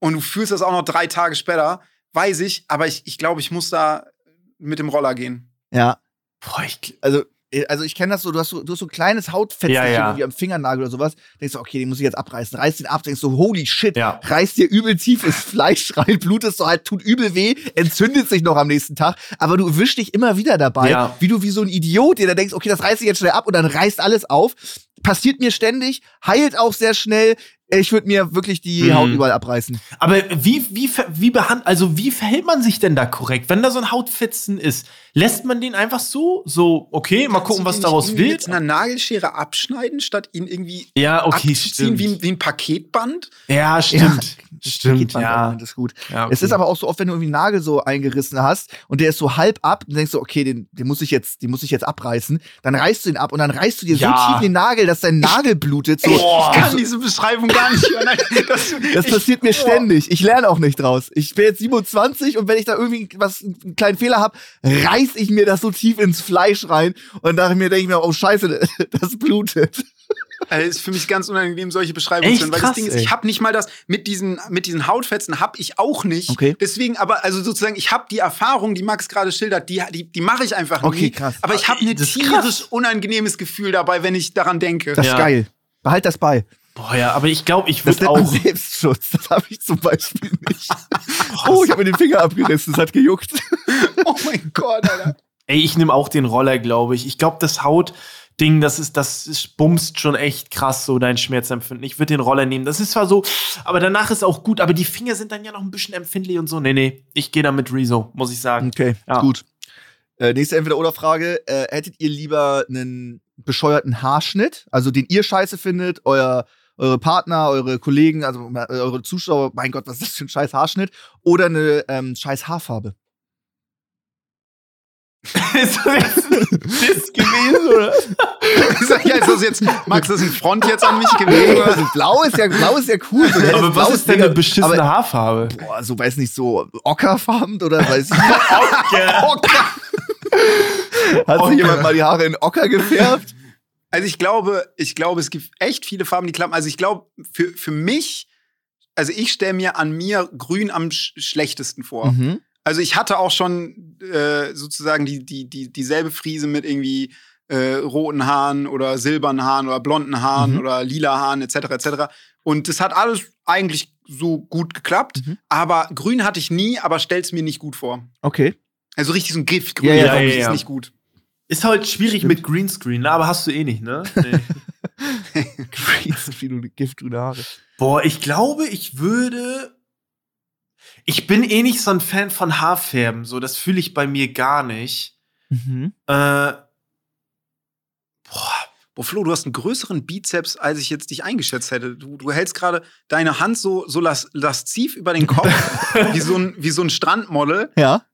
und du fühlst das auch noch drei Tage später, weiß ich, aber ich, ich glaube, ich muss da mit dem Roller gehen. Ja. Boah, ich, Also, also ich kenne das so, du hast so, du hast so ein kleines Hautfettchen Ja, ja. irgendwie am Fingernagel oder sowas. Denkst du, okay, den muss ich jetzt abreißen. Reißt den ab, denkst du, holy shit, Ja. reißt dir übel tiefes Fleisch rein, blutest so halt, tut übel weh, entzündet sich noch am nächsten Tag, aber du wischst dich immer wieder dabei, wie du wie so ein Idiot dir da denkst, okay, das reißt ich jetzt schnell ab und dann reißt alles auf. Passiert mir ständig, heilt auch sehr schnell. Ich würde mir wirklich die Mhm. Haut überall abreißen. Aber wie, wie, wie behand, also wie verhält man sich denn da korrekt? Wenn da so ein Hautfetzen ist, lässt man den einfach so, so, okay, mal gucken, was daraus wird? Mit einer Nagelschere abschneiden, statt ihn irgendwie Ja, okay, abzuziehen wie, ein- wie ein Paketband? ja, stimmt. Das Stimmt, ja. Das ist gut. ja okay. Es ist aber auch so oft, wenn du irgendwie einen Nagel so eingerissen hast und der ist so halb ab, dann denkst du, okay, den, den muss ich jetzt, den muss ich jetzt abreißen. Dann reißt du ihn ab und dann reißt du dir Ja. so tief den Nagel, dass dein Nagel blutet. So, Boah. Ich kann diese Beschreibung gar nicht hören. Das, das ich- passiert mir ständig. Ich lerne auch nicht draus. Ich bin jetzt 27 und wenn ich da irgendwie was, einen kleinen Fehler habe, reiß ich mir das so tief ins Fleisch rein und dachte mir, denke ich mir, oh scheiße, das blutet. Also ist für mich ganz unangenehm, solche Beschreibungen zu hören, weil krass, das Ding ist, ey. ich habe nicht mal das mit diesen mit diesen Hautfetzen habe ich auch nicht. Okay. Deswegen, aber also sozusagen, ich habe die Erfahrung, die Max gerade schildert, die die, die mache ich einfach Okay, nie. krass. Aber ich habe ein Das ist tierisch krass. unangenehmes Gefühl dabei, wenn ich daran denke. Das Ja. ist geil. Behalt das bei. Boah, ja, aber ich glaube, ich würde nennt man auch. Selbstschutz. Das habe ich zum Beispiel nicht. oh, ich habe mir den Finger abgerissen. Das hat gejuckt. oh mein Gott, Alter. Ey, ich nehme auch den Roller, glaube ich. Ich glaube, das Hautding, das ist, das ist, bumst schon echt krass, so dein Schmerzempfinden. Ich würde den Roller nehmen. Das ist zwar so, aber danach ist auch gut, aber die Finger sind dann ja noch ein bisschen empfindlich und so. Nee, nee, ich gehe da mit Rezo, muss ich sagen. Okay, Ja. gut. Äh, nächste Entweder-Oder-Frage. Äh, hättet ihr lieber einen bescheuerten Haarschnitt, also den ihr scheiße findet, euer, eure Partner, eure Kollegen, also äh, eure Zuschauer, mein Gott, was ist das für ein scheiß Haarschnitt, oder eine ähm, scheiß Haarfarbe? ist das jetzt ein Diss gewesen, oder? Ja, ist das jetzt, Max, das ist ein Front jetzt an mich gewesen? Also blau ist ja, blau ist ja cool. So, helles Aber was ist denn eine beschissene aber, Haarfarbe? Boah, so weiß nicht, so ockerfarben oder weiß ich nicht. Ocker. Hat Ocker. sich jemand mal die Haare in Ocker gefärbt? Also ich glaube, ich glaube, es gibt echt viele Farben, die klappen. Also ich glaube, für, für mich, also ich stelle mir an mir grün am sch schlechtesten vor. Mhm. Also ich hatte auch schon äh, sozusagen die, die, die, dieselbe Frise mit irgendwie äh, roten Haaren oder silbernen Haaren oder blonden Haaren Mhm. oder lila Haaren etc. etc. Und das hat alles eigentlich so gut geklappt. Mhm. Aber grün hatte ich nie, aber stell's mir nicht gut vor. Okay. Also richtig so ein Giftgrün Ja, ja, ja. ist nicht gut. Ist halt schwierig mit Greenscreen, ne? aber hast du eh nicht, ne? Nee. Greenscreen und giftgrüne Haare. Boah, ich glaube, ich würde. Ich bin eh nicht so ein Fan von Haarfärben, so das fühle ich bei mir gar nicht. Mhm. Äh, Boah, Flo, du hast einen größeren Bizeps, als ich jetzt dich eingeschätzt hätte. Du, du hältst gerade deine Hand so, so las lasziv über den Kopf, wie, so ein, wie so ein Strandmodel. Ja.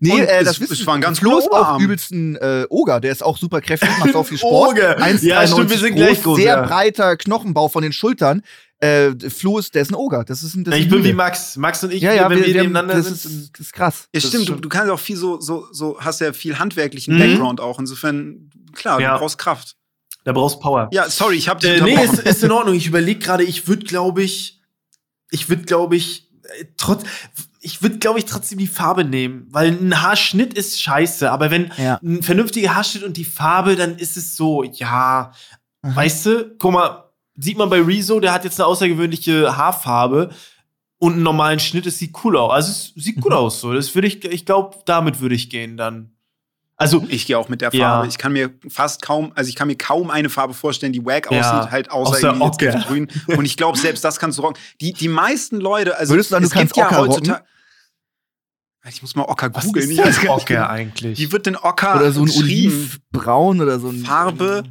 Nee, Und äh, das wissen war ein ganz Flo ist cooler auch Arm. übelst ein äh, Oger. Der ist auch super kräftig, macht auch viel Sport. Oger. 1,93 Ja, stimmt, wir sind gleich groß, Sehr ja. breiter Knochenbau von den Schultern. Äh, Flo ist, der ist ein Oger. Das ist ein, das ist ich ein bin wie Junge. Max. Max und ich, Ja, ja, wenn wir, wir, nebeneinander das, sind. ist, das ist krass. Ja, Das stimmt, ist du, du kannst auch viel so, so, so, hast ja viel handwerklichen Mhm. Background auch. Insofern, klar, Ja. du brauchst Kraft. da brauchst Power. Ja, sorry, ich hab dich Äh, nee, ist, ist in Ordnung. Ich überlege gerade, ich würde, glaube ich, ich würde, glaube ich, äh, trotz, ich würde, glaube ich, trotzdem die Farbe nehmen, weil ein Haarschnitt ist scheiße, aber wenn Ja. ein vernünftiger Haarschnitt und die Farbe, dann ist es so, ja, Mhm. weißt du, guck mal, sieht man bei Rezo, der hat jetzt eine außergewöhnliche Haarfarbe und einen normalen Schnitt, es sieht cool aus. Also es sieht gut Mhm. aus so. Das würde ich, ich glaube, damit würde ich gehen dann. Also, Ich gehe auch mit der Ja. Farbe. Ich kann mir fast kaum, also ich kann mir kaum eine Farbe vorstellen, die wack Ja. aussieht, halt außer, Außer irgendwie jetzt Ocker. grün. Und ich glaube, selbst das kannst du rocken. Die, die meisten Leute, also Würdest du sagen, du es gibt kannst ja Ocker rocken? heutzutage. Ich muss mal Ocker was googeln. ist Ich weiß das Ocker eigentlich? Wie wird denn Ocker Oder so ein? Olivbraun oder so ein. Farbe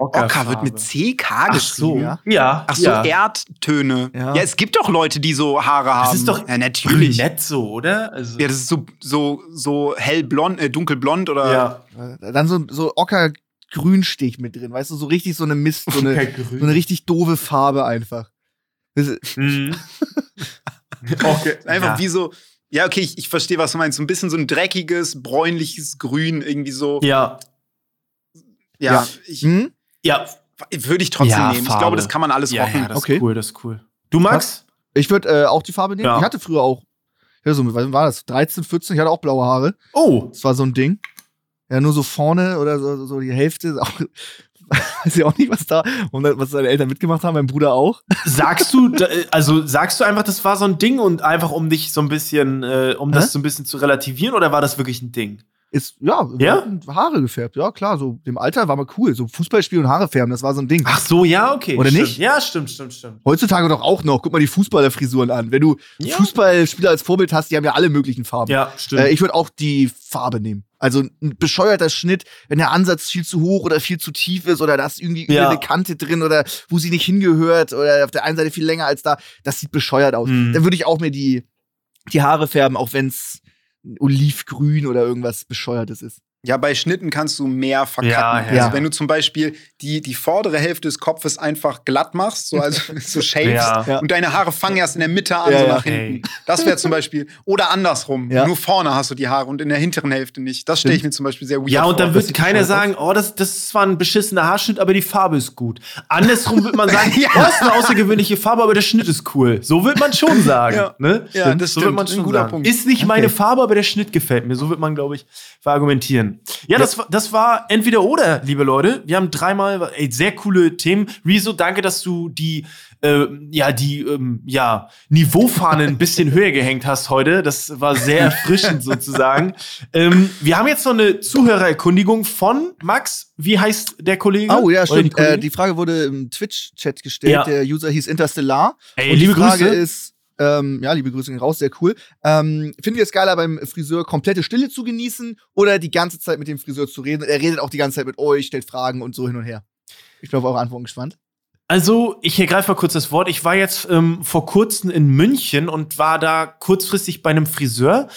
Ocker wird mit CK Ach so. geschrieben. ja? Ach so, ja. Erdtöne. Ja. Ja. es gibt doch Leute, die so Haare haben. Das ist doch ja, natürlich. brünett so, oder? Also, Ja, das ist so, so, so hellblond, äh, dunkelblond oder. ja. Dann so, so Ockergrünstich mit drin, weißt du, so richtig so eine Mist, so eine, so eine richtig doofe Farbe einfach. Das ist, Mhm. okay. Einfach ja. wie so. Ja, okay, ich, ich verstehe, was du meinst. So ein bisschen so ein dreckiges, bräunliches Grün, irgendwie so. Ja. Ja, Ja. Ich, hm? Ja. würde ich trotzdem Ja, nehmen. Ich Farbe. glaube, das kann man alles Ja, rocken. ja, das Okay. ist cool, das ist cool. Du, Max? Ich würde äh, auch die Farbe nehmen. Ja. Ich hatte früher auch, ja, so, was war das? 13, 14, ich hatte auch blaue Haare. Oh. Das war so ein Ding. Ja, nur so vorne oder so, so die Hälfte. Auch, weiß ich auch nicht, was da, und was seine Eltern mitgemacht haben, mein Bruder auch. Sagst du, da- also sagst du einfach, das war so ein Ding und einfach um dich so ein bisschen, äh, um Hä? das so ein bisschen zu relativieren oder war das wirklich ein Ding? Ist, ja, Ja? Haare gefärbt. Ja, klar, so dem Alter war mal cool. So Fußballspiel und Haare färben, das war so ein Ding. Ach so, ja, okay. Oder stimmt. nicht? Ja, stimmt, stimmt, stimmt. Heutzutage doch auch noch. Guck mal die Fußballerfrisuren an. Wenn du Ja. Fußballspieler als Vorbild hast, die haben ja alle möglichen Farben. Ja, stimmt. Äh, ich würde auch die Farbe nehmen. Also ein bescheuerter Schnitt, wenn der Ansatz viel zu hoch oder viel zu tief ist oder da ist irgendwie Ja. über eine Kante drin oder wo sie nicht hingehört oder auf der einen Seite viel länger als da, das sieht bescheuert aus. Mhm. Dann würde ich auch mir die, die Haare färben, auch wenn es olivgrün oder irgendwas Bescheuertes ist. Ja, bei Schnitten kannst du mehr verkacken. Ja, also ja. wenn du zum Beispiel die, die vordere Hälfte des Kopfes einfach glatt machst, so also so shapes, Ja. Und deine Haare fangen erst in der Mitte an, Ja, so nach hinten. Das wäre zum Beispiel, oder andersrum, Ja. nur vorne hast du die Haare und in der hinteren Hälfte nicht. Das stelle ich mir zum Beispiel sehr weird Ja, und dann vor. wird sieht keiner sagen, oh, das, das ist zwar ein beschissener Haarschnitt, aber die Farbe ist gut. Andersrum wird man sagen, Ja. oh, das ist eine außergewöhnliche Farbe, aber der Schnitt ist cool. So wird man schon sagen. Ja. Ne? Ja, das so stimmt. wird man Ein schon guter sagen. Punkt. Ist nicht meine Farbe, aber der Schnitt gefällt mir. So wird man, glaube ich, verargumentieren. Ja, Das, war, das war entweder oder, liebe Leute. Wir haben dreimal ey, sehr coole Themen. Rezo, danke, dass du die, äh, ja, die ähm, ja, Niveaufahne ein bisschen höher gehängt hast heute. Das war sehr erfrischend sozusagen. Ähm, wir haben jetzt noch eine Zuhörererkundigung von Max. Wie heißt der Kollege? Oh ja, stimmt. Die, äh, die Frage wurde im Twitch-Chat gestellt. Ja. Der User hieß Interstellar. Ey, Und liebe die Frage Grüße. ist, ähm, ja, liebe Grüße raus, sehr cool. Ähm, finden wir es geiler, beim Friseur komplette Stille zu genießen oder die ganze Zeit mit dem Friseur zu reden? Er redet auch die ganze Zeit mit euch, stellt Fragen und so hin und her. Ich bin auf eure Antworten gespannt. Also, ich ergreife mal kurz das Wort. Ich war jetzt ähm, vor kurzem in München und war da kurzfristig bei einem Friseur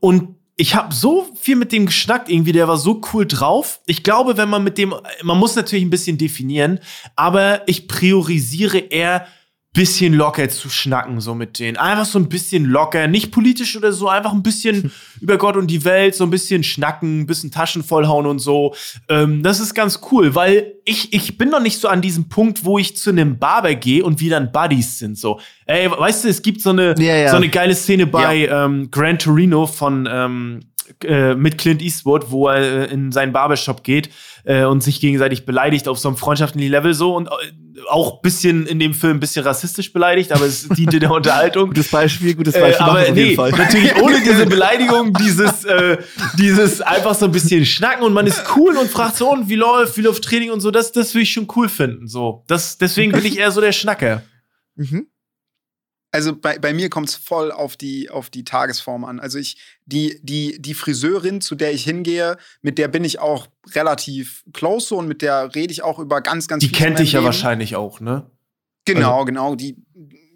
und ich habe so viel mit dem geschnackt irgendwie, der war so cool drauf. Ich glaube, wenn man mit dem, man muss natürlich ein bisschen definieren, aber ich priorisiere eher bisschen locker zu schnacken, so mit denen. Einfach so ein bisschen locker, nicht politisch oder so, einfach ein bisschen über Gott und die Welt, so ein bisschen schnacken, ein bisschen Taschen vollhauen und so. Ähm, das ist ganz cool, weil ich, ich bin noch nicht so an diesem Punkt, wo ich zu einem Barber gehe und wir dann Buddies sind. So, ey, weißt du, es gibt so eine, Ja, ja. so eine geile Szene bei ähm, Gran Torino von ähm, äh, mit Clint Eastwood, wo er äh, in seinen Barbershop geht äh, und sich gegenseitig beleidigt auf so einem freundschaftlichen Level so und äh, auch bisschen in dem Film ein bisschen rassistisch beleidigt, aber es diente der Unterhaltung. Gutes Beispiel, gutes Beispiel. aber nee, natürlich ohne diese Beleidigung, dieses, dieses einfach so ein bisschen schnacken und man ist cool und fragt so, und wie läuft, wie läuft Training und so, das, das will ich schon cool finden. So. Das, deswegen bin ich eher so der Schnacker. Mhm. Also bei, bei mir kommt es voll auf die, auf die Tagesform an. Also ich, die, die, die Friseurin, zu der ich hingehe, mit der bin ich auch relativ close und mit der rede ich auch über ganz, ganz Die viel von kennt dich ja wahrscheinlich auch, ne? Genau, genau. Die,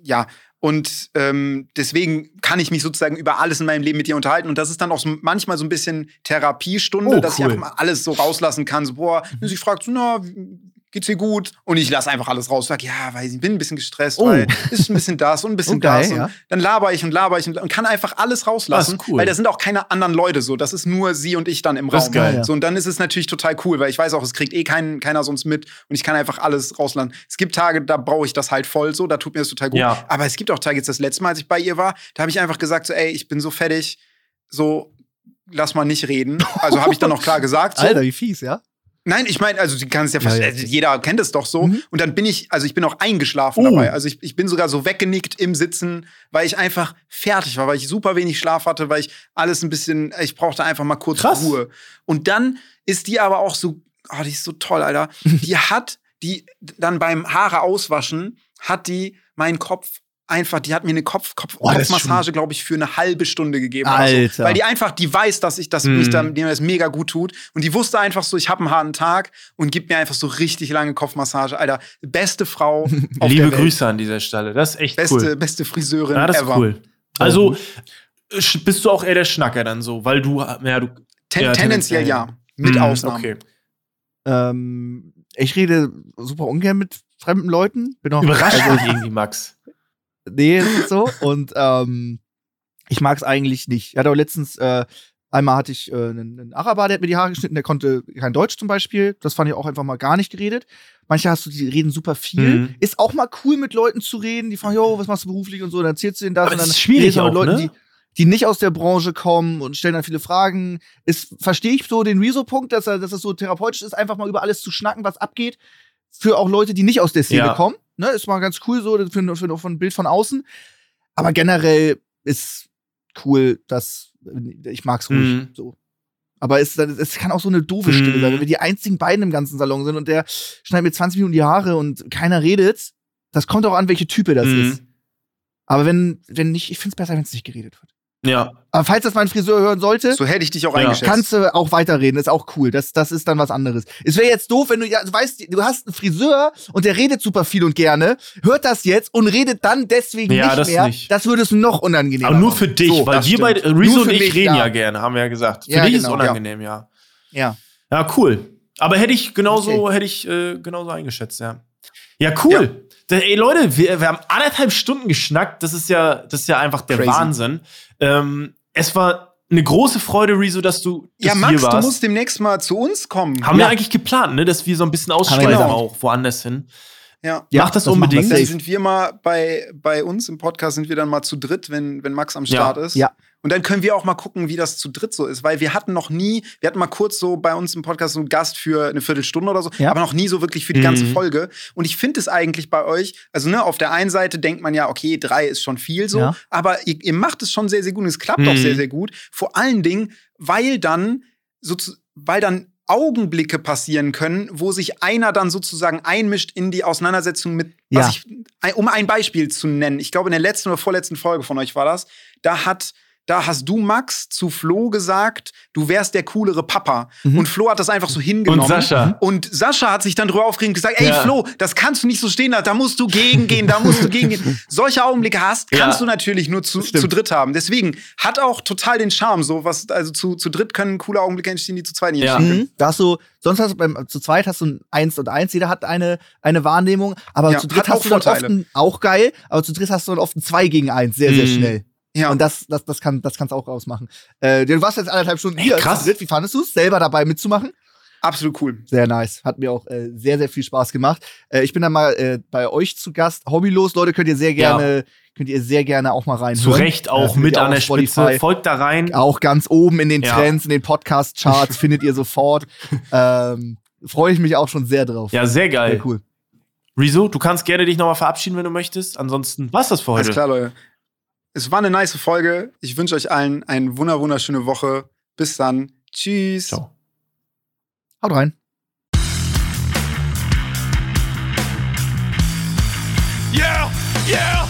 ja. Und ähm, deswegen kann ich mich sozusagen über alles in meinem Leben mit dir unterhalten. Und das ist dann auch so manchmal so ein bisschen Therapiestunde, Oh, dass ich cool. einfach mal alles so rauslassen kann. So, boah, sie fragt so, na, wie- geht's dir gut? Und ich lasse einfach alles raus. Sag, ja, weiß ich bin ein bisschen gestresst, Oh. weil ist ein bisschen das und ein bisschen geil, das. Und ja. dann laber ich und laber ich und, und kann einfach alles rauslassen, ist cool. weil da sind auch keine anderen Leute so. Das ist nur sie und ich dann im Das ist Raum. geil, ja. So, und dann ist es natürlich total cool, weil ich weiß auch, es kriegt eh kein, keiner sonst mit und ich kann einfach alles rauslassen. Es gibt Tage, da brauche ich das halt voll so, da tut mir das total gut. Ja. Aber es gibt auch Tage, jetzt das letzte Mal, als ich bei ihr war, da habe ich einfach gesagt, so, ey, ich bin so fertig, so, lass mal nicht reden. Also habe ich dann auch klar gesagt. So. Alter, wie fies, ja? Nein, ich meine, also sie kann es ja, Ja, ja. Also, jeder kennt es doch so. Mhm. Und dann bin ich, also ich bin auch eingeschlafen Oh. dabei. Also ich, ich bin sogar so weggenickt im Sitzen, weil ich einfach fertig war, weil ich super wenig Schlaf hatte, weil ich alles ein bisschen, ich brauchte einfach mal kurz Krass. Ruhe. Und dann ist die aber auch so, oh, die ist so toll, Alter. Die hat, die dann beim Haare auswaschen, hat die meinen Kopf einfach, die hat mir eine Kopf, Kopf, ist Kopfmassage, glaube ich, für eine halbe Stunde gegeben. oder So. Alter. Weil die einfach, die weiß, dass ich das, Mhm. mich da, mir das mega gut tut. Und die wusste einfach so, ich habe einen harten Tag und gibt mir einfach so richtig lange Kopfmassage. Alter, beste Frau auf Liebe der Welt. Grüße an dieser Stelle. Das ist echt Beste, cool. beste Friseurin Ja, das ist ever. cool. Also sch- bist du auch eher der Schnacker dann so, weil du, ja, du. Ten Ja, tendenziell ja. Mit Hm, Ausnahmen. Okay. Ähm, ich rede super ungern mit fremden Leuten. Bin auch Überrascht also, irgendwie, Max. Nee, so. Und ähm, ich mag es eigentlich nicht. Ich hatte auch letztens, äh, einmal hatte ich äh, einen, einen Araber, der hat mir die Haare geschnitten, der konnte kein Deutsch zum Beispiel. Das fand ich auch einfach mal gar nicht geredet. Manche hast du, die reden super viel. Mhm. Ist auch mal cool, mit Leuten zu reden, die fragen, jo, was machst du beruflich und so, dann erzählst du denen das. Aber und das dann ist schwierig redest du mit auch, Leuten, ne? die, die nicht aus der Branche kommen und stellen dann viele Fragen. Ist, verstehe ich so den Rezo-Punkt, dass, er, dass es so therapeutisch ist, einfach mal über alles zu schnacken, was abgeht. Für auch Leute, die nicht aus der Szene Ja. kommen. Ne, ist mal ganz cool so, für, für, für ein Bild von außen. Aber generell ist cool, dass ich mag's ruhig Mhm. so. Aber es, es kann auch so eine doofe Stimme Mhm. sein, wenn wir die einzigen beiden im ganzen Salon sind und der schneidet mir 20 Minuten die Haare und keiner redet. Das kommt auch an, welche Type das Mhm. ist. Aber wenn, wenn nicht, ich find's besser, wenn es nicht geredet wird. Ja. Aber falls das mein Friseur hören sollte, So hätte ich dich auch Ja. eingeschätzt. kannst du auch weiterreden. Ist auch cool. Das, das ist dann was anderes. Es wäre jetzt doof, wenn du, ja, du weißt, du hast einen Friseur und der redet super viel und gerne, hört das jetzt und redet dann deswegen Ja, nicht das mehr. nicht. Das würde es noch unangenehmer Aber nur für dich, So, weil wir stimmt. beide, Rezo Nur und für ich mich, reden ja. ja. gerne, haben wir ja gesagt. Für Ja, dich genau, ist unangenehm, ja. Ja. Ja, cool. Aber hätte ich genauso, hätte ich äh, genauso eingeschätzt, ja. Ja, cool. Ey, Leute, wir, wir haben anderthalb Stunden geschnackt. Das ist ja, das ist ja einfach der Crazy. Wahnsinn. Ähm, es war eine große Freude, Rezo, dass du, dass ja, Max, hier du musst demnächst mal zu uns kommen. haben Ja. wir eigentlich geplant, ne, dass wir so ein bisschen wir ausschweifen gesagt. auch woanders hin. Ja. Ja, Mach das wir unbedingt. Dann sind wir mal bei, bei uns im Podcast, sind wir dann mal zu dritt, wenn, wenn Max am Start ist. Ja. Und dann können wir auch mal gucken, wie das zu dritt so ist, weil wir hatten noch nie, wir hatten mal kurz so bei uns im Podcast so einen Gast für eine Viertelstunde oder so, Ja. aber noch nie so wirklich für die Mhm. ganze Folge. Und ich finde es eigentlich bei euch, also ne, auf der einen Seite denkt man ja, okay, drei ist schon viel so, Ja. aber ihr, ihr macht es schon sehr, sehr gut und es klappt Mhm. auch sehr, sehr gut. Vor allen Dingen, weil dann, so, weil dann Augenblicke passieren können, wo sich einer dann sozusagen einmischt in die Auseinandersetzung mit, was Ja. ich, um ein Beispiel zu nennen. Ich glaube, in der letzten oder vorletzten Folge von euch war das. Da hat, da hast du, Max, zu Flo gesagt, du wärst der coolere Papa. Mhm. Und Flo hat das einfach so hingenommen. Und Sascha. Und Sascha hat sich dann drüber aufgeregt und gesagt, ey Ja. Flo, das kannst du nicht so stehen lassen, da musst du gegengehen, da musst du gegengehen. Solche Augenblicke hast, kannst Ja. du natürlich nur zu, zu dritt haben. Deswegen hat auch total den Charme, so was, also zu, zu dritt können coole Augenblicke entstehen, die zu zweit nicht Ja. entstehen können. Mhm. Da hast du, sonst hast du beim, zu zweit hast du ein Eins und Eins, jeder hat eine, eine Wahrnehmung, aber Ja, zu dritt hast du dann oft Vorteile. ein, auch geil, aber zu dritt hast du dann oft ein Zwei gegen Eins, sehr, sehr Mhm. schnell. Ja. Und das, das, das kann, das kannst du auch ausmachen. Äh, du warst jetzt anderthalb Stunden Ey, hier, krass. zu dritt. Wie fandest du es, selber dabei mitzumachen? Absolut cool. Sehr nice. Hat mir auch äh, sehr, sehr viel Spaß gemacht. Äh, ich bin dann mal äh, bei euch zu Gast. Hobbylos, Leute, könnt ihr sehr gerne, könnt ihr sehr gerne auch mal reinhören. Zu Recht Äh, auch mit an der Spotify. Spitze. Folgt da rein. Auch ganz oben in den Ja. Trends, in den Podcast-Charts findet ihr sofort. Ähm, Freue ich mich auch schon sehr drauf. Ja, sehr geil. Sehr cool. Rezo, du kannst gerne dich nochmal verabschieden, wenn du möchtest. Ansonsten war's das für heute. Alles klar, Leute. Es war eine nice Folge. Ich wünsche euch allen eine wunder wunderschöne Woche. Bis dann. Tschüss. Ciao. Haut rein. Yeah, yeah.